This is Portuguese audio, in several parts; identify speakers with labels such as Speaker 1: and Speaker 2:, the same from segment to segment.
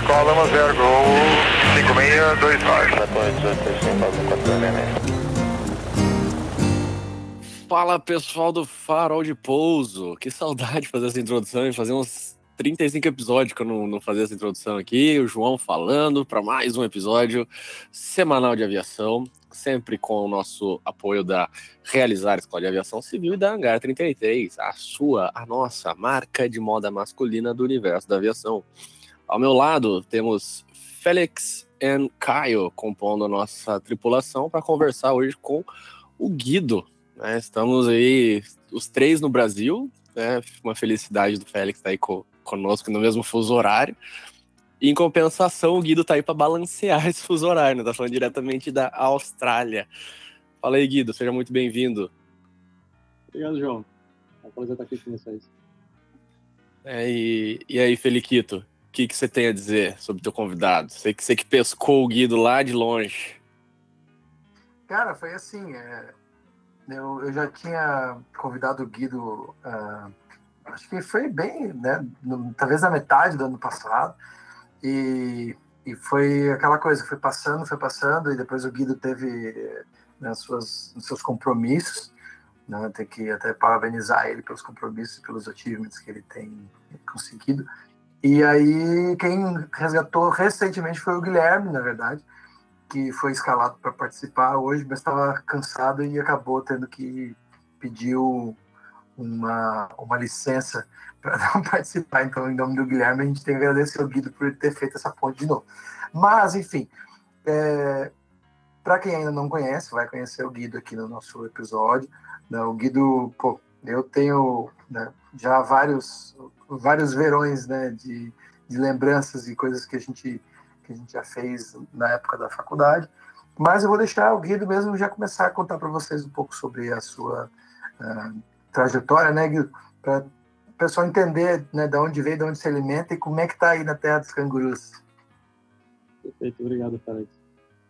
Speaker 1: Decola 10 Gol 5629.
Speaker 2: Fala pessoal do Farol de Pouso, que saudade de fazer essa introdução e fazer uns 35 episódios que eu não, não fazia essa introdução aqui. O João falando para mais um episódio semanal de aviação, sempre com o nosso apoio da Realizar Escola de Aviação Civil e da Hangar 33, a sua, a nossa marca de moda masculina do universo da aviação. Ao meu lado temos Félix e Caio compondo a nossa tripulação para conversar hoje com o Guido. Né? Estamos aí, os três no Brasil, né? Uma felicidade do Félix estar tá aí com, conosco no mesmo fuso horário. E, em compensação, o Guido tá aí para balancear esse fuso horário, né? Tá falando diretamente da Austrália. Fala aí, Guido, seja muito bem-vindo.
Speaker 3: Obrigado, João. É um prazer estar aqui com vocês.
Speaker 2: É, e, e aí, Feliquito, que, que você tem a dizer sobre teu convidado? Você que, você que pescou o Guido lá de longe.
Speaker 4: Cara, foi assim, é, eu, eu, já tinha convidado o Guido uh, acho que foi bem, né? No, talvez na metade do ano passado. E, e foi aquela coisa, foi passando, foi passando, e depois o Guido teve né, suas, seus compromissos. Né, tem que até parabenizar ele pelos compromissos, pelos achievements que ele tem conseguido. E aí, quem resgatou recentemente foi o Guilherme, na verdade, que foi escalado para participar hoje, mas estava cansado e acabou tendo que pedir uma, uma licença para não participar. Então, em nome do Guilherme, a gente tem que agradecer ao Guido por ter feito essa ponte de novo. Mas, enfim, é, para quem ainda não conhece, vai conhecer o Guido aqui no nosso episódio. Né? O Guido, pô, eu tenho né, já vários, vários verões né, de, de lembranças e coisas que a gente que a gente já fez na época da faculdade. Mas eu vou deixar o Guido mesmo já começar a contar para vocês um pouco sobre a sua uh, trajetória, né, Guido? Para o pessoal entender né, de onde veio, de onde se alimenta e como é que está aí na terra dos cangurus.
Speaker 3: Perfeito, obrigado, Felix.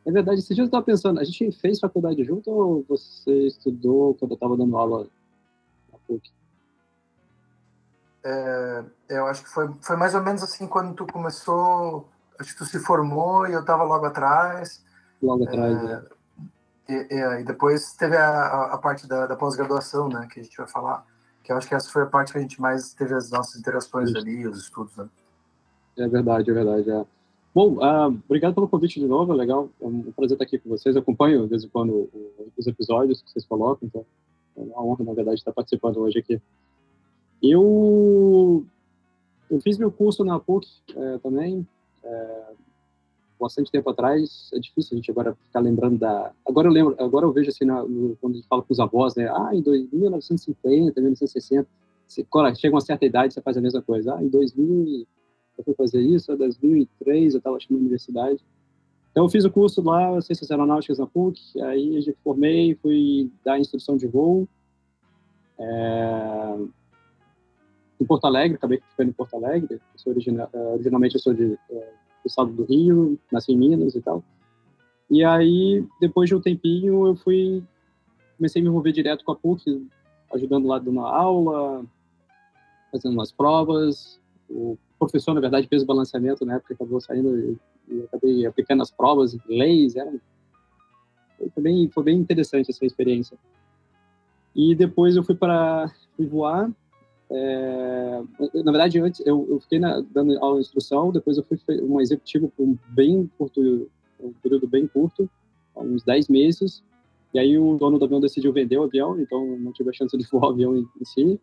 Speaker 3: É verdade, esse dia eu estava pensando, a gente fez faculdade junto ou você estudou quando eu estava dando aula na PUC?
Speaker 4: É, eu acho que foi, foi mais ou menos assim quando tu começou, acho que tu se formou e eu estava logo atrás.
Speaker 3: Logo atrás, é. é.
Speaker 4: E, e, e depois teve a, a parte da, da pós-graduação, né, que a gente vai falar, que eu acho que essa foi a parte que a gente mais teve as nossas interações ali, os estudos, né?
Speaker 3: É verdade, é verdade. É. Bom, uh, obrigado pelo convite de novo, é legal, é um prazer estar aqui com vocês. Eu acompanho de vez em quando os episódios que vocês colocam, então é uma honra, na verdade, estar participando hoje aqui. Eu, eu fiz meu curso na PUC é, também, é, bastante tempo atrás, é difícil a gente agora ficar lembrando da. Agora eu lembro, agora eu vejo assim, na, no, quando a gente fala com os avós, né? Ah, em 1950, 1960, você, quando chega uma certa idade, você faz a mesma coisa. Ah, em 2000 eu fui fazer isso, em 2003 eu estava acho na universidade. Então eu fiz o curso lá, Ciências Aeronáuticas na PUC, aí a gente formei, fui dar instrução de voo. É, em Porto Alegre, acabei ficando em Porto Alegre. Eu sou é, originalmente eu sou de é, do estado do Rio, nasci em Minas e tal. E aí, depois de um tempinho, eu fui comecei a me envolver direto com a PUC, ajudando lá dando aula, fazendo umas provas. O professor, na verdade, fez o balanceamento na época, acabou saindo e, e acabei aplicando as provas em inglês. Era, foi, bem, foi bem interessante essa experiência. E depois eu fui para voar é, na verdade, antes eu, eu fiquei na, dando aula de instrução, depois eu fui um executivo por um bem curto, um período bem curto, uns 10 meses. E aí o dono do avião decidiu vender o avião, então não tive a chance de voar o avião em, em si.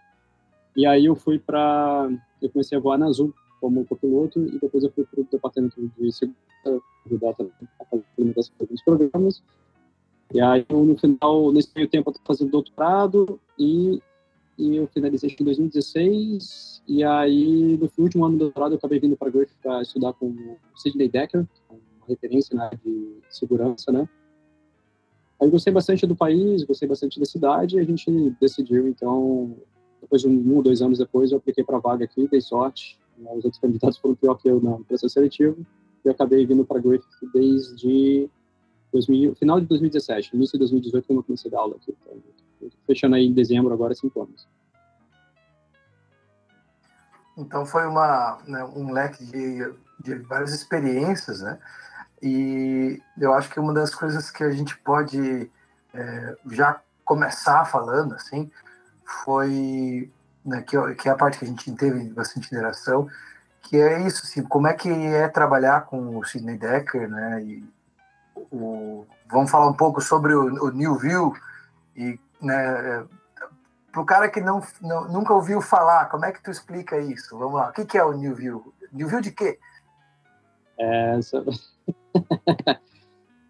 Speaker 3: E aí eu fui para, eu comecei a voar na Azul como copiloto e depois eu fui para o departamento de segurança, ajudar a fazer alguns programas. E aí no final, nesse meio tempo, eu estou fazendo doutorado e e eu finalizei em 2016 e aí no último ano do doutorado eu acabei vindo para Griffith para estudar com o Sidney Decker, uma referência na área de segurança, né? Aí gostei bastante do país, gostei bastante da cidade e a gente decidiu então depois de um, ou dois anos depois eu apliquei para a vaga aqui, dei sorte, né? os outros candidatos foram pior que eu no processo seletivo e eu acabei vindo para Griffith desde 2000, final de 2017, início de 2018 quando eu comecei a dar aula aqui. Então, fechando aí em dezembro, agora cinco anos.
Speaker 4: então foi uma, né, um leque de, de várias experiências, né? E eu acho que uma das coisas que a gente pode é, já começar falando, assim, foi né, que, que é a parte que a gente teve bastante interação, que é isso, assim, como é que é trabalhar com o Sidney Decker, né? E o, vamos falar um pouco sobre o, o New View e, né, para o cara que não, não, nunca ouviu falar, como é que tu explica isso? Vamos lá, o que, que é o New View? New View de quê?
Speaker 3: É, essa...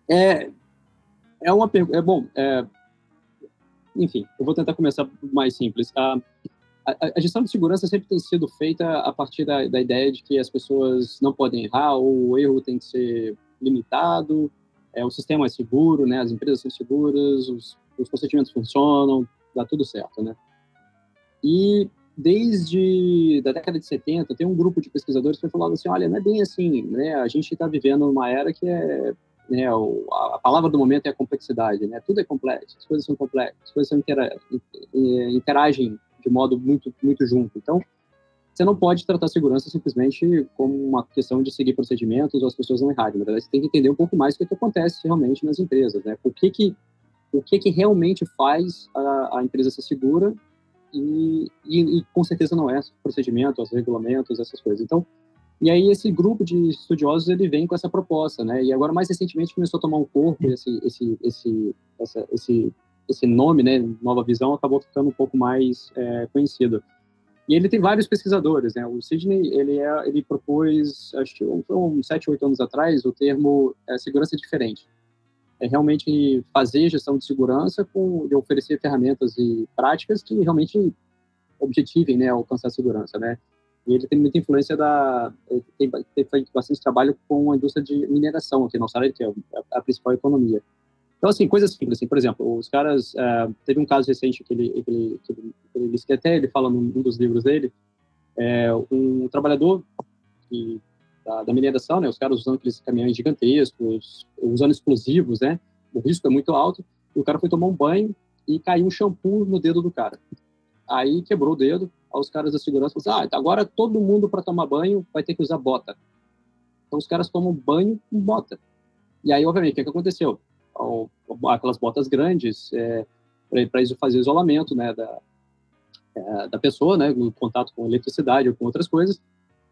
Speaker 3: é, é uma pergunta. É bom. É, enfim, eu vou tentar começar mais simples. A, a, a, gestão de segurança sempre tem sido feita a partir da, da ideia de que as pessoas não podem errar ou o erro tem que ser limitado, é, o sistema é seguro, né, as empresas são seguras, os, os procedimentos funcionam, dá tudo certo, né? E desde da década de 70, tem um grupo de pesquisadores que falaram assim, olha, não é bem assim, né? A gente está vivendo uma era que é, né, a palavra do momento é a complexidade, né? Tudo é complexo, as coisas são complexas, as coisas interagem de modo muito muito junto. Então, você não pode tratar segurança simplesmente como uma questão de seguir procedimentos ou as pessoas não errarem. Na verdade, você tem que entender um pouco mais o que, que acontece realmente nas empresas, né? Por que que o que que realmente faz a, a empresa ser segura e, e, e, com certeza não é procedimento, os regulamentos, essas coisas. Então, e aí esse grupo de estudiosos ele vem com essa proposta, né? E agora mais recentemente começou a tomar um corpo esse esse esse essa, esse esse nome, né? Nova Visão acabou ficando um pouco mais é, conhecido. E ele tem vários pesquisadores, né? O Sidney ele é ele propôs acho que uns sete oito anos atrás o termo é, segurança diferente é realmente fazer gestão de segurança com de oferecer ferramentas e práticas que realmente objetivem, né, alcançar a segurança, né? E ele tem muita influência da tem, tem feito bastante trabalho com a indústria de mineração aqui na Austrália, que é a, principal economia. Então, assim, coisas simples, assim, por exemplo, os caras, uh, teve um caso recente que ele, que ele, que ele, que ele que até ele fala num, num dos livros dele, é, um trabalhador que da, da, mineração, né? Os caras usando aqueles caminhões gigantescos, usando explosivos, né? O risco é muito alto. E o cara foi tomar um banho e caiu um shampoo no dedo do cara. Aí quebrou o dedo. Os caras da segurança falaram assim, ah, agora todo mundo para tomar banho vai ter que usar bota. Então os caras tomam banho com bota. E aí, obviamente, o que, que aconteceu? Aquelas botas grandes, é, para isso fazer isolamento, né, da, é, da pessoa, né, no contato com eletricidade ou com outras coisas,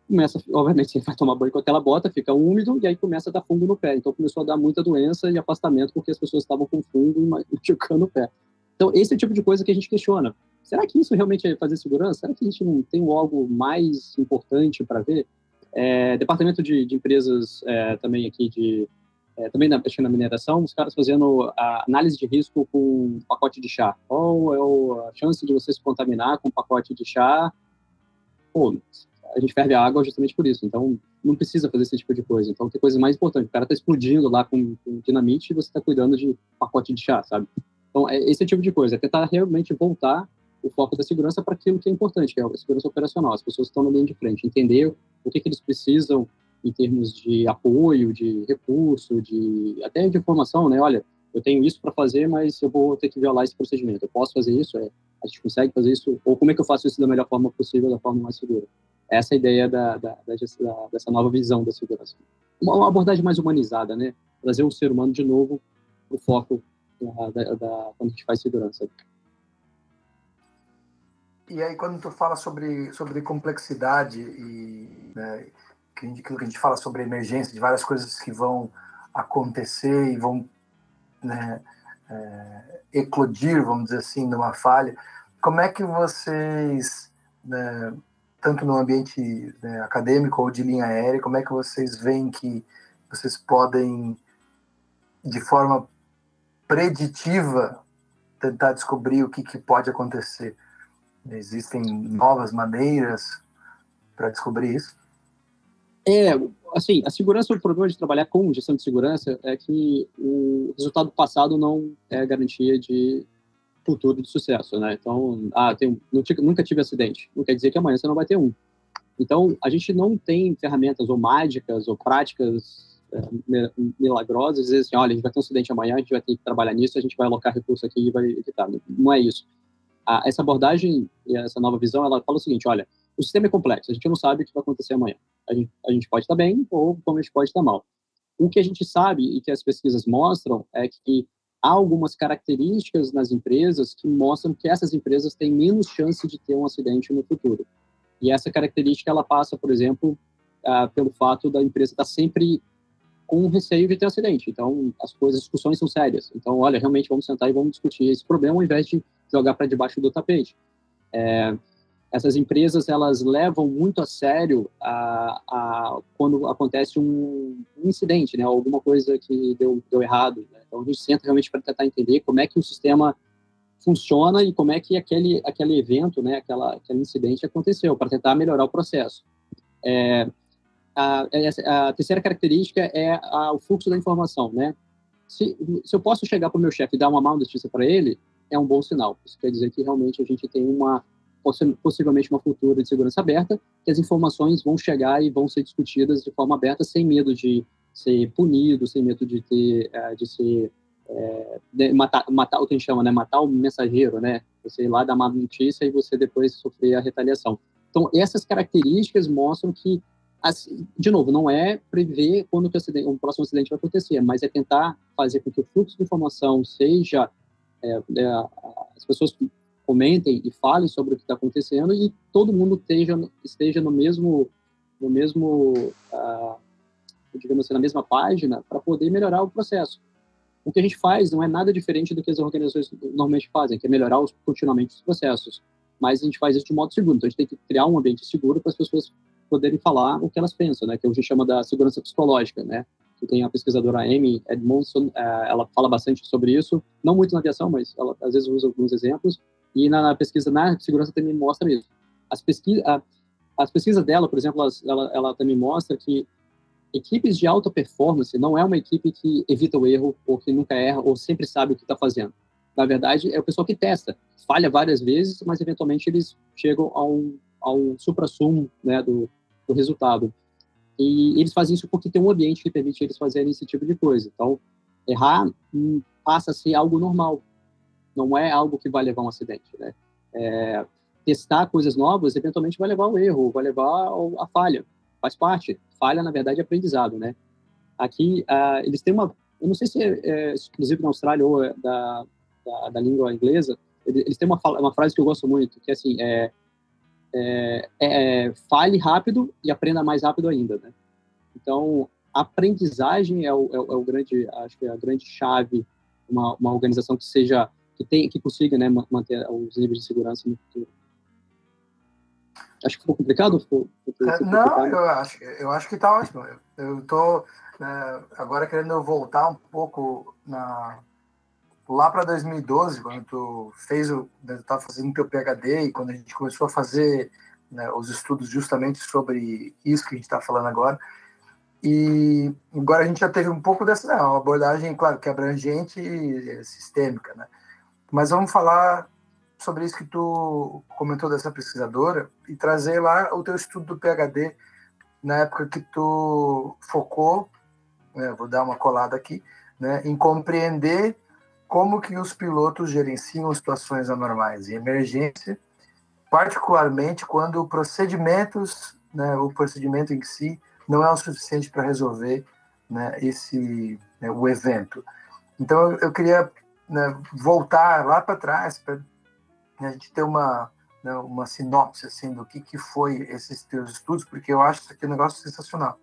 Speaker 3: começa, obviamente, você vai tomar banho com aquela bota, fica úmido e aí começa a dar fungo no pé. Então começou a dar muita doença e afastamento porque as pessoas estavam com fungo e machucando o pé. Então esse é o tipo de coisa que a gente questiona. Será que isso realmente é fazer segurança? Será que a gente não tem algo mais importante para ver? É, departamento de, de empresas é, também aqui de é, também na, na mineração, os caras fazendo análise de risco com pacote de chá. Qual é a chance de você se contaminar com pacote de chá? Pô, a gente ferve a água justamente por isso. Então, não precisa fazer esse tipo de coisa. Então, tem coisa mais importante. O cara tá explodindo lá com, com dinamite e você tá cuidando de pacote de chá, sabe? Então, é esse tipo de coisa. É tentar realmente voltar o foco da segurança para aquilo que é importante, que é a segurança operacional. As pessoas estão no meio de frente. Entender o que, que eles precisam em termos de apoio, de recurso, de até de informação, né? Olha, eu tenho isso para fazer, mas eu vou ter que violar esse procedimento. Eu posso fazer isso? É, a gente consegue fazer isso? Ou como é que eu faço isso da melhor forma possível, da forma mais segura? Essa é a ideia da, da, da, dessa nova visão da segurança. Uma, uma, abordagem mais humanizada, né? Trazer o ser humano de novo o foco da, quando a gente faz segurança.
Speaker 4: E aí, quando tu fala sobre, sobre complexidade e né, aquilo que a gente fala sobre emergência, de várias coisas que vão acontecer e vão né, é, eclodir, vamos dizer assim, numa falha, como é que vocês né, tanto no ambiente né, acadêmico ou de linha aérea, como é que vocês veem que vocês podem, de forma preditiva, tentar descobrir o que, que pode acontecer? Existem novas maneiras para descobrir isso?
Speaker 3: É, assim, a segurança, o problema de trabalhar com gestão de segurança é que o resultado passado não é garantia de futuro de sucesso, né? Então, ah, tem, nunca tive acidente, não quer dizer que amanhã você não vai ter um. Então, a gente não tem ferramentas ou mágicas ou práticas é, milagrosas, dizer assim, olha, a gente vai ter um acidente amanhã, a gente vai ter que trabalhar nisso, a gente vai alocar recurso aqui e vai evitar. Não é isso. A, essa abordagem e essa nova visão, ela fala o seguinte, olha, o sistema é complexo, a gente não sabe o que vai acontecer amanhã. A gente, a gente pode estar bem ou como a gente pode estar mal. O que a gente sabe e que as pesquisas mostram é que há algumas características nas empresas que mostram que essas empresas têm menos chance de ter um acidente no futuro. E essa característica ela passa, por exemplo, pelo fato da empresa estar sempre com receio de ter acidente. Então, as coisas, as discussões são sérias. Então, olha, realmente vamos sentar e vamos discutir esse problema ao invés de jogar para debaixo do tapete. É, essas empresas elas levam muito a sério a, a quando acontece um, incidente, né, alguma coisa que deu, deu errado. Né? Então a gente senta realmente para tentar entender como é que o sistema funciona e como é que aquele aquele evento, né, aquela aquele incidente aconteceu, para tentar melhorar o processo. É, a, a, terceira característica é a, o fluxo da informação, né? Se, se eu posso chegar para o meu chefe e dar uma má notícia para ele, é um bom sinal. Isso quer dizer que realmente a gente tem uma possivelmente uma cultura de segurança aberta, que as informações vão chegar e vão ser discutidas de forma aberta, sem medo de ser punido, sem medo de ter, é, de ser é, matar, matar o que a gente chama, né, matar o mensageiro, né, você ir lá dar uma notícia e você depois sofrer a retaliação. Então essas características mostram que Assim, de novo, não é prever quando o, acidente, o próximo acidente vai acontecer, mas é tentar fazer com que o fluxo de informação seja é, é, as pessoas comentem e falem sobre o que está acontecendo e todo mundo esteja esteja no mesmo no mesmo uh, digamos assim na mesma página para poder melhorar o processo. O que a gente faz não é nada diferente do que as organizações normalmente fazem, que é melhorar os, continuamente os processos. Mas a gente faz isso de modo seguro. Então a gente tem que criar um ambiente seguro para as pessoas poderem falar o que elas pensam, né? Que a gente chama da segurança psicológica, né? Que tem a pesquisadora Amy Edmondson, uh, ela fala bastante sobre isso, não muito na aviação, mas ela às vezes usa alguns exemplos. E na, pesquisa na segurança também mostra isso. As, a, as pesquisas dela, por exemplo, ela, ela também mostra que equipes de alta performance não é uma equipe que evita o erro ou que nunca erra ou sempre sabe o que está fazendo. Na verdade, é o pessoal que testa, falha várias vezes, mas eventualmente eles chegam a a um supra-sumo né, do, do resultado. E eles fazem isso porque tem um ambiente que permite eles fazerem esse tipo de coisa. Então, errar hum, passa a ser algo normal, não é algo que vai levar a um acidente. Né? É, testar coisas novas, eventualmente vai levar ao erro, vai levar à falha. Faz parte. Falha, na verdade, é aprendizado. Né? Aqui, uh, eles têm uma. Eu não sei se é, é exclusivo na Austrália ou é da, da, da, língua inglesa, eles têm uma, uma frase que eu gosto muito, que é assim: é, é, é, é, fale rápido e aprenda mais rápido ainda, né? Então, aprendizagem é o, é, é o grande, acho que é a grande chave, uma, uma organização que seja, que tem, que consiga, né, manter os níveis de segurança no futuro. Acho que ficou complicado? Ficou,
Speaker 4: ficou é, não, complicado? eu acho, eu acho que está ótimo. Eu estou né, agora querendo voltar um pouco na, lá para 2012, quando tu fez o, né, estava fazendo teu PhD e quando a gente começou a fazer né, os estudos justamente sobre isso que a gente está falando agora. E agora a gente já teve um pouco dessa né, abordagem, claro, que é abrangente e sistêmica, né? Mas vamos falar sobre isso que tu comentou dessa pesquisadora e trazer lá o teu estudo do PhD na época que tu focou, né, vou dar uma colada aqui, né, em compreender como que os pilotos gerenciam situações anormais e emergência, particularmente quando procedimentos, né, o procedimento em si não é o suficiente para resolver né, esse né, o evento. Então eu queria né, voltar lá para trás para né, a gente ter uma né, uma sinopse assim do que que foi esses teus estudos, porque eu acho isso aqui um negócio sensacional.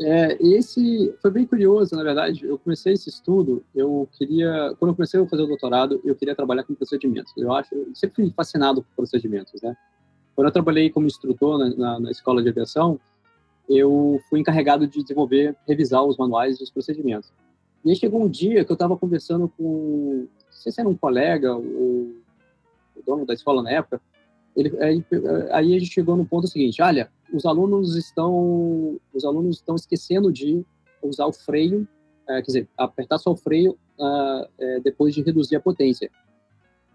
Speaker 3: É, esse foi bem curioso, na verdade. Eu comecei esse estudo, eu queria, quando eu comecei a fazer o doutorado, eu queria trabalhar com procedimentos. Eu acho, eu sempre fui fascinado por procedimentos, né? Quando eu trabalhei como instrutor na, na, na escola de aviação, eu fui encarregado de desenvolver, revisar os manuais dos procedimentos. E aí chegou um dia que eu estava conversando com, não sei se era um colega, o, o dono da escola na época, ele, aí, aí a gente chegou no ponto seguinte, olha, os alunos estão os alunos estão esquecendo de usar o freio, é, quer dizer, apertar só o freio uh, é, depois de reduzir a potência.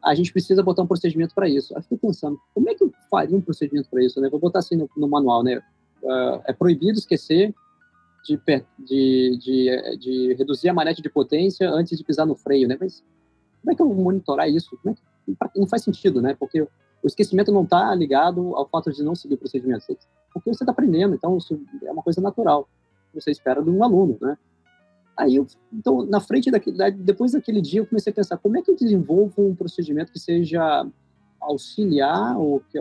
Speaker 3: A gente precisa botar um procedimento para isso. Eu fiquei pensando, como é que eu faria um procedimento para isso? Né? Vou botar assim no, no manual, né? Uh, é proibido esquecer de, de, de, de, reduzir a manete de potência antes de pisar no freio, né? Mas como é que eu vou monitorar isso? É que, não faz sentido, né? Porque o esquecimento não está ligado ao fato de não seguir o procedimento, porque você está aprendendo, então isso é uma coisa natural. Você espera de um aluno, né? Aí, eu, então, na frente daquele, depois daquele dia, eu comecei a pensar como é que eu desenvolvo um procedimento que seja auxiliar ou que,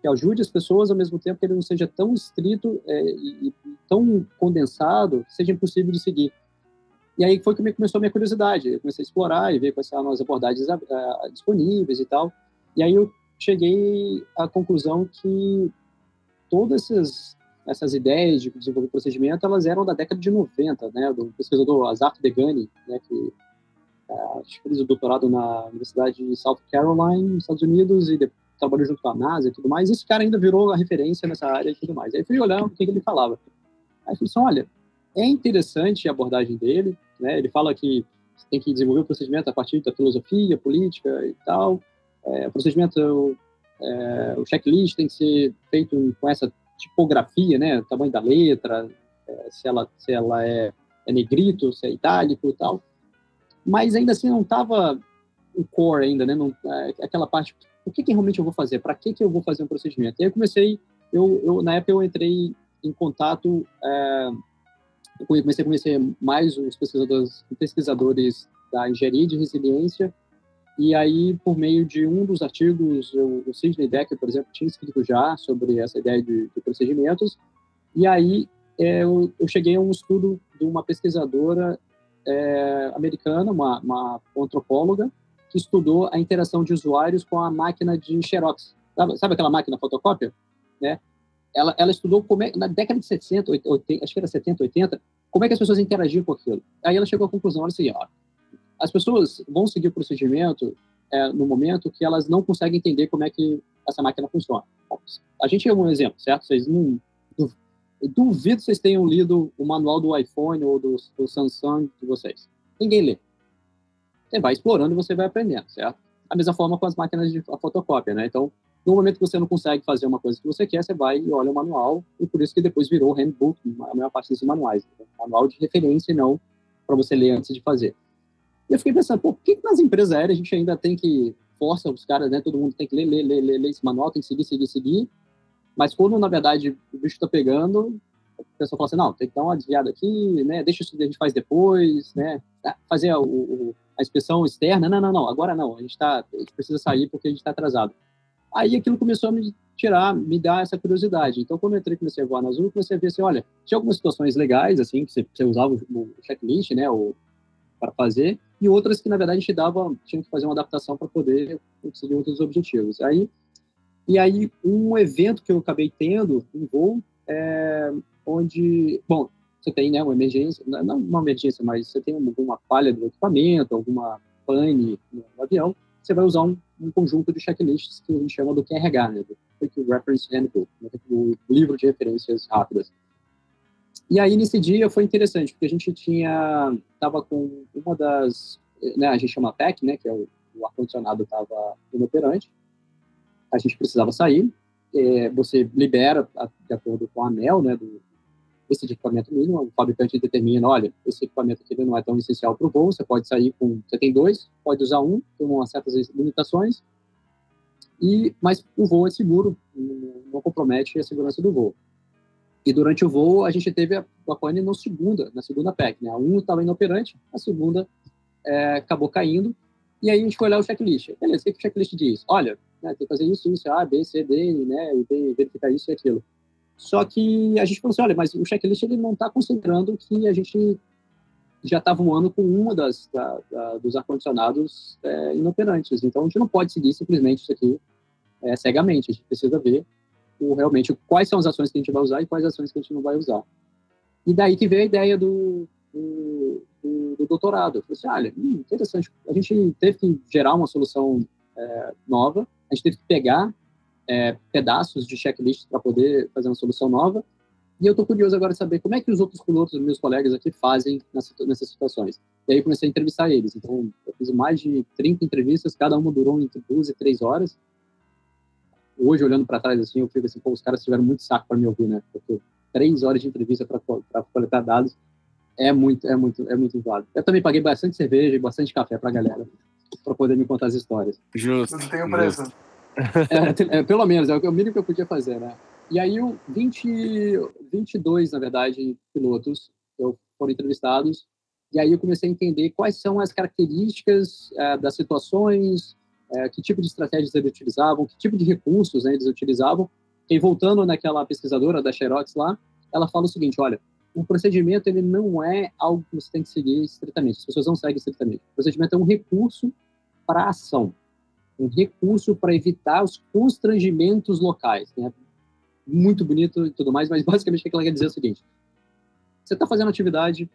Speaker 3: que ajude as pessoas ao mesmo tempo que ele não seja tão estrito é, e, e, tão condensado que seja impossível de seguir. E aí foi que começou a minha curiosidade. Eu comecei a explorar e ver quais são as abordagens uh, disponíveis e tal. E aí eu cheguei à conclusão que todas essas, essas ideias de desenvolver procedimento, elas eram da década de 90, né, do pesquisador Azaf Degani, né, que uh, fez o doutorado na Universidade de South Carolina, nos Estados Unidos, e trabalhou junto com a NASA e tudo mais. Esse cara ainda virou a referência nessa área e tudo mais. Aí fui olhar o que, que ele falava. Aí falei assim, olha, é interessante a abordagem dele, né? Ele fala que tem que desenvolver o procedimento a partir da filosofia, política e tal. É, o procedimento, é, o checklist tem que ser feito com essa tipografia, né? O tamanho da letra, é, se ela, se ela é, é negrito, se é itálico e tal. Mas ainda assim não estava o core ainda, né? Não, é, aquela parte, o que, que realmente eu vou fazer? Para que, que eu vou fazer um procedimento? E aí eu comecei, eu, eu, na época eu entrei em contato é, eu comecei a conhecer mais os pesquisadores, pesquisadores da engenharia de resiliência, e aí, por meio de um dos artigos, eu, o Sidney Decker, por exemplo, tinha escrito já sobre essa ideia de, de procedimentos, e aí é, eu, eu, cheguei a um estudo de uma pesquisadora é, americana, uma, uma antropóloga, que estudou a interação de usuários com a máquina de Xerox. Sabe, sabe aquela máquina fotocópia? Né? ela, ela estudou como é, na década de 70, 80, acho que era 70, 80, como é que as pessoas interagiam com aquilo. Aí ela chegou à conclusão, olha assim, ó, as pessoas vão seguir o procedimento é, no momento que elas não conseguem entender como é que essa máquina funciona. A gente é um exemplo, certo? Vocês não... Duvido vocês tenham lido o manual do iPhone ou do, do Samsung de vocês. Ninguém lê. Você vai explorando e você vai aprendendo, certo? A mesma forma com as máquinas de fotocópia, né? Então, no momento que você não consegue fazer uma coisa que você quer, você vai e olha o manual, e por isso que depois virou handbook, a maior parte desses manuais. Né? Manual de referência e não para você ler antes de fazer. E eu fiquei pensando, pô, por que, que nas empresas aéreas a gente ainda tem que força os caras, né? Todo mundo tem que ler, ler, ler, ler, ler esse manual, tem que seguir, seguir, seguir. Mas quando, na verdade, o bicho está pegando, a pessoa fala assim, não, tem que dar uma desviada aqui, né? Deixa isso que a gente faz depois, né? Ah, fazer a, o, a inspeção externa, não, não, não, agora não, a gente, tá, a gente precisa sair porque a gente está atrasado. Aí aquilo começou a me tirar, me dar essa curiosidade. Então, quando eu entrei, comecei a voar na Azul, comecei a ver assim, olha, tinha algumas situações legais, assim, que você, você usava o checklist, né, para fazer, e outras que, na verdade, a gente dava, tinha que fazer uma adaptação para poder conseguir outros objetivos. Aí, e aí, um evento que eu acabei tendo em voo, é, onde, bom, você tem, né, uma emergência, não uma emergência, mas você tem alguma falha do equipamento, alguma pane no avião, você vai usar um, um conjunto de checklists que a gente chama do QRH, né, do Quick Reference Handbook, né, o livro de referências rápidas. E aí, nesse dia, foi interessante, porque a gente tinha, estava com uma das, né, a gente chama PEC, né, que é o, o ar-condicionado estava inoperante, a gente precisava sair, é, você libera, de acordo com a ANEL, né, do, esse equipamento mínimo, o fabricante determina, olha, esse equipamento aqui não é tão essencial para o voo, você pode sair com, você tem dois, pode usar um, tem umas certas limitações, e, mas o voo é seguro, não compromete a segurança do voo. E durante o voo, a gente teve a, a pane na segunda, na segunda PEC, né? A 1 estava inoperante, a segunda é, acabou caindo, e aí a gente foi olhar o checklist. Beleza, o que, que o checklist diz? Olha, né, tem que fazer isso, isso, A, B, C, D, né, e verificar isso e aquilo. Só que a gente falou assim, olha, mas o checklist ele não está considerando que a gente já está voando com uma das da, da, dos ar-condicionados é, inoperantes. Então, a gente não pode seguir simplesmente isso aqui é, cegamente. A gente precisa ver o, realmente quais são as ações que a gente vai usar e quais ações que a gente não vai usar. E daí que veio a ideia do, do, do, do doutorado. Eu falei assim, olha, hum, interessante. A gente teve que gerar uma solução é, nova, a gente teve que pegar é, pedaços de checklist para poder fazer uma solução nova. E eu estou curioso agora de saber como é que os outros pilotos, meus colegas aqui, fazem nessa, nessas situações. E aí comecei a entrevistar eles. Então, eu fiz mais de 30 entrevistas, cada uma durou entre duas e três horas. Hoje, olhando para trás, assim, eu fico assim, pô, os caras tiveram muito saco para me ouvir, né? Porque três horas de entrevista para coletar dados é muito, é muito, é muito enjoado. Eu também paguei bastante cerveja e bastante café para a galera. para poder me contar as histórias.
Speaker 2: Justo.
Speaker 4: Não tem preço.
Speaker 3: É, é, pelo menos, é o mínimo que eu podia fazer, né? E aí, 20, 22, na verdade, pilotos eu, foram entrevistados, e aí eu comecei a entender quais são as características é, das situações, é, que tipo de estratégias eles utilizavam, que tipo de recursos né, eles utilizavam. E voltando naquela pesquisadora da Xerox lá, ela fala o seguinte, olha, o procedimento ele não é algo que você tem que seguir estritamente, as pessoas não seguem estritamente. O procedimento é um recurso para a ação, um recurso para evitar os constrangimentos locais. Né? Muito bonito e tudo mais, mas basicamente o que ela quer dizer é o seguinte, você está fazendo atividade,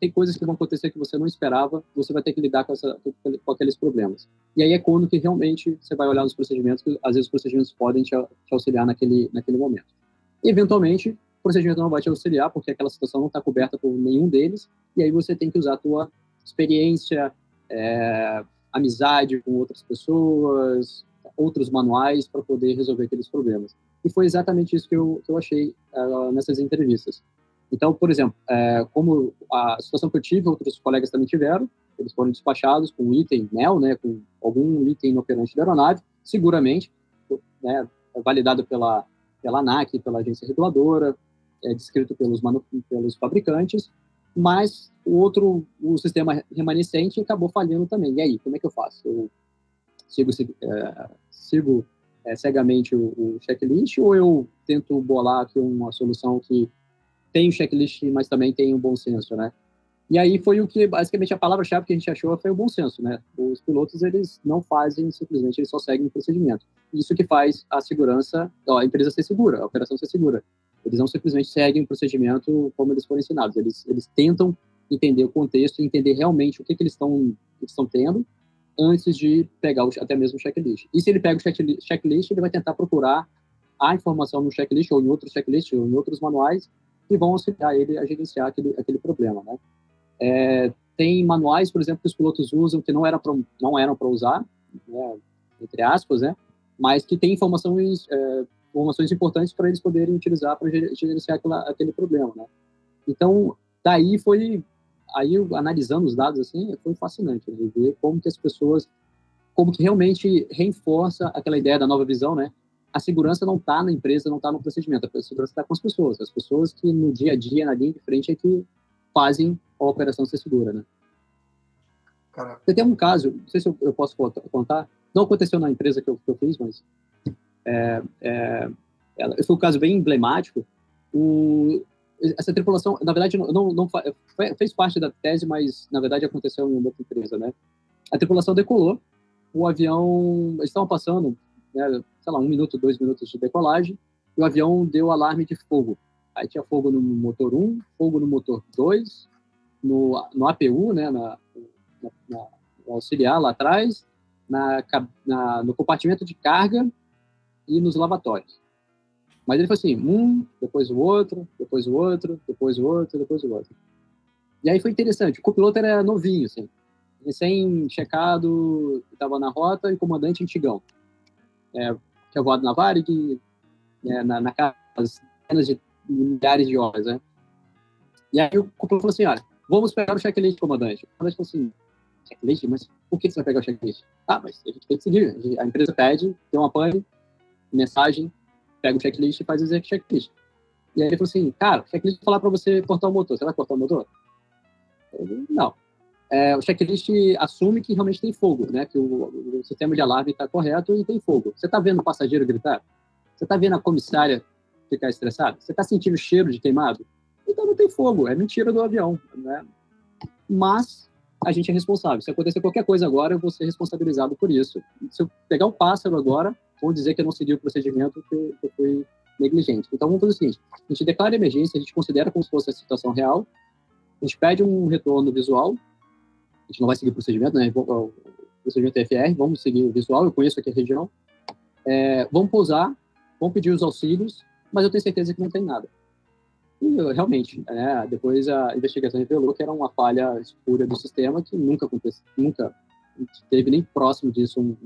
Speaker 3: tem coisas que vão acontecer que você não esperava, você vai ter que lidar com, essa, com aqueles problemas. E aí é quando que realmente você vai olhar nos procedimentos, que às vezes os procedimentos podem te, te auxiliar naquele, naquele momento. E, eventualmente, o procedimento não vai te auxiliar, porque aquela situação não está coberta por nenhum deles, e aí você tem que usar a tua experiência, é, amizade com outras pessoas, outros manuais para poder resolver aqueles problemas. E foi exatamente isso que eu, que eu achei uh, nessas entrevistas. Então, por exemplo, é, como a situação que eu tive, outros colegas também tiveram, eles foram despachados com um item NEL, né, com algum item inoperante da aeronave, seguramente, né, validado pela, pela ANAC, pela agência reguladora, é, descrito pelos, pelos fabricantes, mas o outro, o sistema remanescente acabou falhando também. E aí, como é que eu faço? Eu sigo, é, sigo é, cegamente o, o, checklist ou eu tento bolar aqui uma solução que tem o checklist, mas também tem o bom senso, né? E aí foi o que, basicamente, a palavra-chave que a gente achou foi o bom senso, né? Os pilotos, eles não fazem, simplesmente, eles só seguem o procedimento. Isso que faz a segurança, a empresa ser segura, a operação ser segura. Eles não simplesmente seguem o procedimento como eles foram ensinados. Eles, eles tentam entender o contexto, entender realmente o que, que eles estão estão tendo antes de pegar o, até mesmo o checklist. E se ele pega o checklist, ele vai tentar procurar a informação no checklist ou em outros checklists ou em outros manuais que vão auxiliar ele a gerenciar aquele, aquele problema, né? É, tem manuais, por exemplo, que os pilotos usam que não, era pra, não eram para usar, né, entre aspas, né? Mas que tem informações, é, informações importantes para eles poderem utilizar para gerenciar aquela, aquele problema, né? Então, daí foi, aí analisando os dados assim, foi fascinante né, ver como que as pessoas, como que realmente reforça aquela ideia da nova visão, né? A segurança não está na empresa, não está no procedimento, a segurança está com as pessoas, as pessoas que no dia a dia, na linha de frente, é que fazem a operação ser segura, né? Você tem um caso, não sei se eu, eu posso contar, não aconteceu na empresa que eu, que eu fiz, mas é, é, foi um caso bem emblemático. O, essa tripulação, na verdade, não, não, fez parte da tese, mas na verdade aconteceu em uma outra empresa, né? A tripulação decolou, o avião, eles estavam passando né, sei lá, um minuto, dois minutos de decolagem, e o avião deu alarme de fogo. Aí tinha fogo no motor 1, fogo no motor 2, no, no APU, né, na, na, na, auxiliar lá atrás, na, na, no compartimento de carga e nos lavatórios. Mas ele foi assim, um, depois o outro, depois o outro, depois o outro, depois o outro. E aí foi interessante, o copiloto era novinho, assim, recém-checado, estava na rota e comandante antigão é, tinha voado na Varig, é, na, na casa, de milhares de horas, né? E aí o cúpula falou assim, olha, vamos pegar o checklist, comandante. O comandante falou assim, checklist? Mas por que você vai pegar o checklist? Ah, mas a gente tem que seguir. A empresa pede, tem uma pane, mensagem, pega o checklist e faz o checklist. E aí ele falou assim, cara, checklist vai falar para você cortar o motor. Você vai cortar o motor? Eu, não é, o checklist assume que realmente tem fogo, né? Que o, o sistema de alarme está correto e tem fogo. Você está vendo o passageiro gritar? Você está vendo a comissária ficar estressada? Você está sentindo o cheiro de queimado? Então não tem fogo, é mentira do avião, né? Mas a gente é responsável. Se acontecer qualquer coisa agora, eu vou ser responsabilizado por isso. Se eu pegar um pássaro agora, vão dizer que eu não segui o procedimento, que eu, que eu fui negligente. Então vamos fazer o seguinte: a gente declara emergência, a gente considera como se fosse a situação real, a gente pede um retorno visual a gente não vai seguir o procedimento, né? O procedimento FR, vamos seguir o visual, eu conheço aqui a região. É, vamos pousar, vamos pedir os auxílios, mas eu tenho certeza que não tem nada. E realmente, é, depois a investigação revelou que era uma falha escura do sistema que nunca aconteceu, nunca teve nem próximo disso um,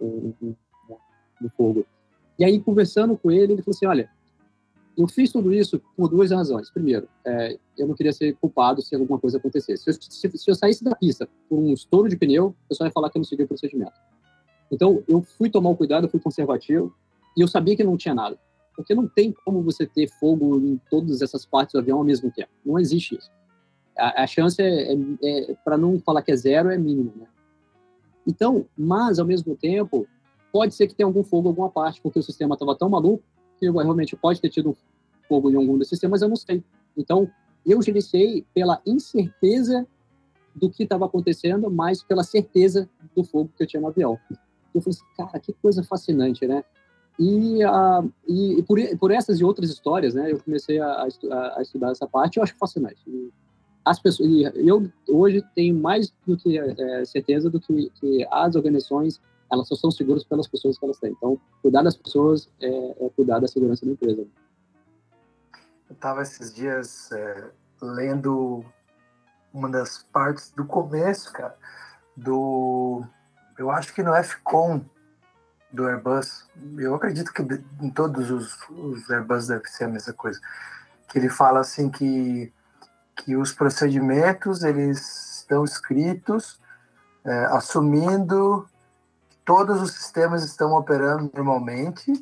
Speaker 3: um, um, um, fogo. E aí, conversando com ele, ele falou assim, olha, eu fiz tudo isso por duas razões. Primeiro, é, eu não queria ser culpado se alguma coisa acontecesse. Se eu, se, se eu, saísse da pista por um estouro de pneu, o pessoal ia falar que eu não segui o procedimento. Então, eu fui tomar o cuidado, eu fui conservativo, e eu sabia que não tinha nada. Porque não tem como você ter fogo em todas essas partes do avião ao mesmo tempo. Não existe isso. A, a chance, é, é, é para não falar que é zero, é mínima. Né? Então, mas, ao mesmo tempo, pode ser que tenha algum fogo em alguma parte, porque o sistema estava tão maluco que realmente pode ter tido fogo em algum desses sistemas, eu não sei. Então, eu gerenciei pela incerteza do que estava acontecendo, mais pela certeza do fogo que eu tinha no avião. Eu falei assim, cara, que coisa fascinante, né? E, uh, e, e por, por, essas e outras histórias, né, eu comecei a, a, a estudar essa parte, eu acho fascinante. E as pessoas, eu hoje tenho mais do que é, certeza do que, que, as organizações elas só são seguras pelas pessoas que elas têm. Então, cuidar das pessoas é, é cuidar da segurança da empresa.
Speaker 4: Eu estava esses dias é, lendo uma das partes do começo, cara, do eu acho que no FCOM do Airbus, eu acredito que em todos os, os Airbus deve ser a mesma coisa, que ele fala assim que, que os procedimentos eles estão escritos é, assumindo todos os sistemas estão operando normalmente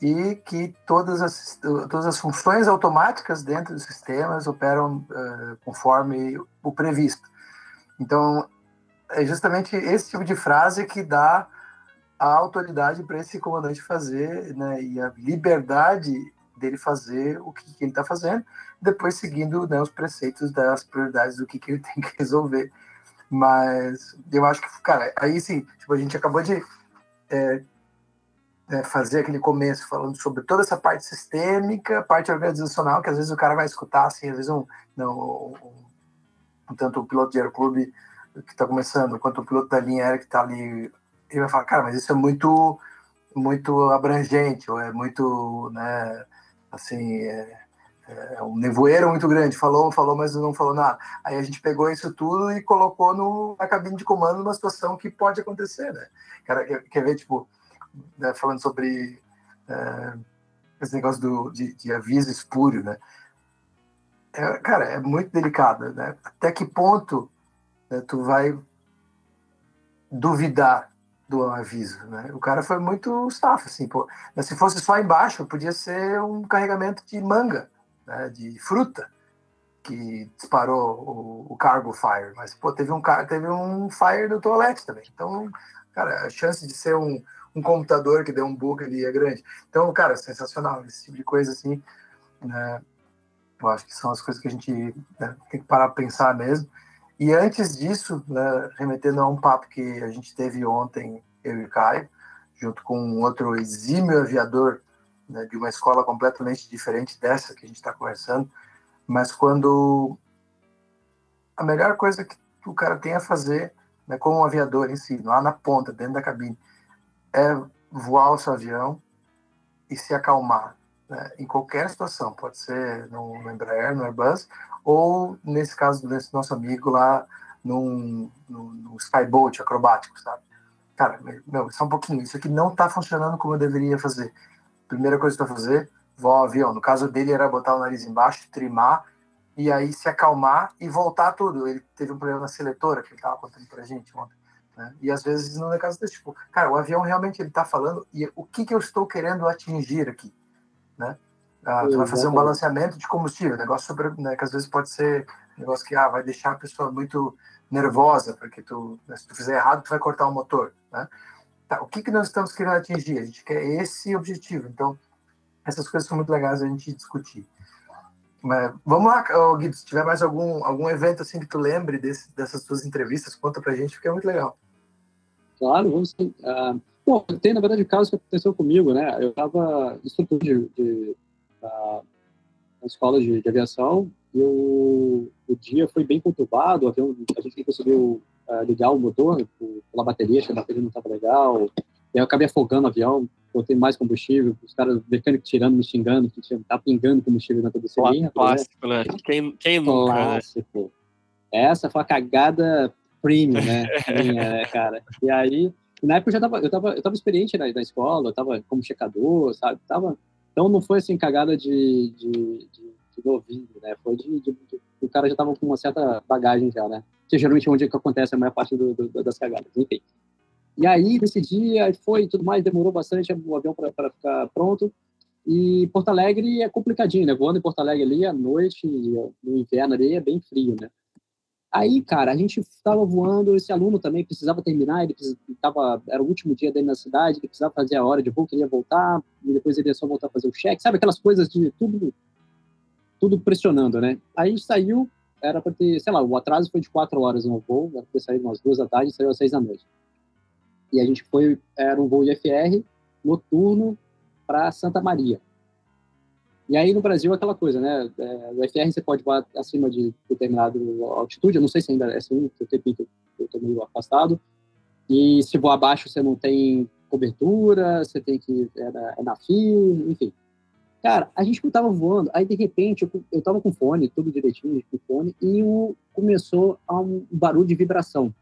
Speaker 4: e que todas as, todas as funções automáticas dentro dos sistemas operam uh, conforme o previsto. Então, é justamente esse tipo de frase que dá a autoridade para esse comandante fazer, né, e a liberdade dele fazer o que, que ele está fazendo, depois seguindo né, os preceitos das prioridades do que, que ele tem que resolver. Mas eu acho que, cara, aí sim, tipo, a gente acabou de é, é, fazer aquele começo falando sobre toda essa parte sistêmica, parte organizacional, que às vezes o cara vai escutar, assim, às vezes um, não, um, tanto o piloto de aeroclube que está começando, quanto o piloto da linha aérea que está ali ele vai falar, cara, mas isso é muito, muito abrangente, ou é muito, né, assim, é, é um nevoeiro muito grande, falou, falou, mas não falou nada. Aí a gente pegou isso tudo e colocou no, na cabine de comando numa situação que pode acontecer, né? Cara, quer, quer ver, tipo, né, falando sobre é, esse negócio do, de, de aviso espúrio, né? É, cara, é muito delicado, né? Até que ponto né, tu vai duvidar do aviso, né? O cara foi muito staff, assim, pô. Mas se fosse só embaixo, podia ser um carregamento de manga, né? De fruta que disparou o, o cargo fire. Mas, pô, teve um, teve um fire do toalete também. Então, cara, a chance de ser um, um computador que deu um bug ali é grande. Então, cara, sensacional. Esse tipo de coisa, assim, né? Eu acho que são as coisas que a gente né, tem que parar para pensar mesmo. E antes disso, né, remetendo a um papo que a gente teve ontem, eu e o Caio, junto com outro exímio aviador né, de uma escola completamente diferente dessa que a gente está conversando, mas quando a melhor coisa que o cara tem a fazer, né, como um aviador em si, lá na ponta, dentro da cabine, é voar o seu avião e se acalmar né, em qualquer situação, pode ser no, Embraer, no Airbus, ou nesse caso desse nosso amigo lá num, num, num skyboat acrobático, sabe? Cara, meu, só um pouquinho, isso aqui não está funcionando como eu deveria fazer. Primeira coisa que eu fazer, voar o avião. No caso dele era botar o nariz embaixo, trimar, e aí se acalmar e voltar tudo. Ele teve um problema na seletora, que ele estava contando pra gente ontem. Né? E às vezes não é caso desse tipo, cara, o avião realmente ele está falando e o que, que eu estou querendo atingir aqui, né? Ah, tu vai fazer um balanceamento de combustível, negócio sobre, né, que às vezes pode ser um negócio que ah, vai deixar a pessoa muito nervosa, porque tu, né, se tu fizer errado, tu vai cortar o motor, né? Tá, o que, que nós estamos querendo atingir? A gente quer esse objetivo. Então, essas coisas são muito legais a gente discutir. Mas, vamos lá, Guido, se tiver mais algum, algum evento assim que tu lembre desse, dessas tuas entrevistas, conta pra gente, porque é muito legal.
Speaker 3: Claro, vamos sim. Uh, bom, tem, na verdade, o que aconteceu comigo, né? Eu estava instrutor de, de na, na escola de, de, aviação e o, dia foi bem conturbado, avião, a gente não conseguiu uh, ligar o motor pela bateria, acho que a bateria não estava legal, e eu acabei afogando o avião, botei mais combustível, os caras mecânicos tirando, me xingando, que tinha, tá pingando combustível na toda
Speaker 2: linha. Clássico, né? Quem, quem nunca, né? Clássico. Né?
Speaker 3: Essa foi a cagada premium, né? Minha, né, cara. E aí, na época eu já tava, eu tava, eu tava experiente na, na escola, eu tava como checador, sabe? Tava Então não foi assim cagada de, de, de, novinho, né? Foi de, de, de, o cara já tava com uma certa bagagem já, né? Que geralmente é onde é que acontece a maior parte do, do, das cagadas, enfim. E aí, nesse dia, foi tudo mais, demorou bastante o avião para ficar pronto. E Porto Alegre é complicadinho, né? Voando em Porto Alegre ali à noite, no inverno ali, é bem frio, né? Aí, cara, a gente estava voando, esse aluno também precisava terminar, ele tava, era o último dia dele na cidade, ele precisava fazer a hora de voo, queria voltar, e depois ele ia só voltar a fazer o cheque, sabe aquelas coisas de tudo, tudo pressionando, né? Aí saiu, era para ter, sei lá, o atraso foi de quatro horas no voo, era para ter saído umas duas da tarde, saiu às seis da noite. E a gente foi, era um voo IFR noturno para Santa Maria. E aí no Brasil aquela coisa, né? É, o FR você pode voar acima de determinada altitude, eu não sei se ainda é assim, eu tenho eu estou meio afastado. E se voar abaixo você não tem cobertura, você tem que é na, é na fio, enfim. Cara, a gente estava voando, aí de repente eu, eu tava com fone, tudo direitinho, com fone, e o, começou a um barulho de vibração.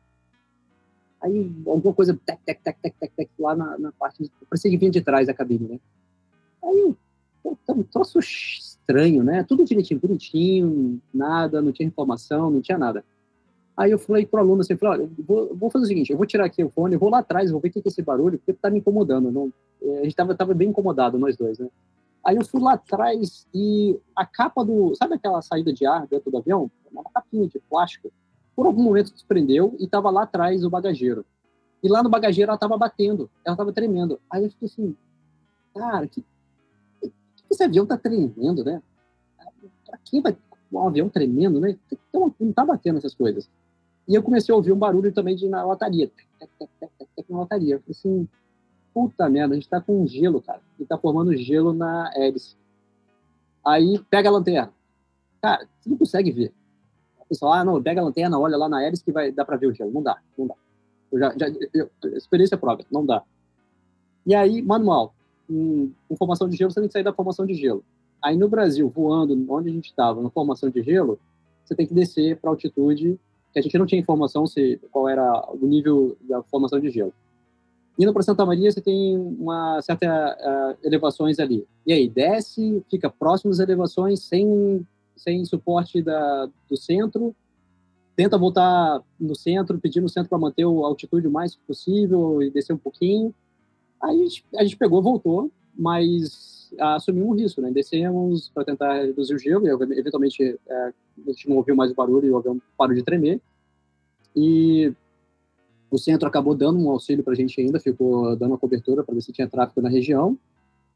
Speaker 3: Aí alguma coisa, tec, tec, tec, tec, tec, tec lá na, na parte, parecia que vinha de trás da cabine, né? Aí Tá um troço estranho, né? Tudo direitinho, bonitinho, nada, não tinha informação, não tinha nada. Aí eu falei pro aluno assim, falei, olha, vou, vou, fazer o seguinte, eu vou tirar aqui o fone, vou lá atrás, vou ver o que é esse barulho, porque tá me incomodando. Não, é, a gente tava, tava bem incomodado, nós dois, né? Aí eu fui lá atrás e a capa do... Sabe aquela saída de ar dentro do avião? Uma capinha de plástico. Por algum momento desprendeu e tava lá atrás o bagageiro. E lá no bagageiro ela tava batendo, ela tava tremendo. Aí eu fiquei assim, cara, que esse avião tá tremendo, né? Pra quem vai um avião tremendo, né? Então, não tá batendo essas coisas. E eu comecei a ouvir um barulho também de na lataria. Na lataria. Eu falei assim, puta merda, a gente tá com gelo, cara. E tá formando gelo na hélice. Aí pega a lanterna. Cara, você não consegue ver. O pessoal, ah, não, pega a lanterna, olha lá na hélice que vai dar para ver o gelo. Não dá, não dá. Eu já, já eu, experiência própria, não dá. E aí, manual em, em formação de gelo, você tem que sair da formação de gelo. Aí no Brasil, voando onde a gente estava, na formação de gelo, você tem que descer para altitude, que a gente não tinha informação se qual era o nível da formação de gelo. Indo para Santa Maria, você tem uma certa uh, elevações ali. E aí, desce, fica próximo das elevações, sem, sem suporte da, do centro, tenta voltar no centro, pedir no centro para manter a altitude o mais possível e descer um pouquinho. Aí a gente, a gente pegou, voltou, mas assumimos um risco, né? Descemos para tentar reduzir o gelo, e eventualmente é, a gente não ouviu mais o barulho e o avião parou de tremer. E o centro acabou dando um auxílio para a gente ainda, ficou dando uma cobertura para ver se tinha tráfego na região.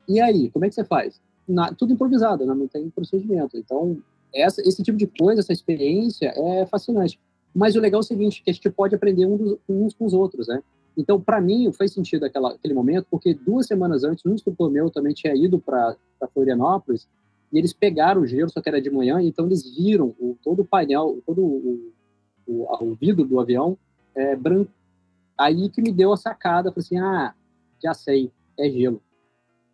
Speaker 3: E aí, como é que você faz? Na, tudo improvisado, né? não tem procedimento. Então, essa, esse tipo de coisa, essa experiência é fascinante. Mas o legal é o seguinte, que a gente pode aprender dos, uns com os outros, né? Então, para mim, faz sentido aquela, aquele momento, porque duas semanas antes, um instrutor meu também tinha ido para Florianópolis e eles pegaram o gelo, só que era de manhã, então eles viram o, todo o painel, todo o, o, o vidro do avião é, branco. Aí que me deu a sacada, falei assim, ah, já sei, é gelo.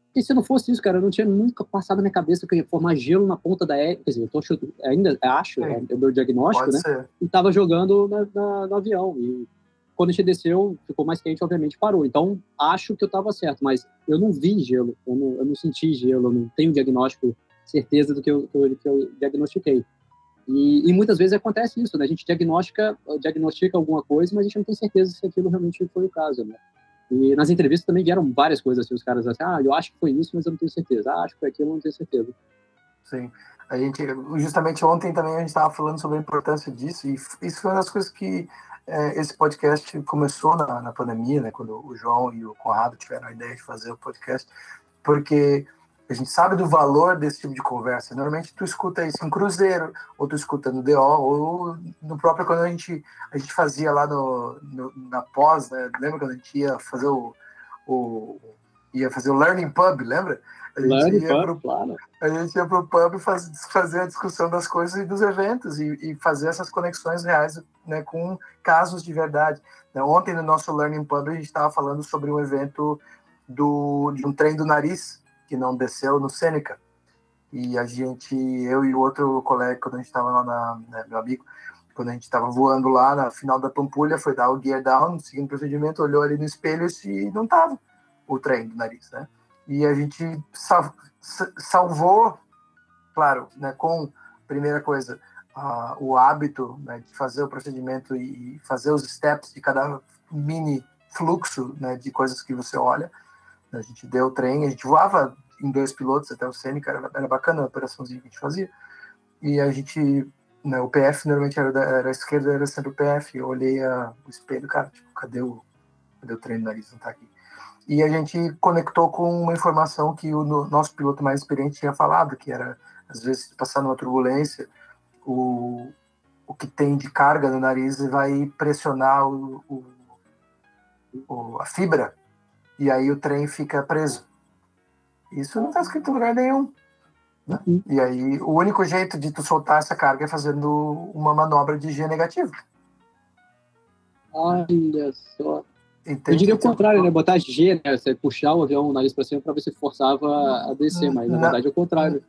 Speaker 3: Porque se não fosse isso, cara, eu não tinha nunca passado na minha cabeça que ia formar gelo na ponta da hélice. Quer dizer, eu tô, ainda acho, é, é o meu diagnóstico, né? Ser. E tava jogando na, na, no avião. E quando a gente desceu, ficou mais quente, obviamente parou. Então, acho que eu estava certo, mas eu não vi gelo, eu não, eu não senti gelo, eu não tenho diagnóstico, certeza do que eu, que eu, que eu diagnostiquei. E, e, muitas vezes acontece isso, né? A gente diagnostica, diagnostica alguma coisa, mas a gente não tem certeza se aquilo realmente foi o caso, né? E nas entrevistas também vieram várias coisas assim, os caras assim, ah, eu acho que foi isso, mas eu não tenho certeza. Ah, acho que foi aquilo, eu não tenho certeza.
Speaker 4: Sim. A gente, justamente ontem também a gente estava falando sobre a importância disso, e isso foi uma das coisas que é, esse podcast começou na, na pandemia, né, quando o João e o Conrado tiveram a ideia de fazer o podcast, porque a gente sabe do valor desse tipo de conversa. Normalmente tu escuta isso em cruzeiro, ou tu escuta no DO, ou no próprio quando a gente, a gente fazia lá no, no na pós, né? Lembra quando a gente ia fazer o, o ia fazer o Learning Pub, lembra? A gente,
Speaker 3: Learning Pub, pro, claro.
Speaker 4: a gente ia para o pub faz, fazer a discussão das coisas e dos eventos e, e fazer essas conexões reais né, com casos de verdade. Né, ontem, no nosso Learning Pub, a gente estava falando sobre um evento do, de um trem do nariz que não desceu no Sêneca. E a gente, eu e o outro colega, quando a gente estava lá, na, né, meu amigo, quando a gente estava voando lá na final da Pampulha, foi dar o gear down, seguindo o procedimento, olhou ali no espelho e não estava o trem do nariz, né? E a gente sal, salvou, claro, né, com, primeira coisa, uh, o hábito né, de fazer o procedimento e fazer os steps de cada mini fluxo né, de coisas que você olha. A gente deu o trem, a gente voava em dois pilotos até o Sênica, era, era bacana a operaçãozinha que a gente fazia. E a gente, né, o PF normalmente era, da, era a esquerda, era sempre o PF. Eu olhei a, o espelho, cara, tipo, cadê o, cadê o trem do nariz? Não tá aqui. E a gente conectou com uma informação que o no, nosso piloto mais experiente tinha falado, que era, às vezes, passar numa turbulência, o, o que tem de carga no nariz vai pressionar o, o, o a fibra, e aí o trem fica preso. Isso não está escrito em lugar nenhum. Né? Uhum. E aí, o único jeito de tu soltar essa carga é fazendo uma manobra de G negativo.
Speaker 5: Olha só. Entendi. Eu diria o contrário, né? Botar G, né? Você puxar o avião o nariz para cima para ver se forçava a descer, mas na, verdade é o contrário.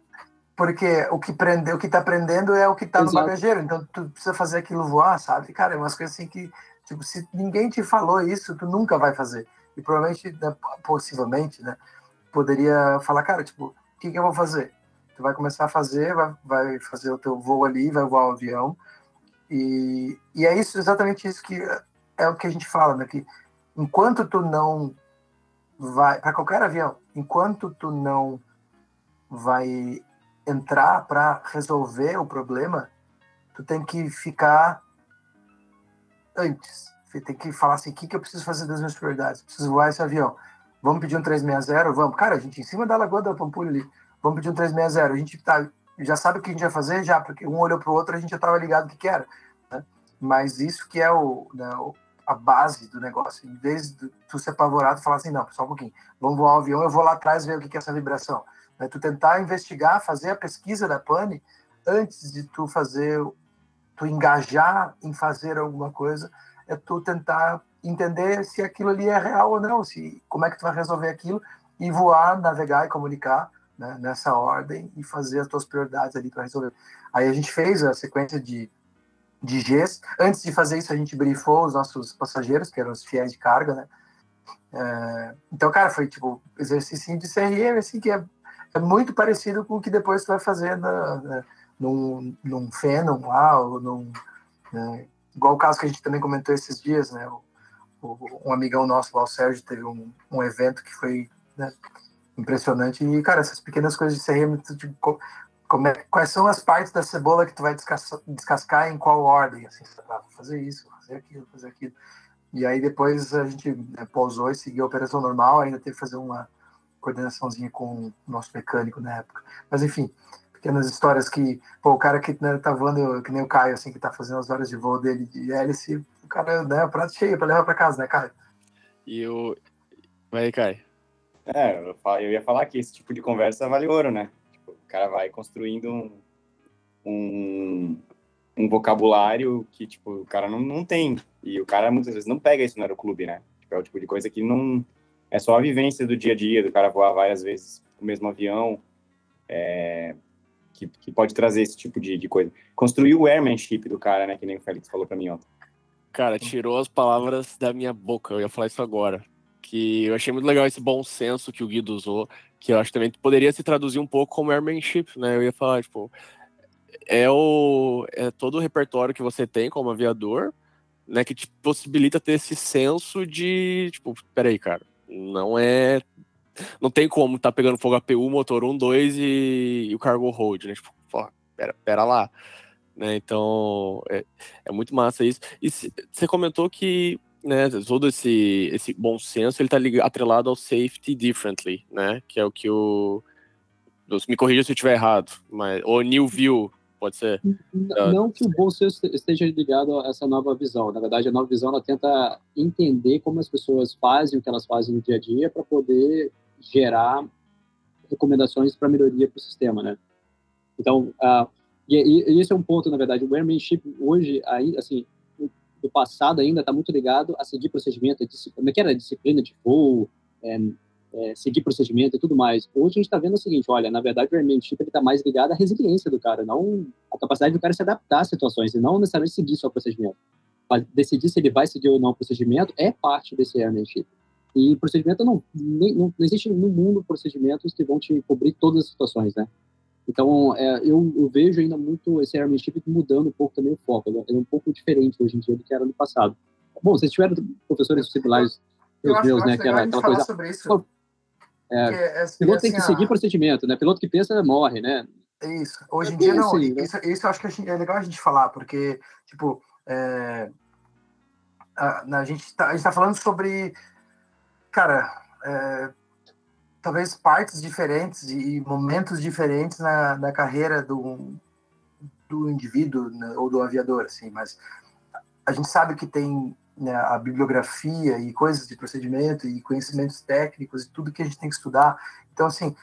Speaker 4: Porque o que prende, o que tá prendendo é o que tá Exato. no bagageiro, então tu precisa fazer aquilo voar, sabe? Cara, é umas coisas assim que, tipo, se ninguém te falou isso, tu nunca vai fazer. E provavelmente, né, possivelmente, né? Poderia falar, cara, tipo, o que, que eu vou fazer? Tu vai começar a fazer, vai, vai fazer o teu voo ali, vai voar o avião. E, e é isso, exatamente isso que é o que a gente fala, né? Que enquanto tu não vai, para qualquer avião, enquanto tu não vai entrar para resolver o problema, tu tem que ficar antes. Tem que falar assim, o que, que eu preciso fazer das minhas prioridades? Preciso voar esse avião. Vamos pedir um 360? Vamos. Cara, a gente em cima da Lagoa da Pampulha ali. Vamos pedir um 360. A gente tá, já sabe o que a gente vai fazer, já, porque um olhou para o outro, a gente já estava ligado o que, que era. Né? Mas isso que é o, né, a base do negócio. Em vez de tu ser apavorado falar assim, não, só um pouquinho, vamos voar o avião, eu vou lá atrás ver o que, que é essa vibração. Né? Tu tentar investigar, fazer a pesquisa da pane antes de tu fazer, tu engajar em fazer alguma coisa, é tu tentar entender se aquilo ali é real ou não, se como é que tu vai resolver aquilo e voar, navegar e comunicar né, nessa ordem e fazer as tuas prioridades ali para resolver. Aí a gente fez a sequência de, de Gs. Antes de fazer isso, a gente briefou os nossos passageiros, que eram os fiéis de carga, né? É, então, cara, foi tipo exercício de CRM, assim, que é, é, muito parecido com o que depois tu vai fazer na, na, num, num Phenom lá, ou num, né, igual o caso que a gente também comentou esses dias, né? Um amigão nosso lá, o Sérgio, teve um, um evento que foi né, impressionante. E, cara, essas pequenas coisas de CRM, tipo, como é, quais são as partes da cebola que tu vai descascar, descascar em qual ordem? Assim, fazer isso, fazer aquilo, fazer aquilo. E aí depois a gente né, pousou e seguiu a operação normal, ainda teve que fazer uma coordenaçãozinha com o nosso mecânico na época. Mas enfim, pequenas histórias que, pô, o cara que né, tá voando, que nem o Caio, assim, que tá fazendo as horas de voo dele de hélice, o cara, né, o prato cheio para levar para casa, né, Caio?
Speaker 2: E o. Vai aí, Caio.
Speaker 6: É, eu ia falar que esse tipo de conversa vale ouro, né? Tipo, o cara vai construindo um, um, um, vocabulário que, tipo, o cara não, não tem. E o cara, muitas vezes, não pega isso no aeroclube, né? Tipo, é o tipo de coisa que não... É só a vivência do dia a dia, do cara voar várias vezes o mesmo avião, é, que, que pode trazer esse tipo de, de coisa. Construir o airmanship do cara, né? Que nem o Félix falou para mim ontem.
Speaker 2: Cara, tirou as palavras da minha boca. Eu ia falar isso agora. Que eu achei muito legal esse bom senso que o Guido usou, que eu acho também que poderia se traduzir um pouco como airmanship, né? Eu ia falar, tipo, é, o, é todo o repertório que você tem como aviador, né? Que te possibilita ter esse senso de, tipo, peraí, cara, não é não tem como tá pegando fogo APU, motor 1, 2 e, e o cargo hold, né? Tipo, pô, pera, pera lá. Né? Então, é, é muito massa isso. E você comentou que né, todo esse, esse bom senso ele tá ligado, atrelado ao safety differently, né? Que é o que o. Me corrija se eu estiver errado, mas. Ou new view, pode ser?
Speaker 5: Não que o bom senso esteja ligado a essa nova visão. Na verdade, a nova visão ela tenta entender como as pessoas fazem o que elas fazem no dia a dia para poder gerar recomendações para melhoria para o sistema, né? Então, uh, e, e, esse é um ponto, na verdade, o airmanship hoje, aí, assim, do passado ainda está muito ligado a seguir procedimento, como é que era? Disciplina de voo, é, é, seguir procedimento e tudo mais. Hoje a gente está vendo o seguinte, olha, na verdade o airmanship está mais ligado à resiliência do cara, não a capacidade do cara se adaptar às situações e não necessariamente seguir só o procedimento. Mas decidir se ele vai seguir ou não o procedimento é parte desse airmanship.
Speaker 7: E procedimento não, nem, não, não existe no mundo procedimentos que vão te cobrir todas as situações, né? Então, é, eu, eu, vejo ainda muito esse Airmanship mudando um pouco também o foco. Ele é um pouco diferente hoje em dia do que era no passado. Bom, vocês tiveram professores similares
Speaker 4: meus, né? Que era aquela coisa. Sobre isso.
Speaker 7: É, é, piloto assim, tem que seguir procedimento, né? Piloto que pensa morre, né?
Speaker 4: Isso. Hoje é em dia, não. Assim, né? isso, isso eu acho que gente, é legal a gente falar, porque, tipo, é, a, a, gente está tá falando sobre, cara, é, talvez partes diferentes e momentos diferentes na, na carreira do, do indivíduo né, ou do aviador, assim, mas a gente sabe que tem né, a bibliografia e coisas de procedimento e conhecimentos técnicos e tudo que a gente tem que estudar. Então, assim,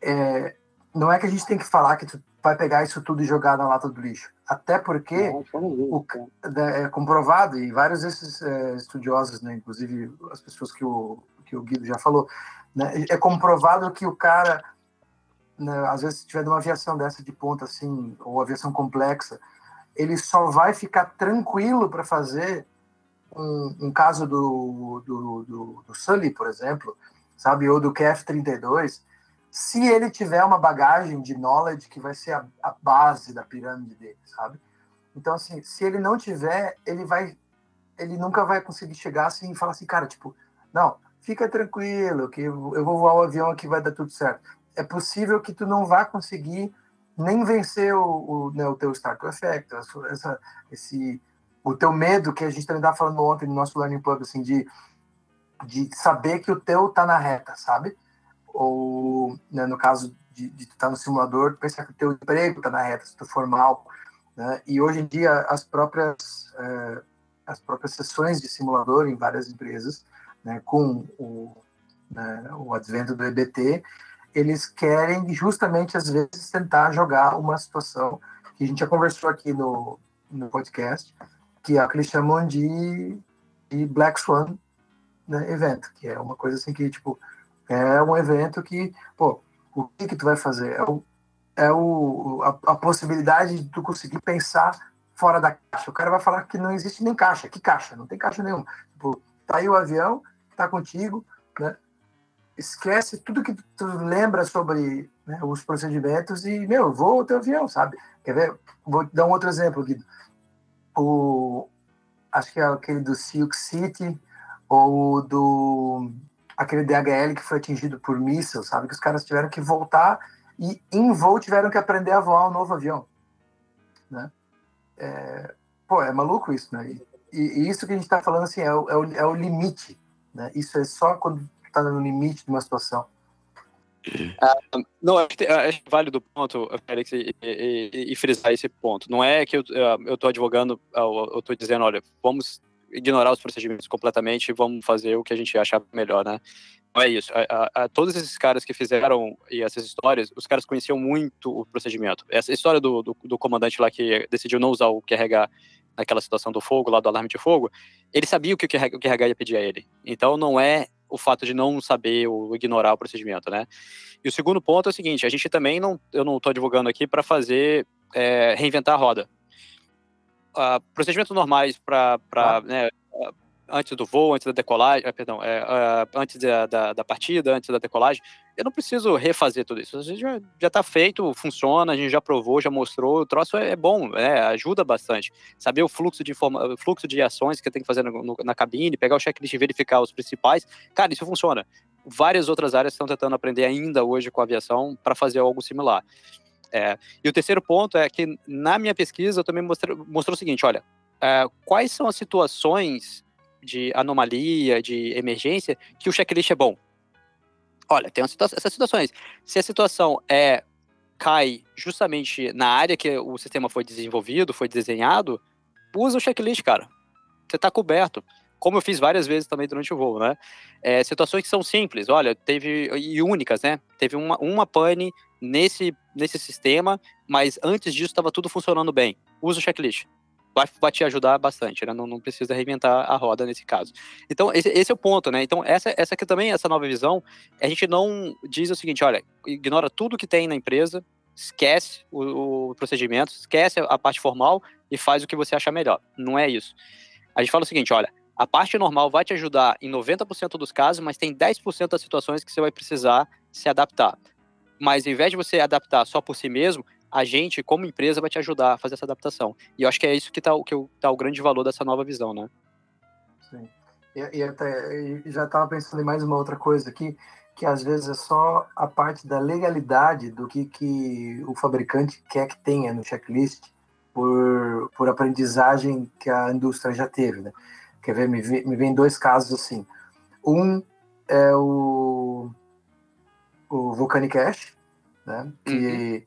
Speaker 4: é, não é que a gente tem que falar que tu vai pegar isso tudo e jogar na lata do lixo. Até porque o, né, é comprovado, e vários desses é, estudiosos, né, inclusive as pessoas que o, que o Guido já falou, né, é comprovado que o cara, né, às vezes, se tiver uma aviação dessa de ponta, assim, ou aviação complexa, ele só vai ficar tranquilo para fazer um, um, caso do, do, do, do Sully, por exemplo, sabe, ou do KF-32, se ele tiver uma bagagem de knowledge que vai ser a, a, base da pirâmide dele, sabe? Então, assim, se ele não tiver, ele vai, ele nunca vai conseguir chegar assim e falar assim, cara, tipo, não, fica tranquilo, que eu vou voar o avião aqui, vai dar tudo certo. É possível que tu não vá conseguir nem vencer o, o, né, o teu startup effect, essa, esse, o teu medo que a gente também estava falando ontem no nosso Learning Pub, assim, de, de saber que o teu tá na reta, sabe? Ou né, no caso de, de estar tá no simulador, pensar que o teu emprego está na reta, se tu formal, né? E hoje em dia as próprias é, as próprias sessões de simulador em várias empresas, né, com o, né, o advento do EBT, eles querem justamente às vezes tentar jogar uma situação que a gente já conversou aqui no, no podcast, que é o que eles chamam de, de Black Swan né, evento, que é uma coisa assim que tipo é um evento que, pô, o que que tu vai fazer? É, o, é o, a, a possibilidade de tu conseguir pensar fora da caixa. O cara vai falar que não existe nem caixa. Que caixa? Não tem caixa nenhuma. Tipo, tá aí o avião, tá contigo, né? Esquece tudo que tu lembra sobre né, os procedimentos e, meu, voa o teu avião, sabe? Quer ver? Vou dar um outro exemplo aqui. O, acho que é aquele do Silk City ou do aquele DHL que foi atingido por míssil, sabe? Que os caras tiveram que voltar e em voo tiveram que aprender a voar um novo avião, né? É, pô, é maluco isso, né? E, e isso que a gente está falando assim é o, é o, é, o, limite, né? Isso é só quando está no limite de uma situação.
Speaker 3: Uh, não, acho que é válido o ponto, Félix, e, e, e, frisar esse ponto. Não é que eu estou advogando, eu estou dizendo, olha, vamos ignorar os procedimentos completamente e vamos fazer o que a gente achar melhor, né? Não é isso. A, a, a, todos esses caras que fizeram e essas histórias, os caras conheciam muito o procedimento. Essa história do, do, do comandante lá que decidiu não usar o QRH naquela situação do fogo, lá do alarme de fogo, ele sabia o que o QRH, o QRH ia pedir a ele. Então não é o fato de não saber ou ignorar o procedimento, né? E o segundo ponto é o seguinte: a gente também não, eu não estou advogando aqui para fazer é, reinventar a roda uh, procedimentos normais para ah. né, antes do voo, antes da decolagem, uh, perdão, é, uh, antes da, da, da, partida, antes da decolagem, eu não preciso refazer tudo isso. A gente já está feito, funciona, a gente já provou, já mostrou, o troço é, é bom, é, ajuda bastante. Saber o fluxo de, informa fluxo de ações que tem que fazer no, no, na cabine, pegar o checklist e verificar os principais, cara, isso funciona. Várias outras áreas estão tentando aprender ainda hoje com a aviação para fazer algo similar. É, e o terceiro ponto é que na minha pesquisa eu também mostrei, mostrou o seguinte, olha, é, quais são as situações de anomalia, de emergência, que o checklist é bom? Olha, tem situa essas situações. Se a situação é cai justamente na área que o sistema foi desenvolvido, foi desenhado, usa o checklist, cara. Você está coberto como eu fiz várias vezes também durante o voo, né? É, situações que são simples, olha, teve, e únicas, né? Teve uma, uma pane nesse, nesse sistema, mas antes disso estava tudo funcionando bem. Usa o checklist. Vai, vai te ajudar bastante, né? Não, não precisa reinventar a roda nesse caso. Então, esse, esse é o ponto, né? Então, essa, essa aqui também, essa nova visão, a gente não diz o seguinte, olha, ignora tudo que tem na empresa, esquece o, o procedimento, esquece a parte formal e faz o que você achar melhor. Não é isso. A gente fala o seguinte, olha, A parte normal vai te ajudar em 90% dos casos, mas tem 10% das situações que você vai precisar se adaptar. Mas ao invés de você adaptar só por si mesmo, a gente, como empresa, vai te ajudar a fazer essa adaptação. E eu acho que é isso que está tá o grande valor dessa nova visão, né?
Speaker 4: Sim. E, e até já estava pensando em mais uma outra coisa aqui, que às vezes é só a parte da legalidade do que, que o fabricante quer que tenha no checklist por, por aprendizagem que a indústria já teve, né? Quer ver? Me, me vem dois casos assim. Um é o, o Volcanic Ash, né? Que, uhum.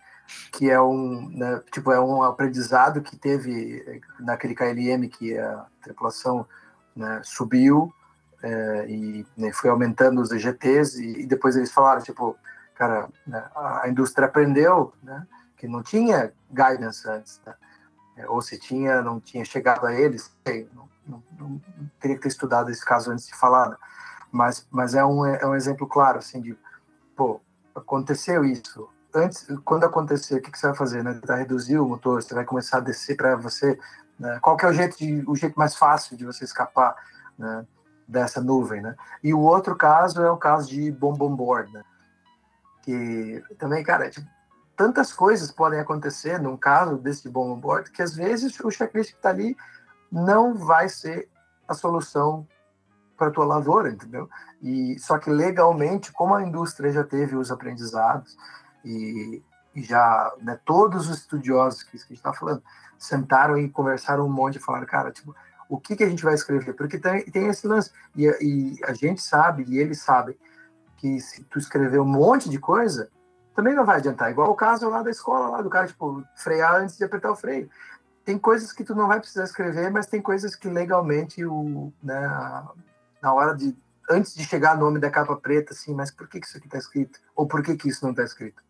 Speaker 4: que é um né, tipo é um aprendizado que teve naquele KLM que a tripulação né, subiu é, e né, foi aumentando os EGTs e, e, depois eles falaram tipo cara né, a indústria aprendeu né, que não tinha guidance antes né? É, ou se tinha não tinha chegado a eles sei, não, não, não, teria que ter estudado esse caso antes de falar, né? mas, mas é, um, é um exemplo claro, assim, de, pô, aconteceu isso. Antes, quando acontecer, o que, que você vai fazer? Né? Vai reduzir o motor, você vai começar a descer para você. Né? Qual que é o jeito, de, o jeito mais fácil de você escapar né? dessa nuvem, né? E o outro caso é o caso de bomb on board, né? Que também, cara, tipo, tantas coisas podem acontecer num caso desse de bomb on board que às vezes o checklist que está ali não vai ser a solução para a tua lavoura, entendeu? E só que legalmente, como a indústria já teve os aprendizados e, e já né, todos os estudiosos que, que a gente está falando sentaram e conversaram um monte e falaram, cara, tipo, o que, que a gente vai escrever? Porque tem, tem esse lance e, e a gente sabe e eles sabem que se tu escrever um monte de coisa também não vai adiantar. Igual o caso lá da escola, lá do cara, tipo, frear antes de apertar o freio tem coisas que tu não vai precisar escrever, mas tem coisas que legalmente o, né, na hora de antes de chegar o nome da capa preta, assim, mas por que, que isso aqui está escrito? Ou por que, que isso não está escrito?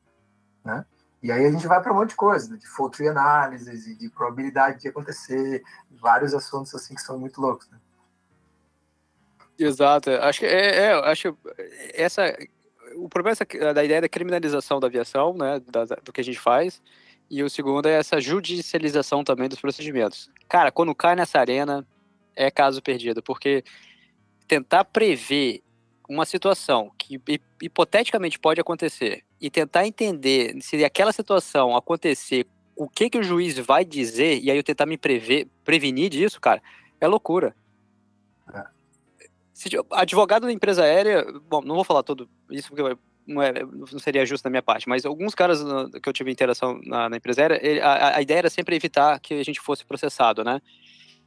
Speaker 4: Né? E aí a gente vai para um monte de coisa, né? de fault tree analysis, de probabilidade de acontecer, vários assuntos assim que são muito loucos. Né?
Speaker 3: Exato, acho que é, é, acho essa o problema é da ideia da criminalização da aviação, né, da, do que a gente faz, e o segundo é essa judicialização também dos procedimentos. Cara, quando cai nessa arena, é caso perdido, porque tentar prever uma situação que hipoteticamente pode acontecer e tentar entender se aquela situação acontecer, o que que o juiz vai dizer e aí eu tentar me prever, prevenir disso, cara, é loucura. É. Se, advogado da empresa aérea, bom, não vou falar tudo isso porque não, é, não seria justo da minha parte, mas alguns caras que eu tive interação na, na empresa, era, a, a, ideia era sempre evitar que a gente fosse processado, né?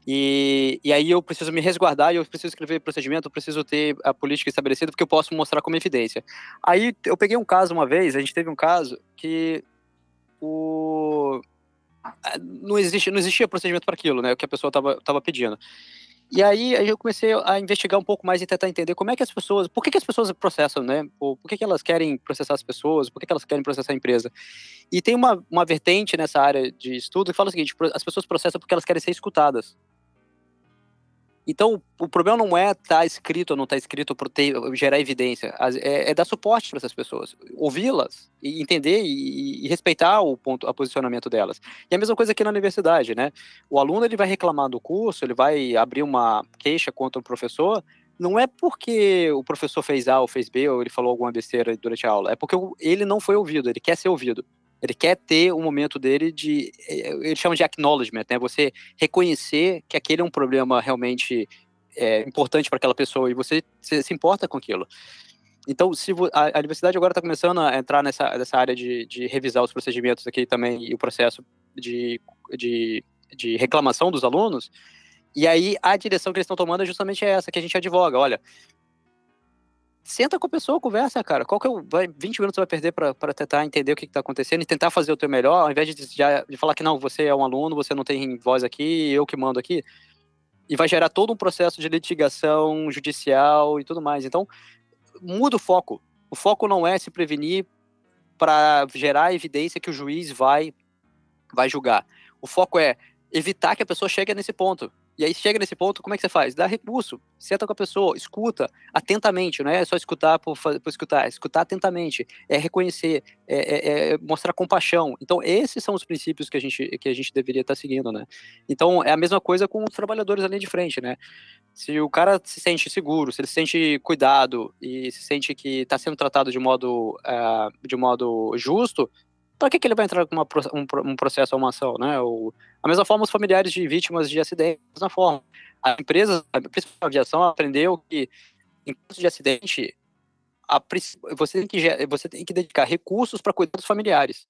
Speaker 3: E, e aí eu preciso me resguardar, eu preciso escrever procedimento, eu preciso ter a política estabelecida, porque eu posso mostrar como evidência. Aí eu peguei um caso uma vez, a gente teve um caso que o não existia, não existia procedimento para aquilo, né? O que a pessoa estava pedindo. E aí, eu comecei a investigar um pouco mais e tentar entender como é que as pessoas, por que, que as pessoas processam, né? Por, por que, que elas querem processar as pessoas, por que, que elas querem processar a empresa. E tem uma, uma vertente nessa área de estudo que fala o seguinte: as pessoas processam porque elas querem ser escutadas. Então, o problema não é estar tá escrito ou não estar tá escrito ter, gerar evidência, é, é dar suporte para essas pessoas, ouvi-las e entender e, e, respeitar o ponto, o posicionamento delas. E a mesma coisa aqui na universidade, né? O aluno ele vai reclamar do curso, ele vai abrir uma queixa contra o professor, não é porque o professor fez A ou fez B ou ele falou alguma besteira durante a aula, é porque ele não foi ouvido, ele quer ser ouvido. Ele quer ter um momento dele de. Eh, ele chama de acknowledgement, né? Você reconhecer que aquele é um problema realmente é, importante para aquela pessoa e você se, se, importa com aquilo. Então, se a, a universidade agora está começando a entrar nessa, nessa área de, de revisar os procedimentos aqui também e o processo de, de, de reclamação dos alunos, e aí a direção que eles estão tomando é justamente essa, que a gente advoga. Olha, senta com a pessoa, conversa, cara. Qual que é o, vai, 20 minutos você vai perder para tentar entender o que está acontecendo e tentar fazer o teu melhor, ao invés de, de, de, falar que não, você é um aluno, você não tem voz aqui, eu que mando aqui. E vai gerar todo um processo de litigação judicial e tudo mais. Então, muda o foco. O foco não é se prevenir para gerar evidência que o juiz vai, vai julgar. O foco é evitar que a pessoa chegue nesse ponto. E aí chega nesse ponto, como é que você faz? Dá recurso, senta com a pessoa, escuta atentamente, não é só escutar por, por escutar, é escutar atentamente, é reconhecer, é, é, é, mostrar compaixão. Então, esses são os princípios que a gente, que a gente deveria estar seguindo, né? Então, é a mesma coisa com os trabalhadores ali de frente, né? Se o cara se sente seguro, se ele se sente cuidado e se sente que está sendo tratado de modo, uh, de modo justo, para que, que ele vai entrar com uma, um, um, processo ou uma ação, né? A mesma forma, os familiares de vítimas de acidentes, da mesma forma. A empresa, a principal aviação, aprendeu que em caso de acidente, a, você, tem que, você tem que dedicar recursos para cuidar dos familiares.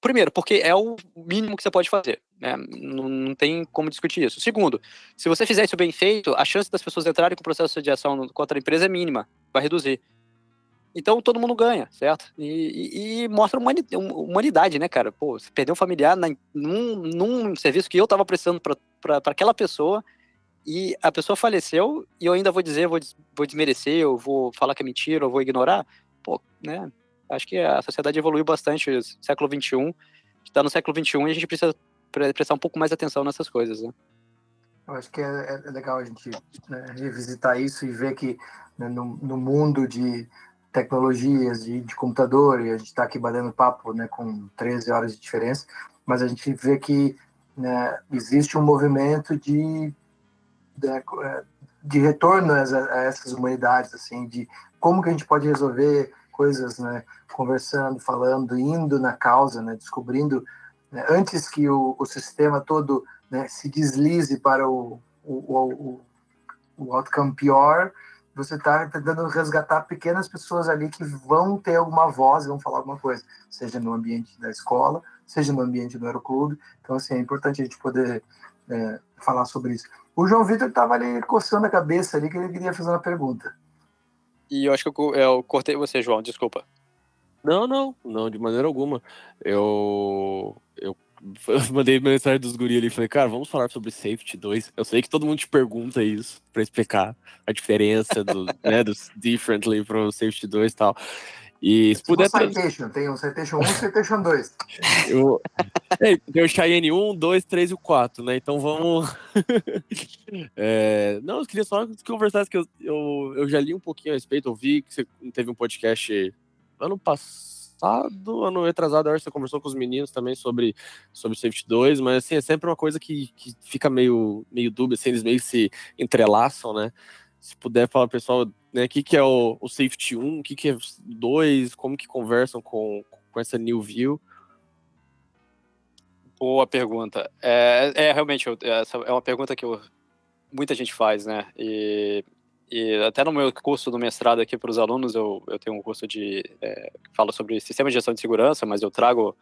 Speaker 3: Primeiro, porque é o mínimo que você pode fazer, né? não, não, tem como discutir isso. Segundo, se você fizer isso bem feito, a chance das pessoas entrarem com processo de ação contra a empresa é mínima, vai reduzir. Então todo mundo ganha, certo? E, e, e mostra humanidade, né, cara? Pô, você perdeu um familiar na, num, num serviço que eu tava prestando para aquela pessoa e a pessoa faleceu e eu ainda vou dizer, vou, vou desmerecer, eu vou falar que é mentira, eu vou ignorar. Pô, né? Acho que a sociedade evoluiu bastante no século XXI. Está no século XXI e a gente precisa prestar um pouco mais atenção nessas coisas, né?
Speaker 4: Eu acho que é, é legal a gente né, revisitar isso e ver que né, no, no mundo de tecnologias de, de computador, e a gente está aqui batendo papo né, com 13 horas de diferença, mas a gente vê que né, existe um movimento de, de, de retorno a, a, essas humanidades, assim, de como que a gente pode resolver coisas, né, conversando, falando, indo na causa, né, descobrindo, né, antes que o, o sistema todo né, se deslize para o, o, o, o outcome pior, você está tentando resgatar pequenas pessoas ali que vão ter alguma voz, vão falar alguma coisa, seja no ambiente da escola, seja no ambiente do aeroclube. Então, assim, é importante a gente poder é, falar sobre isso. O João Vitor estava ali coçando a cabeça ali, que ele queria fazer uma pergunta.
Speaker 3: E eu acho que eu, eu cortei você, João, desculpa.
Speaker 2: Não, não, não, de maneira alguma. Eu, eu eu mandei mensagem dos guri ali e falei, cara, vamos falar sobre Safety 2. Eu sei que todo mundo te pergunta isso pra explicar a diferença do, né, do Differently pro Safety 2 e tal. E se puder.
Speaker 4: Citation, tem o Citation 1 e o Citation 2.
Speaker 2: Eu, é, tem o Cheyenne 1, 2, 3 e o 4, né? Então vamos. é, não, eu queria só conversar que eu, eu, eu já li um pouquinho a respeito, eu vi que você teve um podcast ano passado passado, ano retrasado, acho que você conversou com os meninos também sobre, sobre Safety 2, mas assim, é sempre uma coisa que, que fica meio, meio dúbia, assim, eles meio se entrelaçam, né? Se puder falar, pessoal, né, o que, que é o, o Safety 1, o que, que é 2, como que conversam com, com essa New View?
Speaker 3: Boa pergunta. É, é realmente, essa é uma pergunta que eu, muita gente faz, né? E e até no meu curso do mestrado aqui para os alunos, eu, eu tenho um curso de. É, que fala sobre sistema de gestão de segurança, mas eu trago.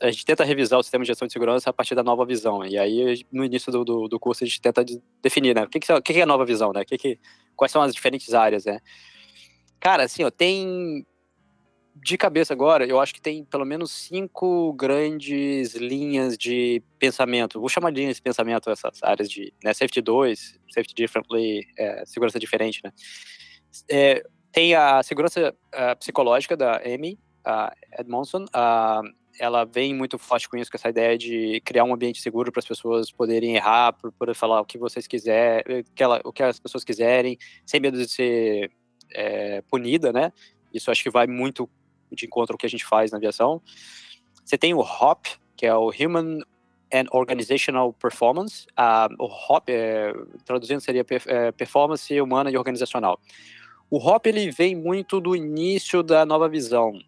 Speaker 3: A gente tenta revisar o sistema de gestão de segurança a partir da nova visão. E aí, no início do, do, do curso, a gente tenta de, definir, né? O que, que, é a nova visão, né? Que, que, quais são as diferentes áreas, né? Cara, assim, ó, tem de cabeça agora, eu acho que tem pelo menos cinco grandes linhas de pensamento. Vou chamar de linhas de pensamento essas áreas de né, Safety 2, Safety Differently, é, segurança diferente, né? É, tem a segurança a psicológica da Amy a Edmondson. A, ela vem muito forte com isso, com essa ideia de criar um ambiente seguro para as pessoas poderem errar, poder falar o que vocês quiserem, que ela, o que as pessoas quiserem, sem medo de ser é, punida, né? Isso acho que vai muito de encontro ao que a gente faz na aviação. Você tem o HOP, que é o Human and Organizational Performance. Uh, o HOP, é, traduzindo, seria é, Performance Humana e Organizacional. O HOP ele vem muito do início da nova visão.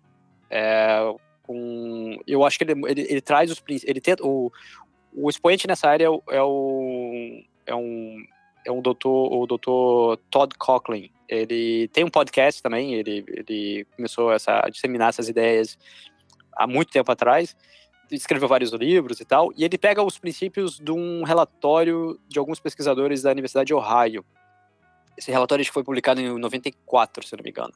Speaker 3: É, com, eu acho que ele, ele, ele traz os ele o, o expoente nessa área é o, é, é um é um doutor, o doutor Todd Coughlin. Ele tem um podcast também, ele, ele começou essa, a disseminar essas ideias há muito tempo atrás, escreveu vários livros e tal, e ele pega os princípios de um relatório de alguns pesquisadores da Universidade de Ohio. Esse relatório foi publicado em 94, se não me engano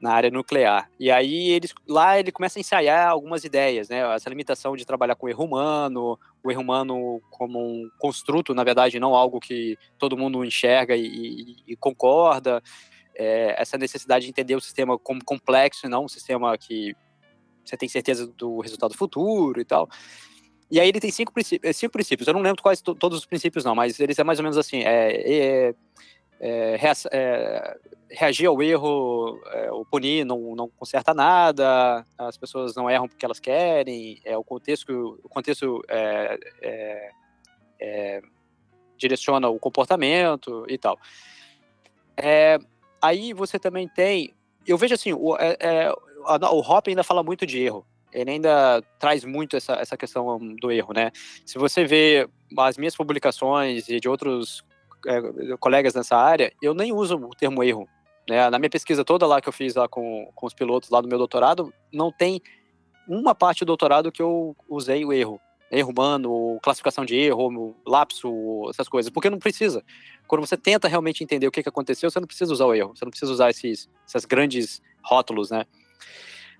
Speaker 3: na área nuclear. E aí eles lá ele começa a ensaiar algumas ideias, né? Essa limitação de trabalhar com erro humano, o erro humano como um construto, na verdade, não algo que todo mundo enxerga e, e, e concorda. É, essa necessidade de entender o sistema como complexo não um sistema que você tem certeza do resultado futuro e tal. E aí ele tem cinco princípios, cinco princípios. Eu não lembro quais todos os princípios, não, mas eles é mais ou menos assim: é, é, é, é reagir ao erro, é, o punir não, não conserta nada, as pessoas não erram porque elas querem, é, o contexto, o contexto é, é, direciona o comportamento e tal. aí você também tem, eu vejo assim, o, o Hop ainda fala muito de erro ele ainda traz muito essa, essa questão do erro, né? Se você vê as minhas publicações e de outros é, colegas nessa área, eu nem uso o termo erro. Né? Na minha pesquisa toda lá que eu fiz lá com, com os pilotos lá do meu doutorado, não tem uma parte do doutorado que eu usei o erro. Erro humano, classificação de erro, lapso, essas coisas. Porque não precisa. Quando você tenta realmente entender o que, que aconteceu, você não precisa usar o erro. Você não precisa usar esses, esses grandes rótulos, né?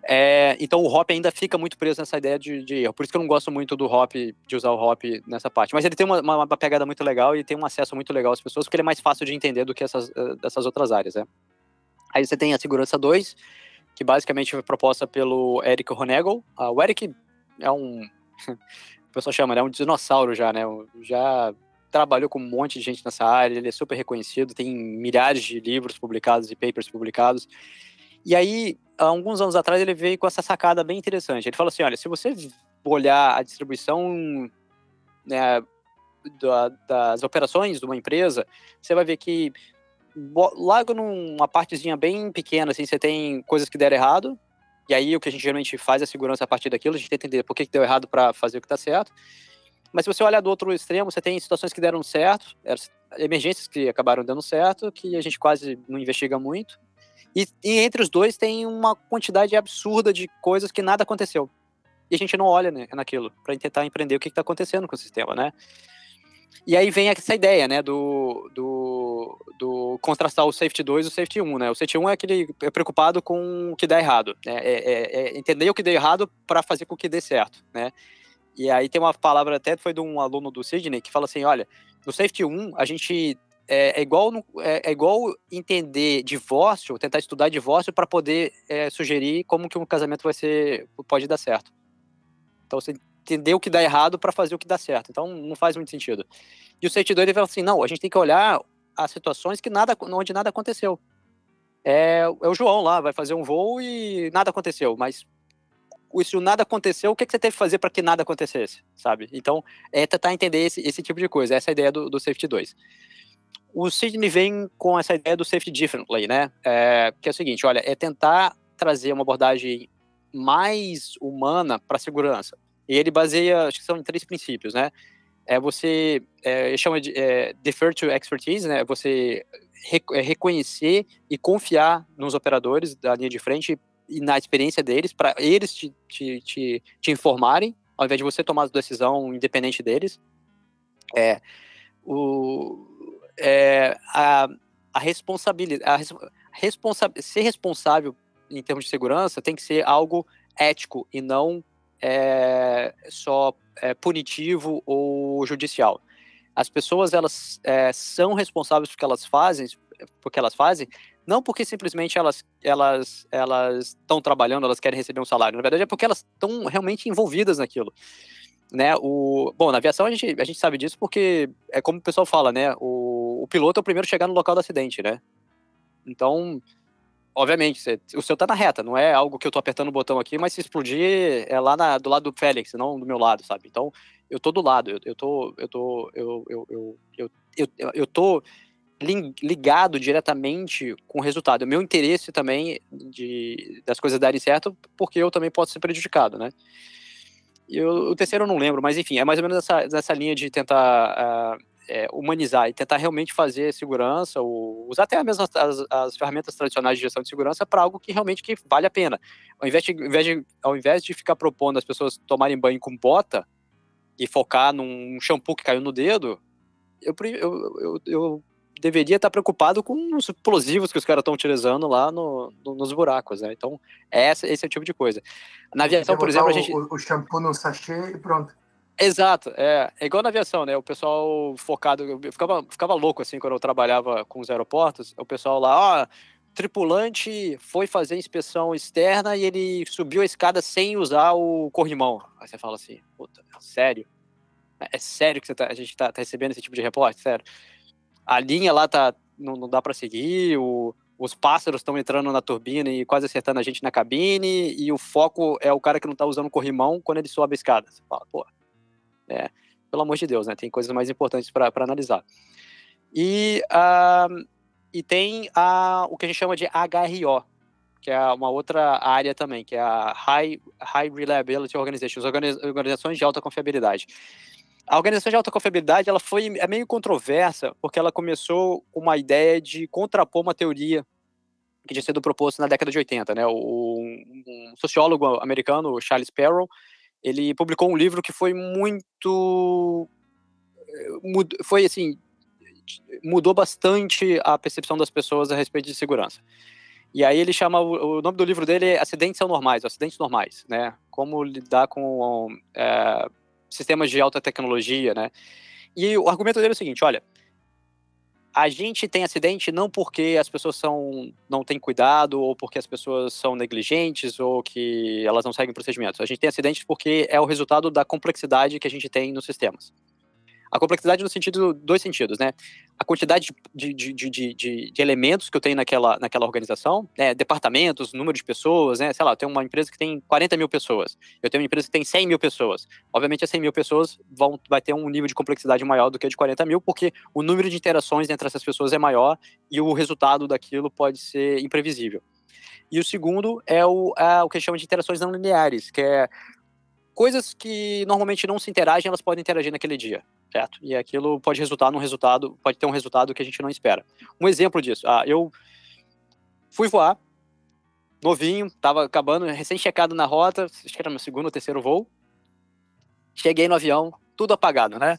Speaker 3: É, então o hop ainda fica muito preso nessa ideia de, de, erro. Por isso que eu não gosto muito do hop, de usar o hop nessa parte. Mas ele tem uma, uma, pegada muito legal e tem um acesso muito legal às pessoas, porque ele é mais fácil de entender do que essas, eh, dessas outras áreas. Né? Aí você tem a segurança 2, que basicamente foi proposta pelo Eric Honegel. Ah, o Eric é um. o pessoal chama, né? Um dinossauro já, né? Já trabalhou com um monte de gente nessa área, ele é super reconhecido, tem milhares de livros publicados e papers publicados. E aí, há alguns anos atrás, ele veio com essa sacada bem interessante. Ele falou assim: olha, se você olhar a distribuição né, da, das operações de uma empresa, você vai ver que logo numa partezinha bem pequena, assim, você tem coisas que deram errado, e aí o que a gente geralmente faz é segurança a partir daquilo, a gente tenta entender por que, que deu errado para fazer o que está certo. Mas se você olhar do outro extremo, você tem situações que deram certo, emergências que acabaram dando certo, que a gente quase não investiga muito, e, e, entre os dois tem uma quantidade absurda de coisas que nada aconteceu. E a gente não olha né, naquilo para tentar empreender o que está acontecendo com o sistema, né? E aí vem essa ideia, né, do, do, do contrastar o Safety 2 e o Safety 1, né? O Safety 1 é aquele é preocupado com o que dá errado, né? É, é, é entender o que deu errado para fazer com que dê certo, né? E aí tem uma palavra até foi de um aluno do Sidney que fala assim, olha, no Safety 1 a gente é, é igual, é, é, igual entender divórcio, tentar estudar divórcio para poder é, sugerir como que um casamento vai ser, pode dar certo. Então você entender o que dá errado para fazer o que dá certo. Então não faz muito sentido. E o certidão ele fala assim, não, a gente tem que olhar as situações que nada, onde nada aconteceu. É, é o João lá, vai fazer um voo e nada aconteceu, mas se nada aconteceu, o que, que você teve que fazer para que nada acontecesse, sabe? Então, é tentar entender esse, esse tipo de coisa, essa é a ideia do, do Safety 2 o Sidney vem com essa ideia do safety differently, né? É, que é o seguinte, olha, é tentar trazer uma abordagem mais humana para a segurança. E ele baseia, acho que são três princípios, né? É você, é, ele chama de é, defer to expertise, né? Você é, reconhecer e confiar nos operadores da linha de frente e na experiência deles, para eles te, te, te, te informarem, ao invés de você tomar a decisão independente deles. É, o, é, a, a responsabilidade, responsa ser responsável em termos de segurança tem que ser algo ético e não é, só é, punitivo ou judicial. As pessoas elas é, são responsáveis porque elas fazem, porque elas fazem, não porque simplesmente elas elas elas estão trabalhando, elas querem receber um salário. Na verdade é porque elas estão realmente envolvidas naquilo né, o, bom, na aviação a gente, a gente sabe disso porque é como o pessoal fala, né, o, o piloto é o primeiro a chegar no local do acidente, né, então, obviamente, o seu tá na reta, não é algo que eu tô apertando o botão aqui, mas se explodir é lá na, do lado do Félix, não do meu lado, sabe, então, eu tô do lado, eu, eu tô, eu tô, eu, eu, eu, eu, eu, eu tô ligado diretamente com o resultado, o meu interesse também de, das coisas darem certo, porque eu também posso ser prejudicado, né, e o, terceiro eu não lembro, mas enfim, é mais ou menos essa, essa linha de tentar uh, é, humanizar e tentar realmente fazer segurança, ou usar até mesmo as, as, as ferramentas tradicionais de gestão de segurança para algo que realmente que vale a pena. Ao invés, de, ao, invés de, ao invés de ficar propondo as pessoas tomarem banho com bota e focar num shampoo que caiu no dedo, eu, eu, eu, eu deveria estar preocupado com os explosivos que os caras estão utilizando lá no, no, nos buracos, né? Então, essa, esse é o tipo de coisa. Na aviação, por exemplo, a gente.
Speaker 4: O, o shampoo no sachê e pronto.
Speaker 3: Exato, é, é igual na aviação, né? O pessoal focado, eu ficava, ficava louco assim quando eu trabalhava com os aeroportos, o pessoal lá, ó, tripulante foi fazer inspeção externa e ele subiu a escada sem usar o corrimão. Aí você fala assim, puta, sério? É sério que você tá, a gente tá, tá recebendo esse tipo de reporte? Sério? A linha lá tá, não, não dá para seguir, o, os pássaros estão entrando na turbina e quase acertando a gente na cabine, e o foco é o cara que não tá usando corrimão quando ele sobe a escada. Você fala, pô, é, pelo amor de Deus, né? Tem coisas mais importantes para analisar. E, uh, e tem a, o que a gente chama de HRO, que é uma outra área também, que é a High, High Reliability Organizations, organizações de alta confiabilidade. A organização de alta confiabilidade ela foi é meio controversa, porque ela começou com uma ideia de contrapor uma teoria que tinha sido proposta na década de 80. Né? O, um sociólogo americano, Charles Perrow, ele publicou um livro que foi muito. Eh, foi assim. mudou bastante a percepção das pessoas a respeito de segurança. E aí ele chama, o, nome do livro dele é Acidentes são normais, acidentes normais, né? Como lidar com é, sistemas de alta tecnologia, né? E o argumento dele é o seguinte, olha, a gente tem acidente não porque as pessoas são, não têm cuidado, ou porque as pessoas são negligentes, ou que elas não seguem procedimentos. A gente tem acidentes porque é o resultado da complexidade que a gente tem nos sistemas. A complexidade no sentido, dois sentidos, né? A quantidade de, de, de, de, de elementos que eu tenho naquela, naquela organização, né? departamentos, número de pessoas, né? Sei lá, eu tenho uma empresa que tem 40 mil pessoas, eu tenho uma empresa que tem 100 mil pessoas. Obviamente, as 100 mil pessoas vão, vai ter um nível de complexidade maior do que a de 40 mil, porque o número de interações entre essas pessoas é maior e o resultado daquilo pode ser imprevisível. E o segundo é o, é o que a chama de interações não lineares, que é coisas que normalmente não se interagem, elas podem interagir naquele dia, certo? E aquilo pode resultar num resultado, pode ter um resultado que a gente não espera. Um exemplo disso, ah, eu fui voar, novinho, tava acabando, recém-checado na rota, acho que era meu segundo ou terceiro voo. Cheguei no avião, tudo apagado, né?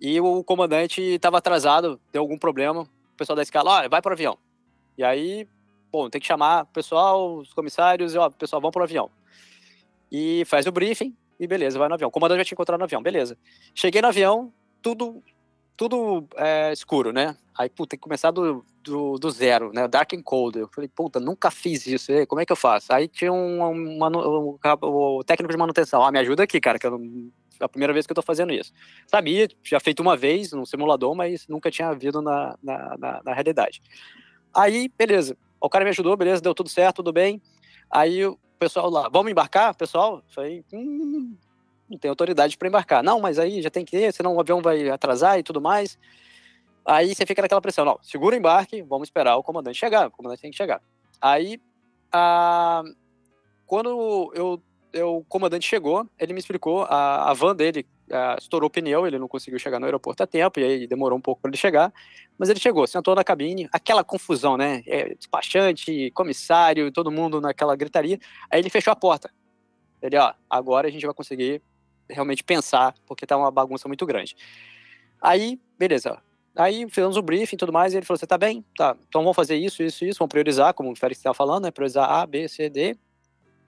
Speaker 3: E o comandante estava atrasado, deu algum problema. O pessoal da escala, olha, vai para o avião. E aí, bom, tem que chamar o pessoal, os comissários, e ó, pessoal, vão para o avião e faz o briefing e beleza, vai no avião. O comandante já tinha encontrado no avião, beleza. Cheguei no avião, tudo tudo é, escuro, né? Aí, puta, tem que começar do, do, do, zero, né? Dark and cold. Eu falei, puta, nunca fiz isso. E, como é que eu faço? Aí tinha um, um, um, um, técnico de manutenção. Ah, me ajuda aqui, cara, que eu não, é a primeira vez que eu tô fazendo isso. Sabia, já feito uma vez no simulador, mas nunca tinha havido na, na, na, na realidade. Aí, beleza. O cara me ajudou, beleza, deu tudo certo, tudo bem. Aí pessoal lá, vamos embarcar, pessoal? Falei, hum, não tem autoridade para embarcar. Não, mas aí já tem que ter, senão o avião vai atrasar e tudo mais. Aí você fica naquela pressão, não, segura o embarque, vamos esperar o comandante chegar, o comandante tem que chegar. Aí, a, quando eu, eu, o comandante chegou, ele me explicou, a, a van dele uh, estourou o pneu, ele não conseguiu chegar no aeroporto a tempo, e aí demorou um pouco para ele chegar, mas ele chegou, sentou na cabine, aquela confusão, né? É, despachante, comissário, todo mundo naquela gritaria. Aí ele fechou a porta. Ele, ó, agora a gente vai conseguir realmente pensar, porque tá uma bagunça muito grande. Aí, beleza. Aí fizemos o briefing e tudo mais, e ele falou: Você tá bem? Tá, então vamos fazer isso, isso, isso, vamos priorizar, como o Félix estava falando, né? Priorizar A, B, C, D.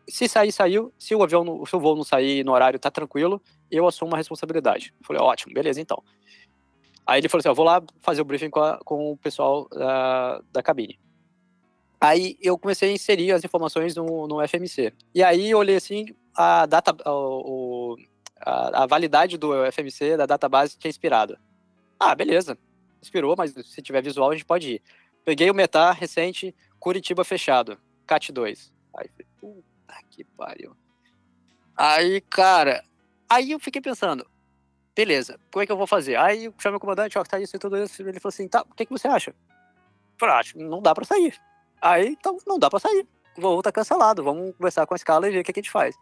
Speaker 3: Se sair, saiu. Se o avião, se o voo não sair no horário, tá tranquilo eu assumo a responsabilidade. Eu falei, ótimo, beleza, então. Aí ele falou assim, eu vou lá fazer o briefing com, a, com o pessoal uh, da cabine. Aí eu comecei a inserir as informações no, no FMC. E aí eu olhei assim, a data, o, a, a, validade do FMC, da database, tinha expirado. Ah, beleza. Expirou, mas se tiver visual a gente pode ir. Peguei o Meta recente, Curitiba fechado, CAT2. Aí, puta que pariu. Aí, cara, Aí eu fiquei pensando, beleza, como é que eu vou fazer? Aí eu chamei o comandante, ó, tá isso e tudo isso. Ele falou assim, tá, o que, que você acha? Eu ah, acho não dá pra sair. Aí, então, não dá pra sair. O voo tá cancelado, vamos conversar com a escala e ver o que, que a gente faz.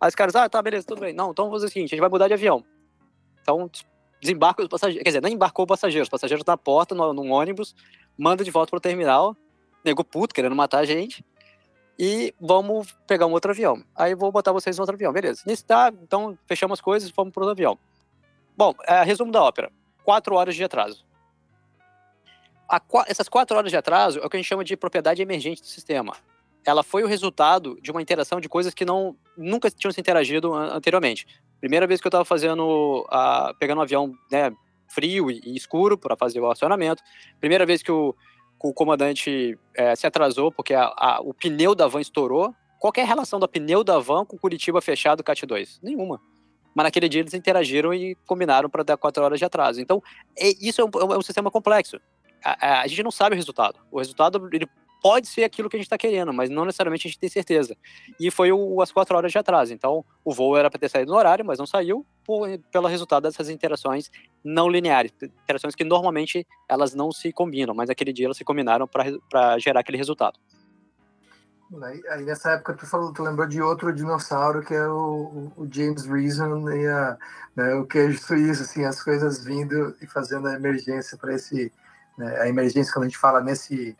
Speaker 3: Aí os caras, ah, tá, beleza, tudo bem. Não, então vamos fazer o seguinte, a gente vai mudar de avião. Então, desembarca os passageiros. Quer dizer, nem embarcou os passageiros. Os passageiros na porta, no, num ônibus, manda de volta pro terminal. Nego puto, querendo matar a gente e vamos pegar um outro avião. Aí vou botar vocês no outro avião, beleza. Nisso tá, então fechamos as coisas, vamos pro outro avião. Bom, é, resumo da ópera: quatro horas de atraso. A, essas quatro horas de atraso é o que a gente chama de propriedade emergente do sistema. Ela foi o resultado de uma interação de coisas que não nunca tinham se interagido anteriormente. Primeira vez que eu estava fazendo, uh, pegando um avião né, frio e, e escuro para fazer o acionamento. Primeira vez que o o comandante é, se atrasou porque a, a, o pneu da van estourou. Qual é a relação do pneu da van com Curitiba fechado CAT 2? Nenhuma. Mas naquele dia eles interagiram e combinaram para dar quatro horas de atraso. Então, é, isso é um, é um, sistema complexo. A, a, gente não sabe o resultado. O resultado ele pode ser aquilo que a gente está querendo, mas não necessariamente a gente tem certeza. E foi o, as quatro horas de atraso. Então, o voo era para ter saído no horário, mas não saiu por, pelo resultado dessas interações não lineares, interações que normalmente elas não se combinam, mas naquele dia elas se combinaram para gerar aquele resultado.
Speaker 4: Aí, nessa época tu falou, tu lembrou de outro dinossauro que é o, o James Reason e a, né, o queijo suíço, assim, as coisas vindo e fazendo a emergência para esse, né, a emergência quando a gente fala nesse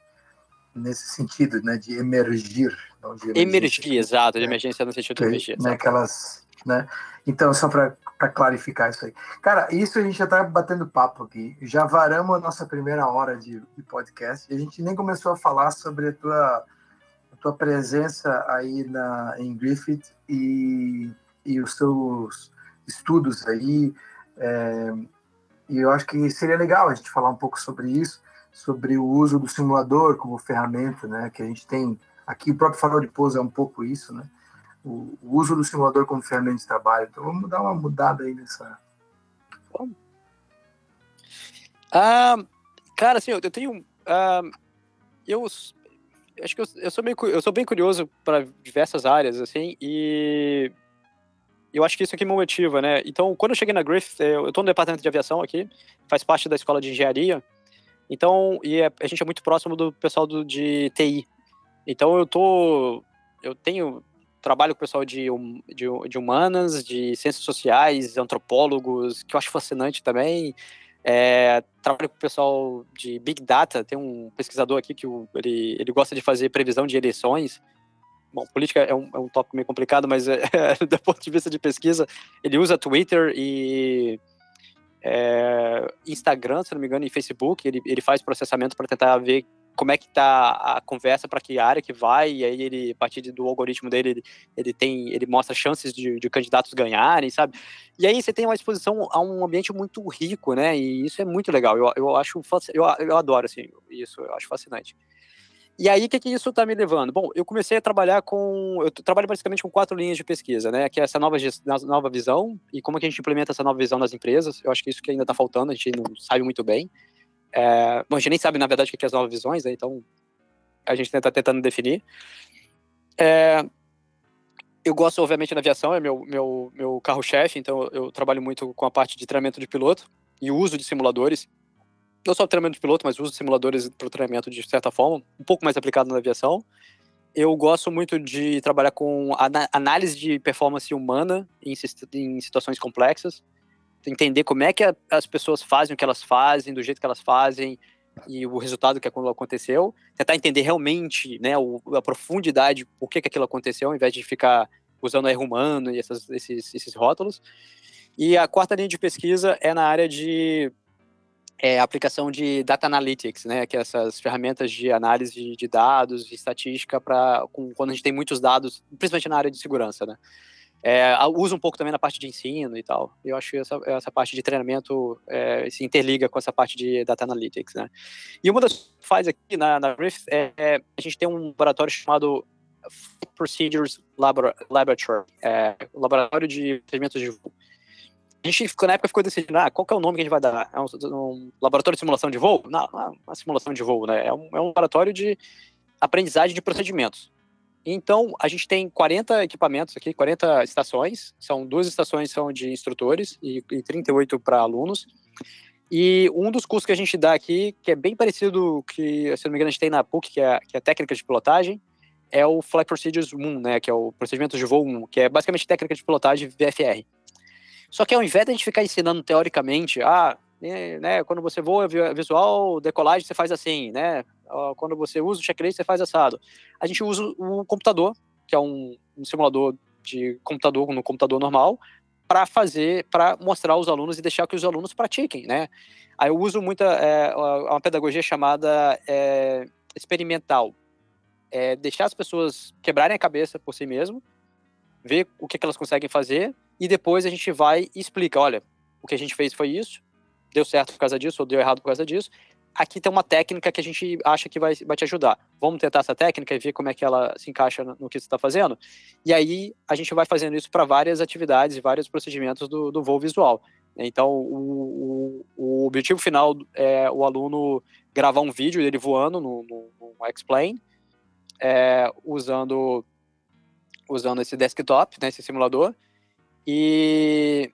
Speaker 4: nesse sentido, né, de emergir.
Speaker 3: Não de emergir, exato, de emergência no sentido de emergir.
Speaker 4: Né, aquelas, né? Então, só para clarificar isso aí. Cara, isso a gente já está batendo papo aqui. Já varamos a nossa primeira hora de, de, podcast e a gente nem começou a falar sobre a tua, a tua presença aí na, em Griffith e, e os seus estudos aí. É, e eu acho que seria legal a gente falar um pouco sobre isso sobre o uso do simulador como ferramenta, né? Que a gente tem aqui o próprio farol de pouso é um pouco isso, né? O, o uso do simulador como ferramenta de trabalho. Então vamos dar uma mudada aí nessa.
Speaker 3: Ah, cara, assim, eu, tenho, ah, eu acho que eu, eu, sou meio, eu sou bem curioso para diversas áreas, assim, e eu acho que isso aqui me motiva, né? Então, quando eu cheguei na Griffith, eu estou no departamento de aviação aqui, faz parte da escola de engenharia. Então, e é, a gente é muito próximo do pessoal do, de TI. Então eu tô. Eu tenho. Trabalho com o pessoal de, de, de humanas, de ciências sociais, antropólogos, que eu acho fascinante também. É, trabalho com o pessoal de Big Data, tem um pesquisador aqui que o, ele, ele gosta de fazer previsão de eleições. Bom, política é um, é um tópico meio complicado, mas é, do ponto de vista de pesquisa, ele usa Twitter e é, Instagram, se não me engano, e Facebook, ele, ele faz processamento para tentar ver como é que tá a conversa para que área que vai, e aí ele, a partir do algoritmo dele, ele, ele tem, ele mostra chances de, de, candidatos ganharem, sabe? E aí você tem uma exposição a um ambiente muito rico, né? E isso é muito legal. Eu, eu acho, eu, eu adoro, assim, isso, eu acho fascinante. E aí, o que, que isso está me levando? Bom, eu comecei a trabalhar com. Eu trabalho basicamente com quatro linhas de pesquisa, né? Que é essa nova, nova visão e como é que a gente implementa essa nova visão nas empresas. Eu acho que isso que ainda está faltando, a gente não sabe muito bem. É, bom, a gente nem sabe, na verdade, o que é as novas visões, né? Então, a gente está tentando definir. É, eu gosto, obviamente, da aviação, é meu, meu, meu carro-chefe, então eu trabalho muito com a parte de treinamento de piloto e uso de simuladores não só treinamento de piloto, mas uso simuladores para o treinamento de certa forma, um pouco mais aplicado na aviação. Eu gosto muito de trabalhar com análise de performance humana em, em situações complexas, entender como é que a, as pessoas fazem o que elas fazem, do jeito que elas fazem e o resultado que aconteceu, tentar entender realmente, né, o, a profundidade, por que, que aquilo aconteceu, ao invés de ficar usando erro humano e essas, esses, esses rótulos. E a quarta linha de pesquisa é na área de é a aplicação de data analytics, né, que é essas ferramentas de análise de dados, de estatística para quando a gente tem muitos dados, principalmente na área de segurança, né. É, usa um pouco também na parte de ensino e tal. Eu acho que essa, essa parte de treinamento é, se interliga com essa parte de data analytics, né. E uma das faz aqui na, na é, é, a gente tem um laboratório chamado Procedures Laboratory, é, laboratório de procedimentos de voo a gente ficou, na época ficou decidindo, ah, qual que é o nome que a gente vai dar? É um, um laboratório de simulação de voo? Não, não é uma simulação de voo, né? É um, é um laboratório de aprendizagem de procedimentos. Então, a gente tem 40 equipamentos aqui, 40 estações, são duas estações são de instrutores e, e 38 para alunos. E um dos cursos que a gente dá aqui, que é bem parecido que, se não me engano, a gente tem na PUC, que é, que é técnica de pilotagem, é o Flight Procedures 1, né, que é o procedimento de voo 1, que é basicamente técnica de pilotagem VFR. Só que ao invés de a gente ficar ensinando teoricamente, ah, né, né quando você voa visual, decolagem, você faz assim, né? Quando você usa o checklist, você faz assado. A gente usa o computador, que é um, um simulador de computador no computador normal, para fazer, para mostrar aos alunos e deixar que os alunos pratiquem, né? Aí eu uso muita é, uma pedagogia chamada é, experimental, é deixar as pessoas quebrarem a cabeça por si mesmo, ver o que, que elas conseguem fazer e depois a gente vai e explica, olha, o que a gente fez foi isso, deu certo por causa disso ou deu errado por causa disso, aqui tem uma técnica que a gente acha que vai, vai te ajudar. Vamos tentar essa técnica e ver como é que ela se encaixa no, no que você está fazendo. E aí a gente vai fazendo isso para várias atividades e vários procedimentos do, do voo visual. Então, o, o, o, objetivo final é o aluno gravar um vídeo dele voando no, no, no X-Plane, é, usando, usando esse desktop, né, esse simulador, e,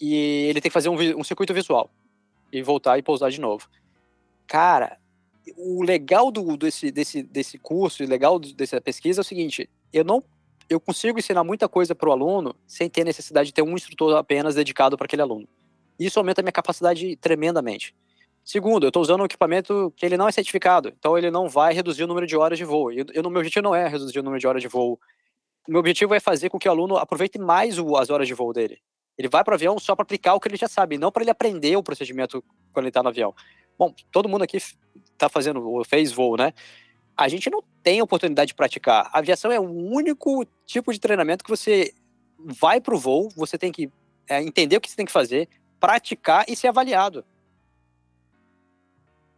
Speaker 3: e ele tem que fazer um, um circuito visual e voltar e pousar de novo. Cara, o legal do, desse, desse, desse curso e legal dessa pesquisa é o seguinte: eu não eu consigo ensinar muita coisa para o aluno sem ter necessidade de ter um instrutor apenas dedicado para aquele aluno. Isso aumenta a minha capacidade tremendamente. Segundo, eu estou usando um equipamento que ele não é certificado, então ele não vai reduzir o número de horas de voo. Eu, eu, meu objetivo não é reduzir o número de horas de voo. Meu objetivo é fazer com que o aluno aproveite mais o, as horas de voo dele. Ele vai para o avião só para aplicar o que ele já sabe, não para ele aprender o procedimento quando ele está no avião. Bom, todo mundo aqui está fazendo, fez voo, né? a gente não tem oportunidade de praticar. A aviação é o único tipo de treinamento que você vai para o voo, você tem que é, entender o que você tem que fazer, praticar e ser avaliado.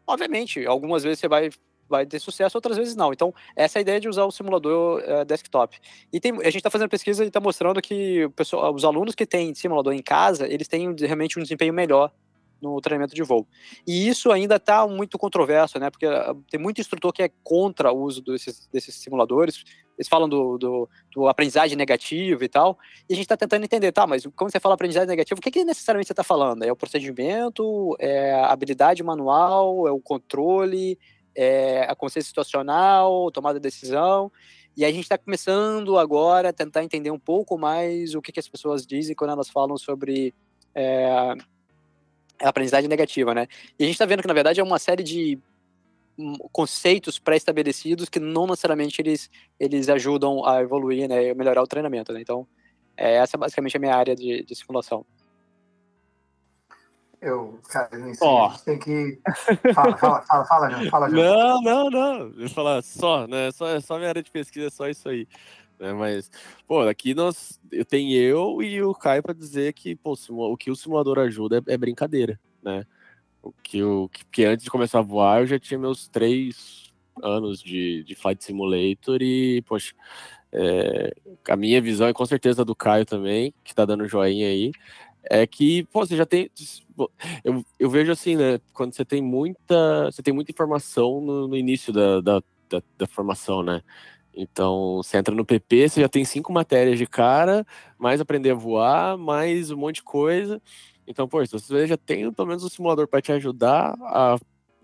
Speaker 3: Obviamente, algumas vezes você vai, vai ter sucesso, outras vezes não. Então, essa é a ideia de usar o simulador é, desktop. E tem, a gente está fazendo pesquisa e está mostrando que pessoal, os alunos que têm simulador em casa, eles têm realmente um desempenho melhor no treinamento de voo. E isso ainda está muito controverso, né? Porque ah, tem muito instrutor que é contra o uso desses, desses simuladores. Eles falam do, do, do, aprendizagem negativa e tal. E a gente está tentando entender, tá, mas quando você fala aprendizagem negativa, o que, que necessariamente você está falando? É o procedimento? É a habilidade manual? É o controle? É a consciência situacional? Tomada de decisão? E a gente está começando agora a tentar entender um pouco mais o que, que as pessoas dizem quando elas falam sobre é, a aprendizagem negativa, né? E a gente está vendo que, na verdade, é uma série de hum, conceitos pré-estabelecidos que não necessariamente eles, eles ajudam a evoluir, né, melhorar o treinamento, né? Então, é, essa é basicamente a minha área de, de simulação.
Speaker 4: Eu, cara, isso oh. tem que. Fala, fala, fala, fala, João, fala,
Speaker 2: João. Não, não, não. Eu falar só, né? Só, só minha área de pesquisa é só isso aí. Né? Mas, pô, aqui nós, eu tenho eu e o Caio para dizer que, pô, o que o simulador ajuda é, é brincadeira, né? O que eu, que, antes de começar a voar, eu já tinha meus três anos de, de Flight Simulator e, poxa, é, a minha visão, e com certeza do Caio também, que tá dando joinha aí, é que, pô, você já tem. Eu, eu vejo assim, né? Quando você tem muita. Você tem muita informação no, no início da, da, da, da formação, né? Então, você entra no PP, você já tem cinco matérias de cara, mais aprender a voar, mais um monte de coisa. Então, pô, você já tem pelo menos um simulador para te ajudar a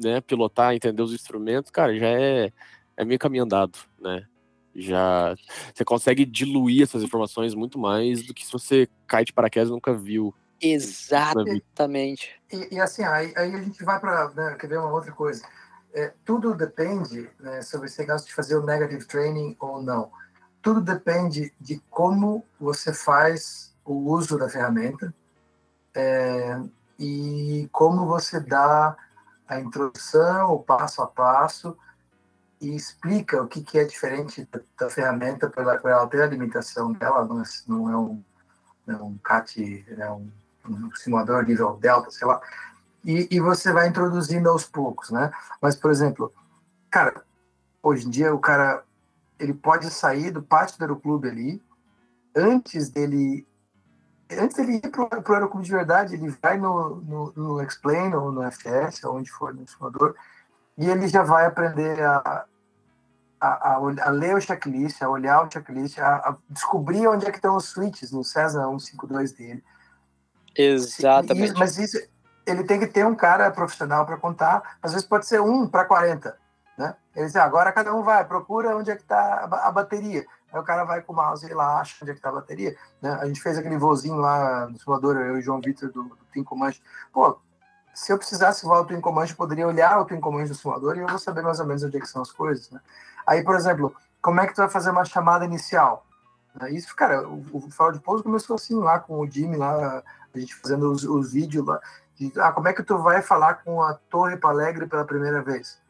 Speaker 2: né, pilotar, entender os instrumentos, cara, já é, é meio caminho andado, né? Já você consegue diluir essas informações muito mais do que se você cai de paraquedas e nunca viu.
Speaker 3: Exatamente.
Speaker 4: E, e assim, aí, aí, a gente vai para. Né, quer ver uma outra coisa? é, tudo depende né, sobre se gosta de fazer o negative training ou não. Tudo depende de como você faz o uso da ferramenta é, e como você dá a introdução, o passo a passo e explica o que, que é diferente da, da ferramenta pela, pela ela ter a limitação dela, não é, não é um, não é um CAT, é um, um simulador nível delta, sei lá, e, e você vai introduzindo aos poucos, né? Mas, por exemplo, cara, hoje em dia o cara ele pode sair do pátio do aeroclube ali, antes dele antes dele ir para o aeroclube de verdade, ele vai no, no, no Explain ou no FS, onde for no simulador, e ele já vai aprender a, a, a, a, ler o checklist, a olhar o checklist, a, a, descobrir onde é que estão os switches no Cessna 152 dele.
Speaker 3: Exatamente.
Speaker 4: E, mas isso, ele tem que ter um cara profissional para contar. Às vezes pode ser um para 40. Né? Ele diz, ah, agora cada um vai, procura onde é que está a bateria. Aí o cara vai com o mouse e lá acha onde é que está a bateria. Né? A gente fez aquele voozinho lá no simulador, eu e o João Vitor do, do Command. Pô, se eu precisasse voar o Twin Command, eu poderia olhar o Twin Command do simulador e eu vou saber mais ou menos onde é que são as coisas. Né? Aí, por exemplo, como é que tu vai fazer uma chamada inicial? Isso, cara, o, o Farol de Pouso começou assim lá com o Jimmy lá, a gente fazendo os, os vídeos lá de ah, como é que tu vai falar com a Torre Palegre pela primeira vez?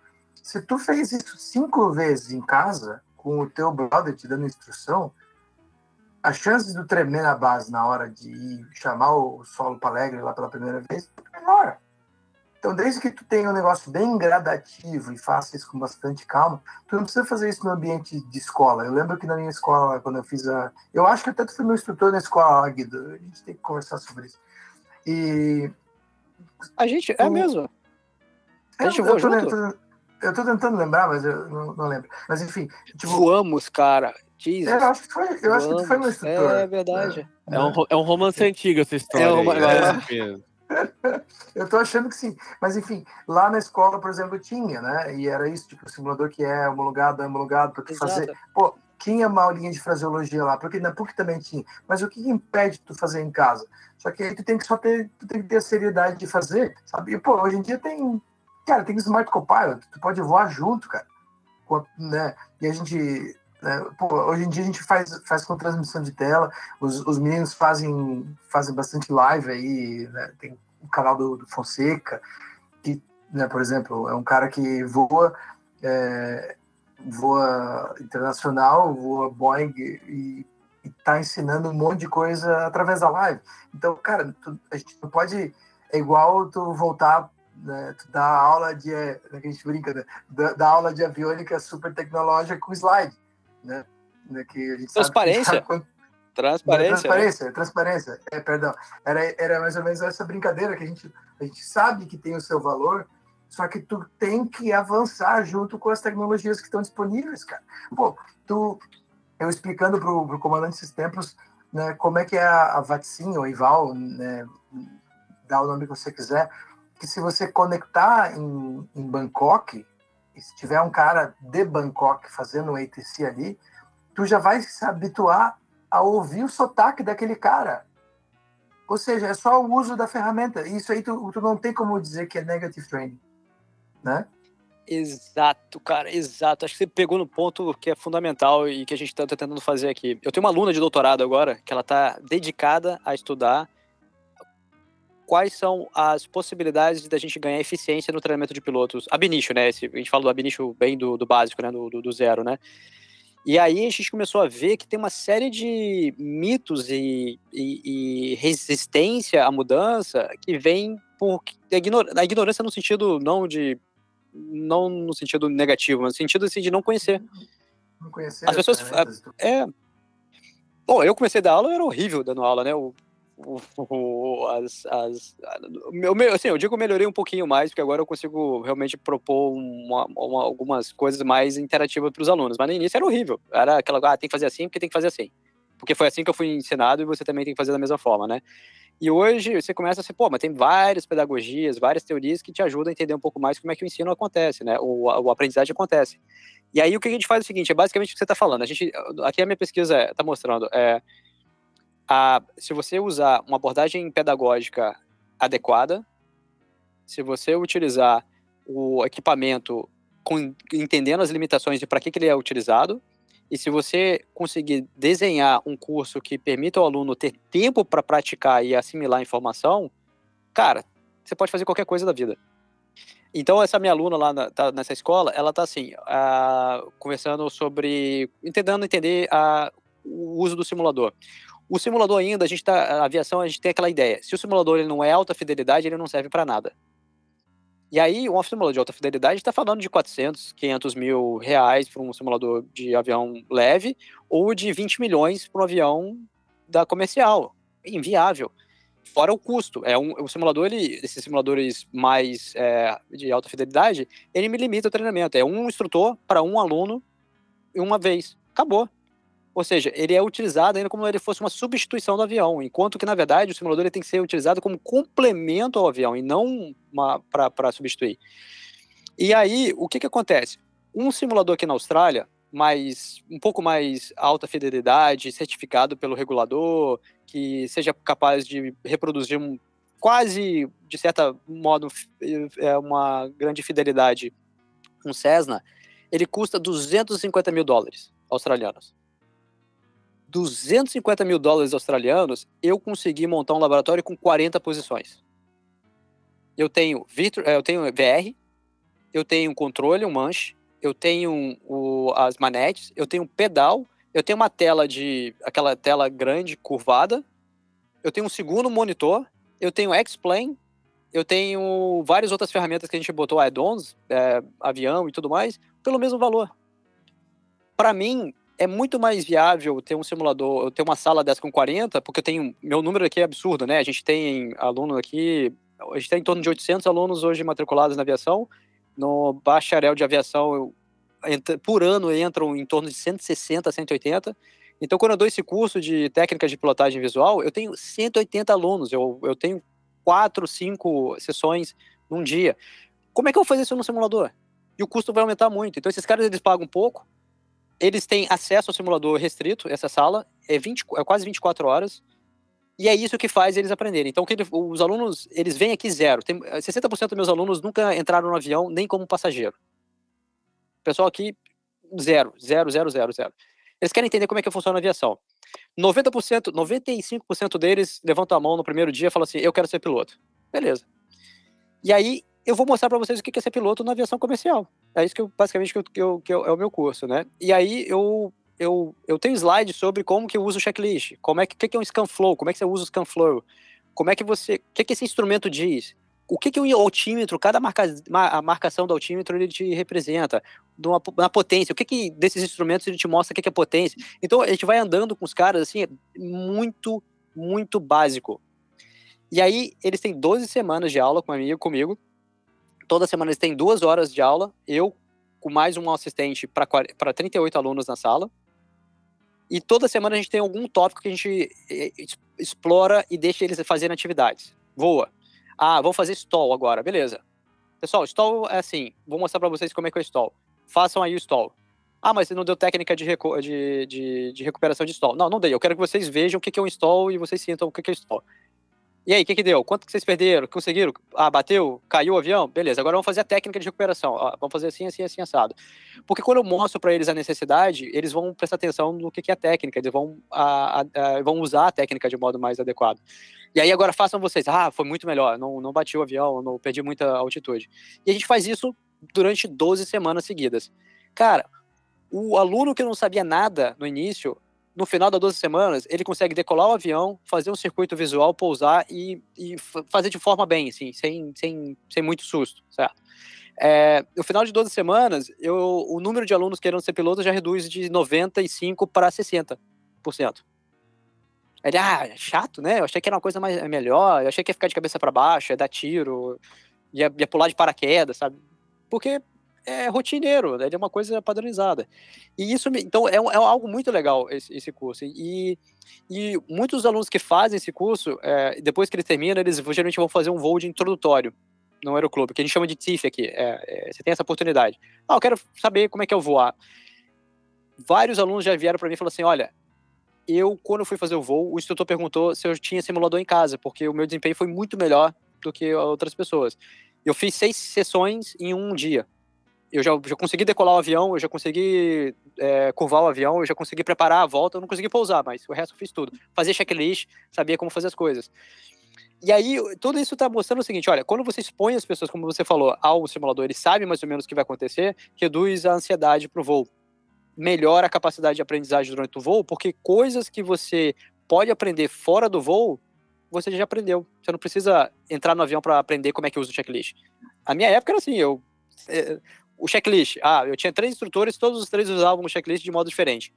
Speaker 4: Se tu fez isso cinco vezes em casa, com o teu brother te dando instrução, a chance de tu tremer na base na hora de chamar o solo Palegre lá pela primeira vez é menor. Então, desde que tu tenha um negócio bem gradativo e faça isso com bastante calma, tu não precisa fazer isso no ambiente de escola. Eu lembro que na minha escola, quando eu fiz a. Eu acho que até tu foi meu instrutor na escola, Guido. A gente tem que conversar sobre isso. E.
Speaker 3: A gente. É mesmo. A gente
Speaker 4: eu,
Speaker 3: voou
Speaker 4: eu, tô,
Speaker 3: junto?
Speaker 4: tentando, eu tô tentando lembrar, mas eu não, não lembro. Mas enfim, tipo,
Speaker 3: Voamos, cara. Jesus.
Speaker 4: eu acho que foi, eu acho que tu foi meu instrutor.
Speaker 3: É verdade.
Speaker 2: É um, ro- é um romance antigo essa história.
Speaker 3: É uma-
Speaker 2: aí,
Speaker 3: é.
Speaker 4: Eu tô achando que sim. Mas enfim, lá na escola, por exemplo, tinha, né? E era isso, tipo, o simulador que é homologado, é homologado, para tu fazer. Pô, tinha uma aulinha de fraseologia lá, porque na PUC também tinha. Mas o que impede tu fazer em casa? Só que aí tu tem que só ter, tu tem que ter a seriedade de fazer, sabe? E, pô, hoje em dia tem, cara, tem Smart Copilot, tu pode voar junto, cara. Com- né? E a gente, pô, hoje em dia a gente faz, faz com transmissão de tela, os, os meninos fazem, fazem bastante live aí, né? Tem o canal do, do Fonseca, que, né, por exemplo, é um cara que voa, é, voa internacional, voa Boeing e está ensinando um monte de coisa através da live. Então, cara, tu- a gente não pode. É igual tu voltar, né, tu dar aula de. é, que a gente brinca, né? Da aula de aviônica super tecnológica com slide, né? né, Que a gente sabe-
Speaker 3: Transparência.
Speaker 4: sabe quando-
Speaker 3: Transparência. né?
Speaker 4: transparência, transparência. É, perdão. Era, era mais ou menos essa brincadeira que a gente, a gente sabe que tem o seu valor, só que tu tem que avançar junto com as tecnologias que estão disponíveis, cara. Pô, tu, eu explicando pro, pro comandante esses tempos, né, como é que é a, a Vatsim, ou Ival, né, dá o nome que você quiser, que se você conectar em, em Bangkok, e se tiver um cara de Bangkok fazendo um ATC ali, tu já vai se habituar a ouvir o sotaque daquele cara. Ou seja, é só o uso da ferramenta. Isso aí tu, tu não tem como dizer que é negative training. Né?
Speaker 3: Exato, cara, exato. Acho que você pegou no ponto que é fundamental e que a gente está tentando fazer aqui. Eu tenho uma aluna de doutorado agora que ela está dedicada a estudar quais são as possibilidades da gente ganhar eficiência no treinamento de pilotos. Ab initio, né? Esse, a gente fala do ab initio bem do, do básico, né? Do, do, do zero, né? E aí a gente começou a ver que tem uma série de mitos e, e, e resistência à mudança que vem por a ignor- a ignorância no sentido não de não no sentido negativo, mas no sentido assim, de não conhecer.
Speaker 4: Não conhecer
Speaker 3: As pessoas- É. Bom, eu comecei a dar aula, eu era horrível dando aula, né? O, as, as, meu, meu- assim, eu digo que melhorei um pouquinho mais, porque agora eu consigo realmente propor uma- uma- algumas coisas mais interativas para os alunos. Mas no início era horrível. Era aquela, ah, tem que fazer assim porque tem que fazer assim. Porque foi assim que eu fui ensinado e você também tem que fazer da mesma forma, né? E hoje você começa a ser, pô, mas tem várias pedagogias, várias teorias que te ajudam a entender um pouco mais como é que o ensino acontece, né? O, o aprendizagem acontece. E aí o que a gente faz é o seguinte, é basicamente o que você está falando. A gente, aqui a minha pesquisa está mostrando, é, a, se você usar uma abordagem pedagógica adequada, se você utilizar o equipamento com, entendendo as limitações e para que, que ele é utilizado, e se você conseguir desenhar um curso que permita ao aluno ter tempo para praticar e assimilar a informação, cara, você pode fazer qualquer coisa da vida. Então, essa minha aluna lá na- tá nessa escola, ela tá assim, conversando sobre. tentando entender o uso do simulador. O simulador ainda, a gente tá. A aviação, a gente tem aquela ideia. Se o simulador ele não é alta fidelidade, ele não serve para nada. E aí, um simulador de alta fidelidade está falando de 400, 500 mil reais para um simulador de avião leve, ou de 20 milhões para um avião da comercial. Inviável. Fora o custo. É um, o simulador, ele, esses simuladores mais é, de alta fidelidade, ele me limita o treinamento. É um instrutor para um aluno uma vez. Acabou. Ou seja, ele é utilizado ainda como se ele fosse uma substituição do avião, enquanto que, na verdade, o simulador tem que ser utilizado como complemento ao avião e não para substituir. E aí, o que, que acontece? Um simulador aqui na Austrália, mais, um pouco mais alta fidelidade, certificado pelo regulador, que seja capaz de reproduzir um, quase, de certo modo, é uma grande fidelidade, um Cessna, ele custa 250 mil dólares australianos. 250 mil dólares australianos, eu consegui montar um laboratório com 40 posições. Eu tenho, Victor, eu tenho VR, eu tenho um controle, um manche, eu tenho o, as manetes, eu tenho um pedal, eu tenho uma tela de. aquela tela grande, curvada, eu tenho um segundo monitor, eu tenho X-Plane, eu tenho várias outras ferramentas que a gente botou, add-ons, é, avião e tudo mais, pelo mesmo valor. Para mim, é muito mais viável ter um simulador, ter uma sala dessa com 40, porque eu tenho, meu número aqui é absurdo, né? A gente tem aluno aqui, a gente tem em torno de 800 alunos hoje matriculados na aviação, no bacharel de aviação, por ano entram em torno de 160, 180, então quando eu dou esse curso de técnicas de pilotagem visual, eu tenho 180 alunos, eu, eu tenho quatro, cinco sessões num dia. Como é que eu vou fazer isso no simulador? E o custo vai aumentar muito. Então esses caras eles pagam pouco, eles têm acesso ao simulador restrito, essa sala, é, 20, é quase 24 horas, e é isso que faz eles aprenderem. Então, ele, os alunos, eles vêm aqui zero. Tem, 60% dos meus alunos nunca entraram no avião, nem como passageiro. O pessoal aqui, zero, zero, zero, zero, zero. Eles querem entender como é que funciona a aviação. 90%, 95% deles levantam a mão no primeiro dia e falam assim: eu quero ser piloto. Beleza. E aí, eu vou mostrar para vocês o que é ser piloto na aviação comercial. É isso que eu, basicamente que, eu, que, eu, que é o meu curso, né? E aí eu, eu, eu tenho slide sobre como que eu uso o checklist, como é que, que, é um scan flow, como é que você usa o scan flow, como é que você, o que, que esse instrumento diz, o que, que o altímetro, cada marca, a marcação do altímetro ele te representa, uma potência, o que, que desses instrumentos ele te mostra o que, é potência. Então a gente vai andando com os caras assim, é muito, muito básico. E aí eles têm 12 semanas de aula comigo, comigo Toda semana eles têm duas horas de aula, eu com mais um assistente para 38 alunos na sala. E toda semana a gente tem algum tópico que a gente explora e deixa eles fazerem atividades. Voa. Ah, vamos fazer stall agora, beleza. Pessoal, stall é assim, vou mostrar para vocês como é que é o stall. Façam aí o stall. Ah, mas você não deu técnica de, de, de, de, recuperação de stall. Não, não dei. Eu quero que vocês vejam o que é um stall e vocês sintam o que é stall. E aí, o que, que deu? Quanto que vocês perderam? Conseguiram? Ah, bateu? Caiu o avião? Beleza, agora vamos fazer a técnica de recuperação. Ah, vamos fazer assim, assim, assim, assado. Porque quando eu mostro para eles a necessidade, eles vão prestar atenção no que, que é a técnica, eles vão, a, a, vão usar a técnica de modo mais adequado. E aí agora façam vocês, ah, foi muito melhor, não, não bati o avião, não perdi muita altitude. E a gente faz isso durante 12 semanas seguidas. Cara, o aluno que não sabia nada no início, no final das 12 semanas, ele consegue decolar o avião, fazer um circuito visual, pousar e, e fazer de forma bem, assim, sem, sem, sem muito susto, certo? É, no final de 12 semanas, eu, o número de alunos querendo ser piloto já reduz de 95% para 60%. Ele, ah, é chato, né? Eu achei que era uma coisa mais, é melhor, eu achei que ia ficar de cabeça para baixo, ia dar tiro, ia, ia pular de paraquedas, sabe? Porque é rotineiro, né? ele é uma coisa padronizada. E isso, então, é, é algo muito legal esse, esse curso. E, e muitos alunos que fazem esse curso, é, depois que eles terminam, eles geralmente vão fazer um voo de introdutório no aeroclube, que a gente chama de TIF aqui. É, é, você tem essa oportunidade. Ah, eu quero saber como é que é o voar. Vários alunos já vieram para mim e falaram assim: olha, eu, quando eu fui fazer o voo, o instrutor perguntou se eu tinha simulador em casa, porque o meu desempenho foi muito melhor do que outras pessoas. Eu fiz seis sessões em um dia eu já, já consegui decolar o avião, eu já consegui é, curvar o avião, eu já consegui preparar a volta, eu não consegui pousar, mas o resto eu fiz tudo. Fazia checklist, sabia como fazer as coisas. E aí, tudo isso está mostrando o seguinte: olha, quando você expõe as pessoas, como você falou, ao simulador, ele sabe mais ou menos o que vai acontecer, reduz a ansiedade para o voo. Melhora a capacidade de aprendizagem durante o voo, porque coisas que você pode aprender fora do voo, você já aprendeu. Você não precisa entrar no avião para aprender como é que usa o checklist. A minha época era assim, eu é, o checklist. Ah, eu tinha três instrutores, todos os três usavam o checklist de modo diferente.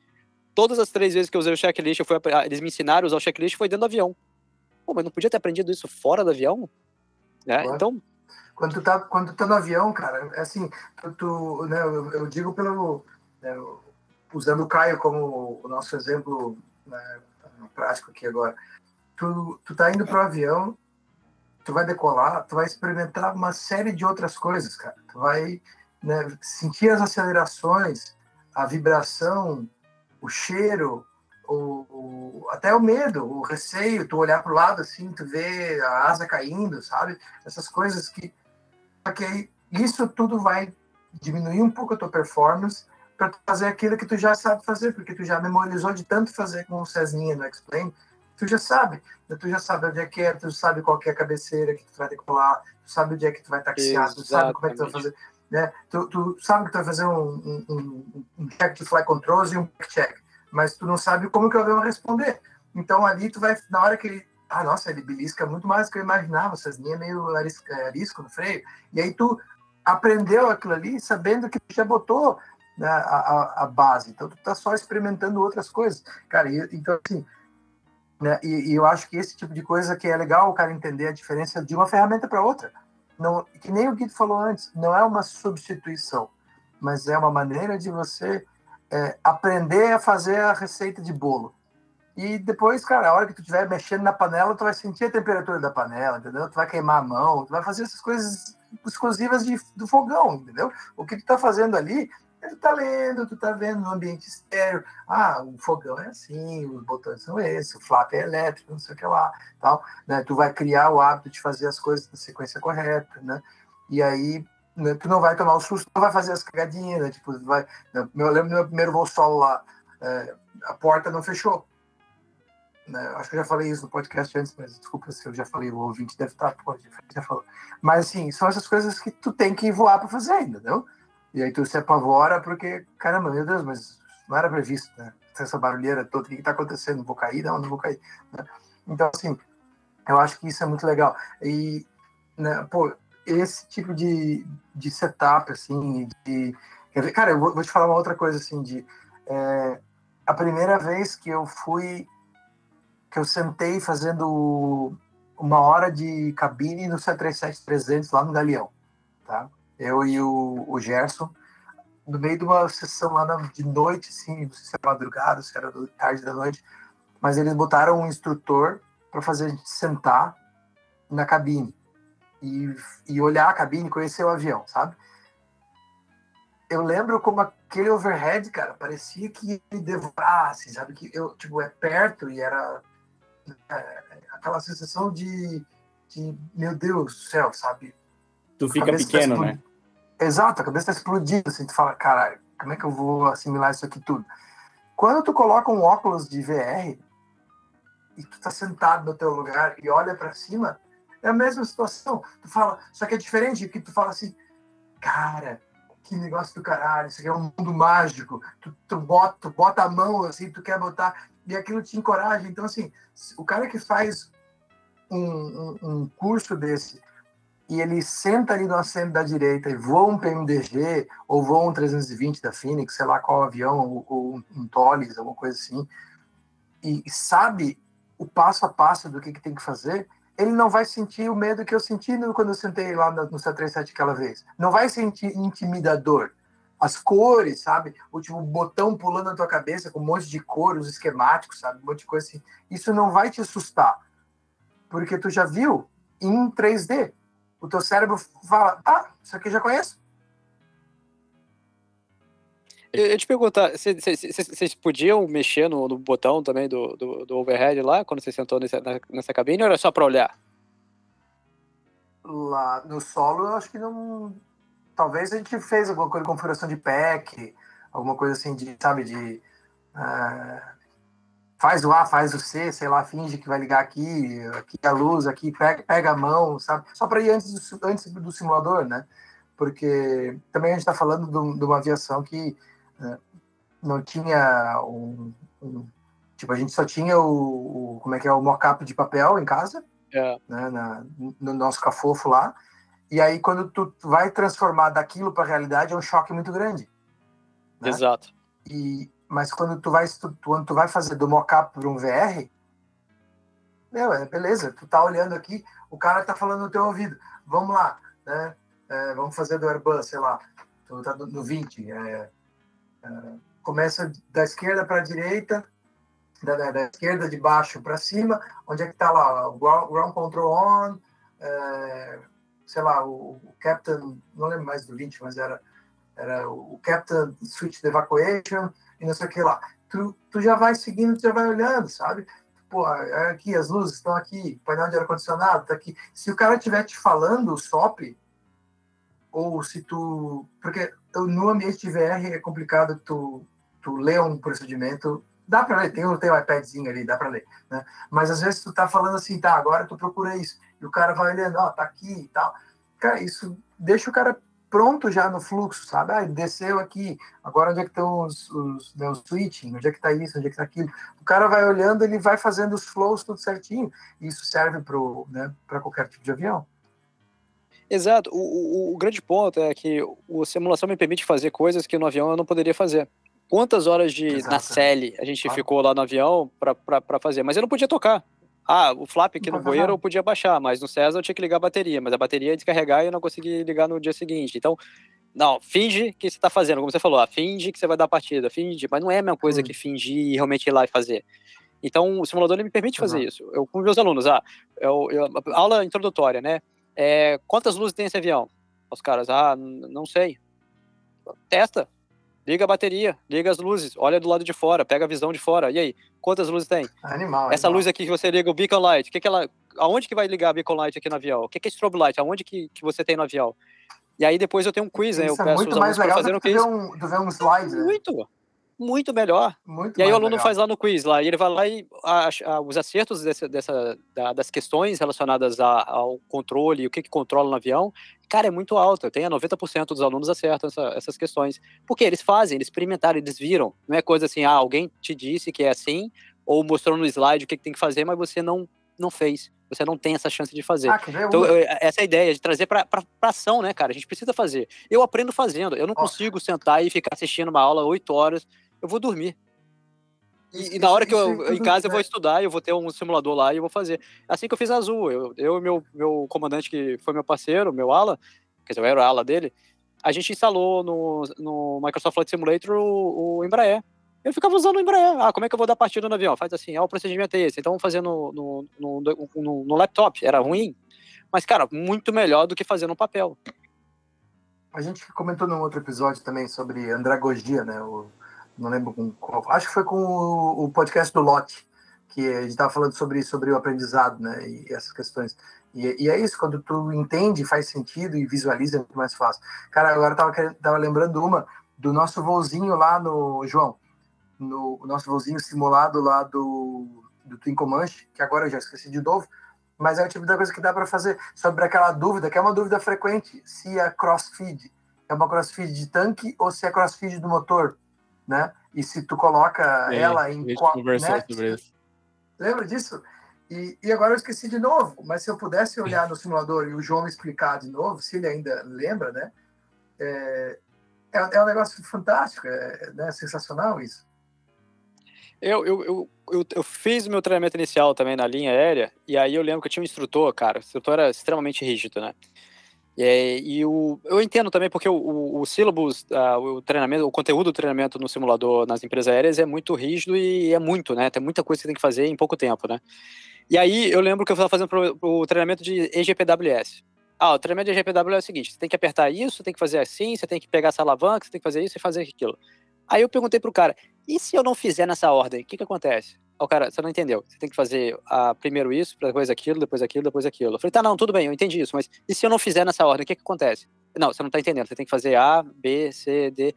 Speaker 3: Todas as três vezes que eu usei o checklist, eu fui, eles me ensinaram a usar o checklist, foi dentro do avião. Pô, mas não podia ter aprendido isso fora do avião? Né? Então.
Speaker 4: Quando tu, tá, quando tu tá no avião, cara, é assim, tu, tu né, eu, eu, digo pelo. Né, usando o Caio como o nosso exemplo né, prático aqui agora. Tu, tu tá indo pro avião, tu vai decolar, tu vai experimentar uma série de outras coisas, cara. Tu vai né, sentir as acelerações, a vibração, o cheiro, o, o, até o medo, o receio, tu olhar para o lado assim, tu vê a asa caindo, sabe? Essas coisas que. Porque isso tudo vai diminuir um pouco a tua performance para fazer aquilo que tu já sabe fazer, porque tu já memorizou de tanto fazer com o Cesninha no Explain, tu já sabe, né? tu já sabe onde é que é, tu sabe qual é a cabeceira que tu vai decolar, tu sabe onde é que tu vai taxiar, tu sabe como é que tu vai fazer né? Tu, tu sabe que tu vai fazer um, um, um check de fly controls e um check, mas tu não sabe como que o avião vai responder. Então ali tu vai, na hora que ele ah, nossa, ele belisca muito mais do que eu imaginava, essas linhas meio arisco, é, arisco no freio. E aí tu aprendeu aquilo ali sabendo que já botou né, a, a, a, base, então tu tá só experimentando outras coisas. Cara, e, então assim, né, e, e, eu acho que esse tipo de coisa que é legal o cara entender a diferença de uma ferramenta para outra. Não, que nem o Guido falou antes, não é uma substituição, mas é uma maneira de você é, aprender a fazer a receita de bolo. E depois, cara, a hora que tu estiver mexendo na panela, tu vai sentir a temperatura da panela, entendeu? Tu vai queimar a mão, tu vai fazer essas coisas exclusivas de, do fogão, entendeu? O que tu tá fazendo ali, tu tá lendo, tu tá vendo no ambiente estéreo. Ah, o fogão é assim, os botões são esses, o flap é elétrico, não sei o que lá, tal. Né? Tu vai criar o hábito de fazer as coisas na sequência correta, né? E aí né, tu não vai tomar o susto, não vai fazer as cagadinhas, né? Tipo, vai... Né? Eu lembro do meu primeiro voo solo lá, é, a porta não fechou né? Acho que eu já falei isso no podcast antes, mas desculpa se eu já falei, o ouvinte deve estar, pô, já falou. Mas assim, são essas coisas que tu tem que voar para fazer, entendeu? E aí tu se apavora porque, caramba, meu Deus, mas não era previsto, né? Essa barulheira toda, o que está acontecendo? Vou cair? Não, não vou cair. Né? Então, assim, eu acho que isso é muito legal. E, né, pô, esse tipo de, de setup, assim, de... Cara, eu vou, te falar uma outra coisa, assim, de... É, a primeira vez que eu fui que eu sentei fazendo uma hora de cabine no 737-300 lá no Galeão, tá? Eu e o, o Gerson, no meio de uma sessão lá na, de noite, assim, não sei se era madrugada, se era tarde da noite, mas eles botaram um instrutor para fazer a gente sentar na cabine e, e olhar a cabine, conhecer o avião, sabe? Eu lembro como aquele overhead, cara, parecia que ele devorasse, sabe? Que eu, tipo, é perto e era é, aquela sensação de, de, meu Deus do céu, sabe?
Speaker 6: Tu fica pequeno, né?
Speaker 4: Exato, a cabeça está explodindo, assim, tu fala, caralho, como é que eu vou assimilar isso aqui tudo? Quando tu coloca um óculos de VR e tu tá sentado no teu lugar e olha para cima, é a mesma situação. Tu fala, só que é diferente, que tu fala assim, cara, que negócio do caralho, isso aqui é um mundo mágico. Tu, tu, bota, tu bota a mão assim, tu quer botar, e aquilo te encoraja. Então, assim, o cara que faz um, um, um curso desse e ele senta ali no assento da direita e voa um PMDG ou voa um 320 da Phoenix, sei lá qual avião, ou, ou um Tolis, alguma coisa assim, e sabe o passo a passo do que, que tem que fazer, ele não vai sentir o medo que eu senti quando eu sentei lá no, no 737 aquela vez. Não vai sentir intimidador. As cores, sabe? O tipo, botão pulando na tua cabeça com um monte de cor, os esquemáticos, sabe? Um monte de coisa assim. Isso não vai te assustar. Porque tu já viu em 3D. O teu cérebro fala, ah, isso aqui eu já conheço.
Speaker 3: Eu, eu te perguntar, vocês podiam mexer no, no botão também do, do, do, overhead lá, quando você sentou nessa, nessa cabine, ou era só para olhar?
Speaker 4: Lá no solo, eu acho que não. Talvez a gente fez alguma coisa de configuração de pack, alguma coisa assim de, sabe, de. Uh, faz o A, faz o C, sei lá, finge que vai ligar aqui, aqui a luz, aqui pega, pega a mão, sabe? Só para ir antes do, antes do simulador, né? Porque também a gente está falando de, de uma aviação que né? Não tinha um, um, Tipo, a gente só tinha o, o como é que é, o mockup de papel em casa, é. né, na, no nosso cafofo lá. E aí, quando tu vai transformar daquilo para a realidade, é um choque muito grande.
Speaker 3: Né? Exato.
Speaker 4: E, mas quando tu vai, quando tu vai fazer do mockup para um VR, meu, é beleza, tu tá olhando aqui, o cara tá falando no teu ouvido, vamos lá, né? É, vamos fazer do Airbus, sei lá, tu tá no 20, é, começa da esquerda para a direita, da, da, da, esquerda de baixo para cima, onde é que está lá ground control on, é, sei lá, o, o, captain, não lembro mais do 20, mas era, era o captain switch evacuation e não sei o que lá. Tu, tu já vai seguindo, tu já vai olhando, sabe? Pô, é aqui, as luzes estão aqui, painel de ar-condicionado está aqui. Se o cara estiver te falando o SOP, ou se tu... Porque no ambiente de VR é complicado tu, tu ler um procedimento, dá para ler, tem, tem um iPadzinho ali, dá para ler, né? Mas às vezes tu tá falando assim, tá, agora tu procura isso, e o cara vai olhando, ó, tá aqui e tal. Cara, isso deixa o cara pronto já no fluxo, sabe? Ah, desceu aqui, agora onde é que estão os, os, né, os switching, onde é que está isso, onde é que está aquilo. O cara vai olhando, ele vai fazendo os flows tudo certinho. Isso serve para né, qualquer tipo de avião.
Speaker 3: Exato. O, o, o, grande ponto é que o simulação me permite fazer coisas que no avião eu não poderia fazer. Quantas horas de Exato. na série a gente ah. ficou lá no avião para fazer? Mas eu não podia tocar. Ah, o flap aqui no bueiro eu podia baixar, mas no César eu tinha que ligar a bateria, mas a bateria ia descarregar e eu não consegui ligar no dia seguinte. Então, não, finge que você está fazendo, como você falou, ah, finge que você vai dar a partida, finge, mas não é a mesma coisa hum. que fingir e realmente ir lá e fazer. Então, o simulador me permite fazer uhum. isso. Eu, com meus alunos, ah, eu, eu, aula introdutória, né? É, quantas luzes tem esse avião? Os caras, ah, não sei. Testa, Liga a bateria, liga as luzes, olha do lado de fora, pega a visão de fora. E aí, quantas luzes tem?
Speaker 4: Animal.
Speaker 3: Essa
Speaker 4: animal.
Speaker 3: luz aqui que você liga, o beacon light, que que ela, aonde que vai ligar a beacon light aqui no avião? O que, que é strobe light? Aonde que, que você tem no avião? E aí depois eu tenho um quiz, né? Eu
Speaker 4: é peço muito os mais legal fazer um quiz. Um, ver um slide,
Speaker 3: né? Muito muito melhor.
Speaker 4: Muito
Speaker 3: e aí o aluno legal. faz lá no quiz, lá, e ele vai lá e a, a, os acertos desse, dessa, da, das questões relacionadas a, ao controle, o que, que controla no avião, cara, é muito alto. Tem 90% dos alunos acertam essa, essas questões. Porque eles fazem, eles experimentaram, eles viram. Não é coisa assim, ah, alguém te disse que é assim, ou mostrou no slide o que, que tem que fazer, mas você não, não fez. Você não tem essa chance de fazer. Ah, então, eu, essa é a ideia, de trazer para ação, né, cara? A gente precisa fazer. Eu aprendo fazendo. Eu não consigo sentar e ficar assistindo uma aula oito horas eu vou dormir. E, e na hora que eu, em casa eu vou estudar, eu vou ter um simulador lá e eu vou fazer. Assim que eu fiz a Azul, eu, eu e meu, meu comandante, que foi meu parceiro, meu ala, quer dizer, eu era o ala dele, a gente instalou no, no Microsoft Flight Simulator o, o Embraer. Eu ficava usando o Embraer. Ah, como é que eu vou dar partida no avião? Faz assim, ah, o procedimento é esse. Então vamos fazer no, no, no, no, no laptop. Era ruim. Mas, cara, muito melhor do que fazer no papel.
Speaker 4: A gente comentou num outro episódio também sobre andragogia, né? O não lembro com qual, acho que foi com o, o podcast do Lote, que a gente estava falando sobre, sobre o aprendizado, né, e essas questões. E, e, é isso, quando tu entende, faz sentido e visualiza, é muito mais fácil. Cara, agora tava, tava lembrando uma do nosso voozinho lá no, João, no nosso voozinho simulado lá do, do Twin Comanche, que agora eu já esqueci de novo, mas é o tipo da coisa que dá para fazer sobre aquela dúvida, que é uma dúvida frequente, se é crossfeed é uma crossfeed de tanque ou se é crossfeed do motor né? E se tu coloca é, ela em qual, né? Lembra disso? E, e, agora eu esqueci de novo, mas se eu pudesse olhar no simulador e o João explicar de novo, se ele ainda lembra, né? É, é, é um negócio fantástico, é né? sensacional isso.
Speaker 3: Eu, eu, eu, eu, eu fiz meu treinamento inicial também na linha aérea, e aí eu lembro que eu tinha um instrutor, cara, o instrutor era extremamente rígido, né? É, e o, eu entendo também porque o, o, o syllabus, uh, o treinamento, o conteúdo do treinamento no simulador nas empresas aéreas é muito rígido e é muito, né? Tem muita coisa que tem que fazer em pouco tempo, né? E aí eu lembro que eu estava fazendo o treinamento de EGPWS. Ah, o treinamento de EGPWS é o seguinte: você tem que apertar isso, tem que fazer assim, você tem que pegar essa alavanca, você tem que fazer isso e fazer aquilo. Aí eu perguntei pro cara: e se eu não fizer nessa ordem, o que, que acontece? O cara, você não entendeu. Você tem que fazer ah, primeiro isso, depois aquilo, depois aquilo, depois aquilo. Eu falei, tá, não, tudo bem, eu entendi isso, mas e se eu não fizer nessa ordem, o que, que acontece? Não, você não tá entendendo. Você tem que fazer A, B, C, D.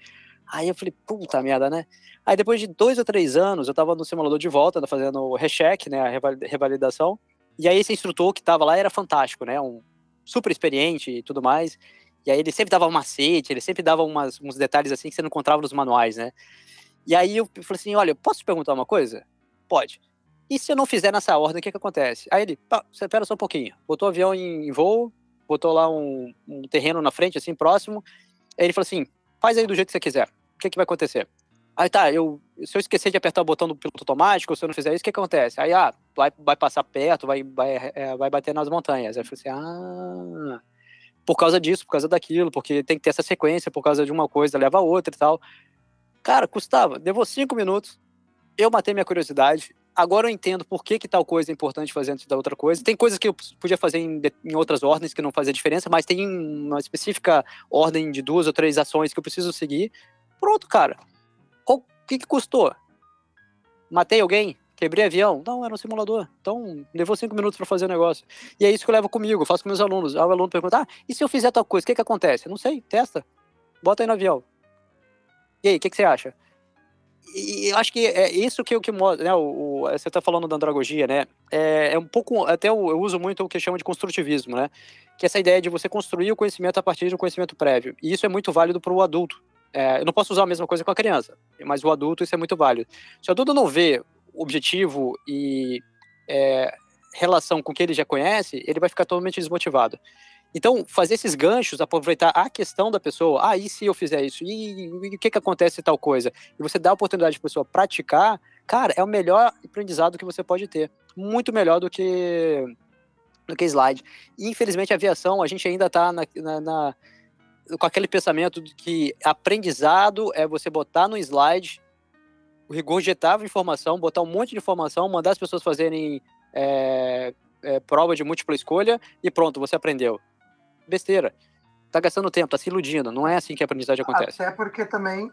Speaker 3: Aí eu falei, puta merda, né? Aí depois de dois ou três anos, eu tava no simulador de volta, fazendo o recheck, né, a revalidação. E aí esse instrutor que tava lá era fantástico, né? Um super experiente e tudo mais. E aí ele sempre dava um macete, ele sempre dava umas, uns detalhes assim que você não encontrava nos manuais, né? E aí eu falei assim, olha, posso te perguntar uma coisa? Pode. E se eu não fizer nessa ordem, o que, que acontece? Aí ele, você espera só um pouquinho. Botou o avião em voo, botou lá um, um, terreno na frente, assim, próximo. Aí ele falou assim: faz aí do jeito que você quiser. O que, que vai acontecer? Aí tá, eu, se eu esquecer de apertar o botão do piloto automático, se eu não fizer isso, o que, que acontece? Aí, ah, vai, vai passar perto, vai, vai, é, vai bater nas montanhas. Aí eu falei assim: ah, por causa disso, por causa daquilo, porque tem que ter essa sequência, por causa de uma coisa leva a outra e tal. Cara, custava, levou cinco minutos, eu matei minha curiosidade. Agora eu entendo por que, que tal coisa é importante fazer antes da outra coisa. Tem coisas que eu podia fazer em, em outras ordens que não fazia diferença, mas tem uma específica ordem de duas ou três ações que eu preciso seguir. Pronto, cara. O que, que custou? Matei alguém? Quebrei avião? Não, era um simulador. Então, levou cinco minutos para fazer o negócio. E é isso que eu levo comigo, faço com meus alunos. Aí o aluno pergunta, ah, e se eu fizer tal coisa, o que, que acontece? Eu não sei, testa. Bota aí no avião. E aí, o que, que você acha? E eu acho que é isso que, que mostra, né? O, o você está falando da andragogia, né? É, é um pouco, até eu, eu, uso muito o que chama de construtivismo, né? Que é essa ideia de você construir o conhecimento a partir de um conhecimento prévio. E isso é muito válido para o adulto. É, eu não posso usar a mesma coisa com a criança, mas o adulto isso é muito válido. Se o adulto não vê objetivo e é, relação com o que ele já conhece, ele vai ficar totalmente desmotivado. Então, fazer esses ganchos, aproveitar a questão da pessoa, ah, e se eu fizer isso? E, o que que acontece tal coisa? E você dá a oportunidade para pessoa praticar, cara, é o melhor aprendizado que você pode ter. Muito melhor do que do que slide. E, infelizmente, a aviação, a gente ainda está na, na, na, com aquele pensamento de que aprendizado é você botar no slide, regurgitar informação, botar um monte de informação, mandar as pessoas fazerem é, é, prova de múltipla escolha e pronto, você aprendeu besteira. Tá gastando tempo, tá se iludindo. Não é assim que a aprendizagem acontece.
Speaker 4: Até porque também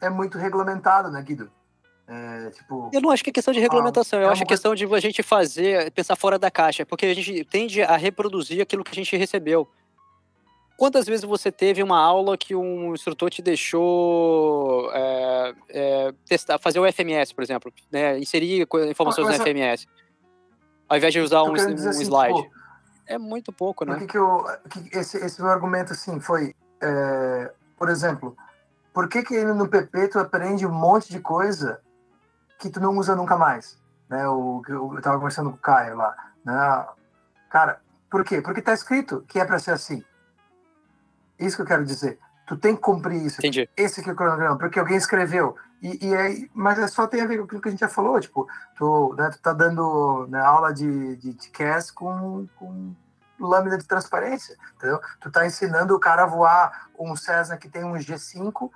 Speaker 4: é muito regulamentado, né, Guido? É, tipo,
Speaker 3: eu não acho que é questão de regulamentação, eu é acho que é questão de a gente fazer, pensar fora da caixa, porque a gente tende a reproduzir aquilo que a gente recebeu. Quantas vezes você teve uma aula que um instrutor te deixou é, é, testar, fazer o FMS, por exemplo, né, inserir informações no FMS, ao invés de usar um, um assim, slide? Tipo, é muito pouco, né?
Speaker 4: Por que, que, eu, que esse, esse meu argumento, assim, foi, é, por exemplo, por que que no PP tu aprende um monte de coisa que tu não usa nunca mais? Né? O, eu, eu tava conversando com o Caio lá, né? Cara, por quê? Porque tá escrito que é para ser assim. Isso que eu quero dizer. Tu tem que cumprir isso.
Speaker 3: Entendi.
Speaker 4: Esse aqui é o cronograma, porque alguém escreveu. E, e é, mas é só tem a ver com aquilo que a gente já falou, tipo, tu, né, tu tá dando né, aula de, de, de CAS com, com lâmina de transparência, entendeu? Tu tá ensinando o cara a voar um Cessna que tem um G5,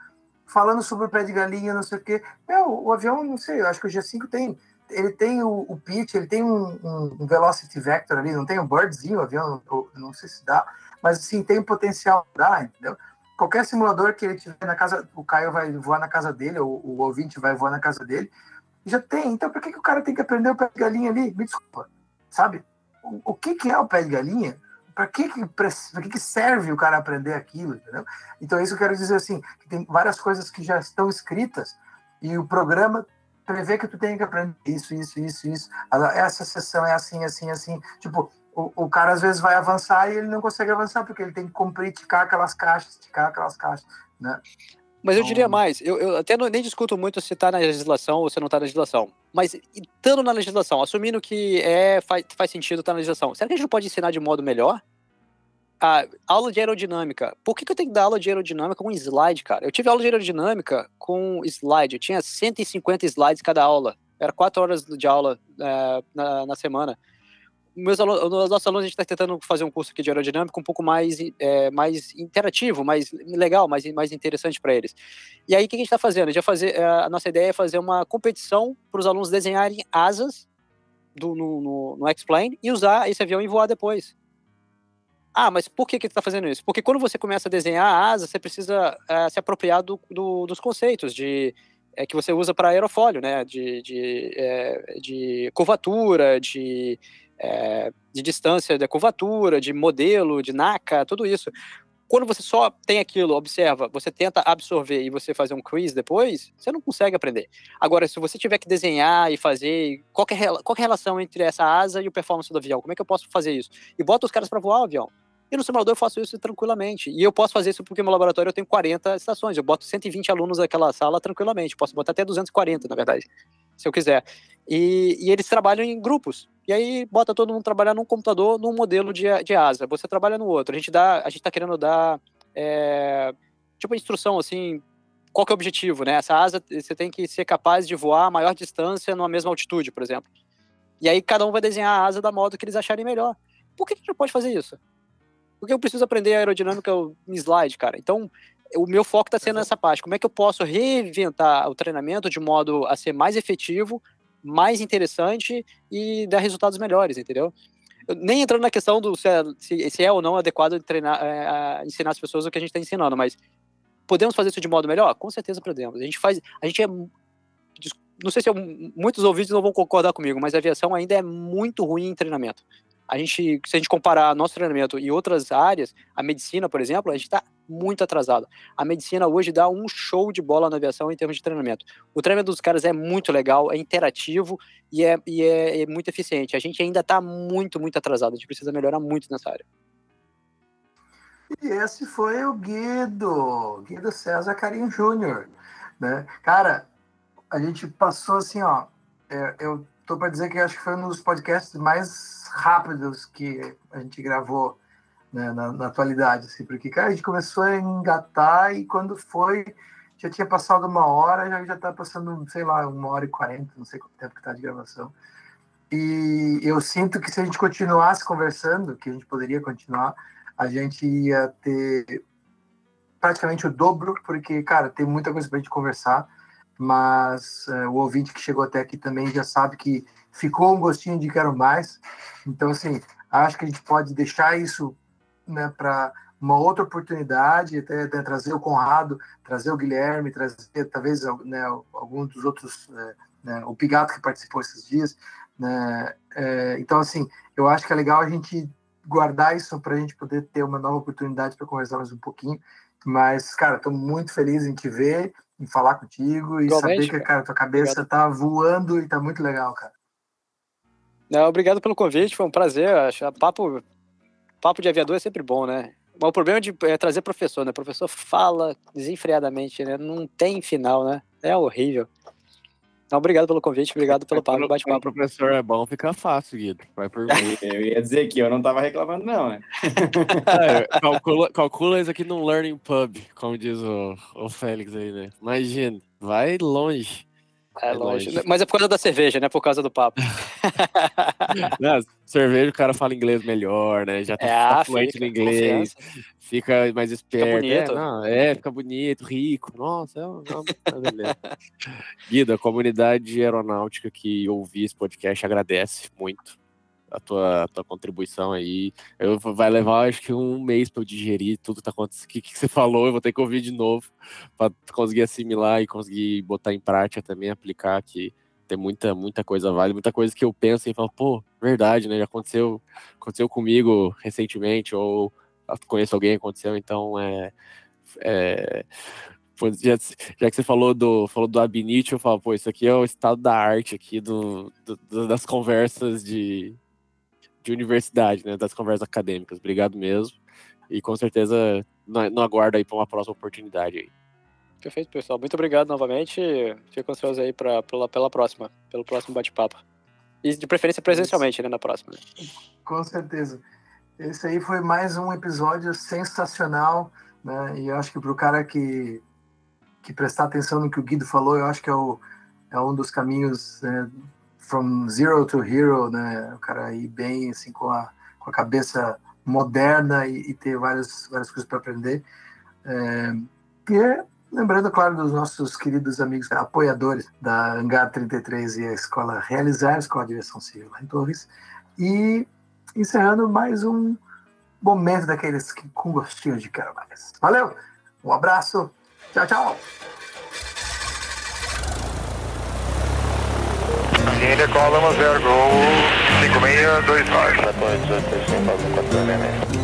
Speaker 4: falando sobre o pé de galinha, não sei o quê. Meu, o avião, não sei, eu acho que o G5 tem, ele tem o, o pitch, ele tem um, um, um, velocity vector ali, não tem um birdzinho, o avião, não, não sei se dá, mas sim, tem potencial, dá, entendeu? Qualquer simulador que ele tiver na casa, o Caio vai voar na casa dele, ou o ouvinte vai voar na casa dele, já tem. Então, por que, que o cara tem que aprender o pé de galinha ali? Me desculpa, sabe? O, o que, que é o pé de galinha? Para que, que, que, que serve o cara aprender aquilo? Entendeu? Então, isso eu quero dizer assim: que tem várias coisas que já estão escritas e o programa prevê que tu tem que aprender isso, isso, isso, isso. Essa sessão é assim, assim, assim. Tipo, o, o cara às vezes vai avançar e ele não consegue avançar, porque ele tem que cumprir, ticar aquelas caixas, ticar aquelas caixas, né?
Speaker 3: Mas eu então diria mais, eu, eu até não, nem discuto muito se está na legislação ou se não está na legislação. Mas estando na legislação, assumindo que é, faz, faz sentido estar tá na legislação, será que a gente não pode ensinar de modo melhor? A aula de aerodinâmica. Por que, que eu tenho que dar aula de aerodinâmica com slide, cara? Eu tive aula de aerodinâmica com slide. Eu tinha 150 slides cada aula. Era quatro horas de aula é, na, na semana meus alunos, os nossos alunos, a gente está tentando fazer um curso aqui de aerodinâmica um pouco mais, é, mais interativo, mais legal, mais, mais interessante para eles. E aí, o que a gente está fazendo? A, fazer, é, a nossa ideia é fazer uma competição para os alunos desenharem asas do, no, no, no X-Plane e usar esse avião e voar depois. Ah, mas por que, que está fazendo isso? Porque quando você começa a desenhar a asa, você precisa é, se apropriar do, do, dos conceitos de é, que você usa para aerofólio, né? De, de, é, de curvatura, de é, de distância da curvatura, de modelo, de NACA, tudo isso. Quando você só tem aquilo, observa, você tenta absorver e você fazer um quiz depois, você não consegue aprender. Agora, se você tiver que desenhar e fazer, qual é, qual é a relação entre essa asa e o performance do avião? Como é que eu posso fazer isso? E bota os caras para voar o avião. E no simulador eu faço isso tranquilamente. E eu posso fazer isso porque no laboratório eu tenho 40 estações. Eu boto 120 alunos naquela sala tranquilamente. Posso botar até 240, na verdade, se eu quiser. E, e eles trabalham em grupos. E aí bota todo mundo trabalhar num computador, num modelo de, de asa. Você trabalha no outro. A gente dá, a gente está querendo dar é, tipo instrução assim. Qual que é o objetivo, né? Essa asa você tem que ser capaz de voar a maior distância numa mesma altitude, por exemplo. E aí cada um vai desenhar a asa da modo que eles acharem melhor. Por que a gente não pode fazer isso? Porque eu preciso aprender a aerodinâmica em slide, cara. Então, o meu foco está sendo nessa parte. Como é que eu posso reinventar o treinamento de modo a ser mais efetivo, mais interessante e dar resultados melhores, entendeu? Eu, nem entrando na questão do se é, se, se é ou não adequado treinar, é, ensinar as pessoas o que a gente está ensinando, mas podemos fazer isso de modo melhor? Com certeza podemos. A gente faz, a gente é não sei se eu, muitos ouvintes não vão concordar comigo, mas a aviação ainda é muito ruim em treinamento. A gente, se a gente comparar nosso treinamento e outras áreas, a medicina, por exemplo, a gente está muito atrasado. A medicina hoje dá um show de bola na aviação em termos de treinamento. O treinamento dos caras é muito legal, é interativo e é, e é, é muito eficiente. A gente ainda está muito, muito atrasado. A gente precisa melhorar muito nessa área.
Speaker 4: E esse foi o Guido, Guido César Carinho Júnior. Né? Cara, a gente passou assim, ó. É, eu tô para dizer que acho que foi um dos podcasts mais rápidos que a gente gravou né, na, na, atualidade, assim, porque cara, a gente começou a engatar e quando foi já tinha passado uma hora, já já tá passando, sei lá, uma hora e quarenta, não sei quanto tempo que tá de gravação. E eu sinto que se a gente continuasse conversando, que a gente poderia continuar, a gente ia ter praticamente o dobro, porque, cara, tem muita coisa para a gente conversar, mas é, o ouvinte que chegou até aqui também já sabe que ficou um gostinho de quero mais. Então, assim, acho que a gente pode deixar isso né, para uma outra oportunidade, até, até, trazer o Conrado, trazer o Guilherme, trazer talvez né, algum dos outros, é, né, o Pigato que participou esses dias. Né, é, então, assim, eu acho que é legal a gente guardar isso para a gente poder ter uma nova oportunidade para conversar mais um pouquinho. Mas, cara, estou muito feliz em te ver, em falar contigo e Igualmente, saber que, cara, tua cabeça obrigado. tá voando e tá muito legal, cara.
Speaker 3: Não, obrigado pelo convite, foi um prazer. Acho, papo, papo de aviador é sempre bom, né? Mas o problema de, é trazer professor, né? O professor fala desenfreadamente, né? Não tem final, né? É horrível. Então, obrigado pelo convite, obrigado pelo papo, bate-papo.
Speaker 2: O professor é bom, fica fácil, Guido. Vai por mim.
Speaker 6: Eu ia dizer que eu não tava reclamando, não, né?
Speaker 2: é, calcula, calcula isso aqui no Learning Pub, como diz o, o Félix aí, né? Imagina, vai longe.
Speaker 3: É longe. Mas é por causa da cerveja, né? Por causa do papo.
Speaker 2: Não, cerveja, o cara fala inglês melhor, né? Já tá, é, tá fluente no inglês, confiança. fica mais esperto. Fica bonito. É, não, é, fica bonito, rico. Nossa, é uma, beleza. Guida, a comunidade aeronáutica que ouvi esse podcast agradece muito a tua, a tua contribuição aí. Eu, vai levar, acho que um mês para eu digerir tudo que tá acontecendo, que, que você falou. Eu vou ter que ouvir de novo para conseguir assimilar e conseguir botar em prática também, aplicar que tem muita, muita coisa válida, muita coisa que eu penso e falo, pô, verdade, né? Já aconteceu, aconteceu comigo recentemente, ou conheço alguém aconteceu, então é. é já, já, que você falou do, falou do Abinit, eu falo, pô, isso aqui é o estado da arte aqui do, do das conversas de, de universidade, né, das conversas acadêmicas. Obrigado mesmo. E com certeza não, aguardo aí para uma próxima oportunidade aí.
Speaker 3: Perfeito, pessoal. Muito obrigado novamente. Fico ansioso aí pra, pela, pela próxima, pelo próximo bate-papo. E de preferência presencialmente, né, na próxima.
Speaker 4: Com certeza. Esse aí foi mais um episódio sensacional, né? E eu acho que para o cara que, que prestar atenção no que o Guido falou, eu acho que é, o, é um dos caminhos né, from zero to hero, né? O cara ir bem assim com a, com a cabeça moderna e, e ter várias, várias coisas para aprender. É, e é, lembrando, claro, dos nossos queridos amigos apoiadores da Hangar 33 e a escola Realizar, a Escola de Aviação Civil lá em Torres. E encerrando mais um momento daqueles que, com gostinho de quero mais. Valeu, um abraço, tchau, tchau.
Speaker 1: India Column 0, go 5629.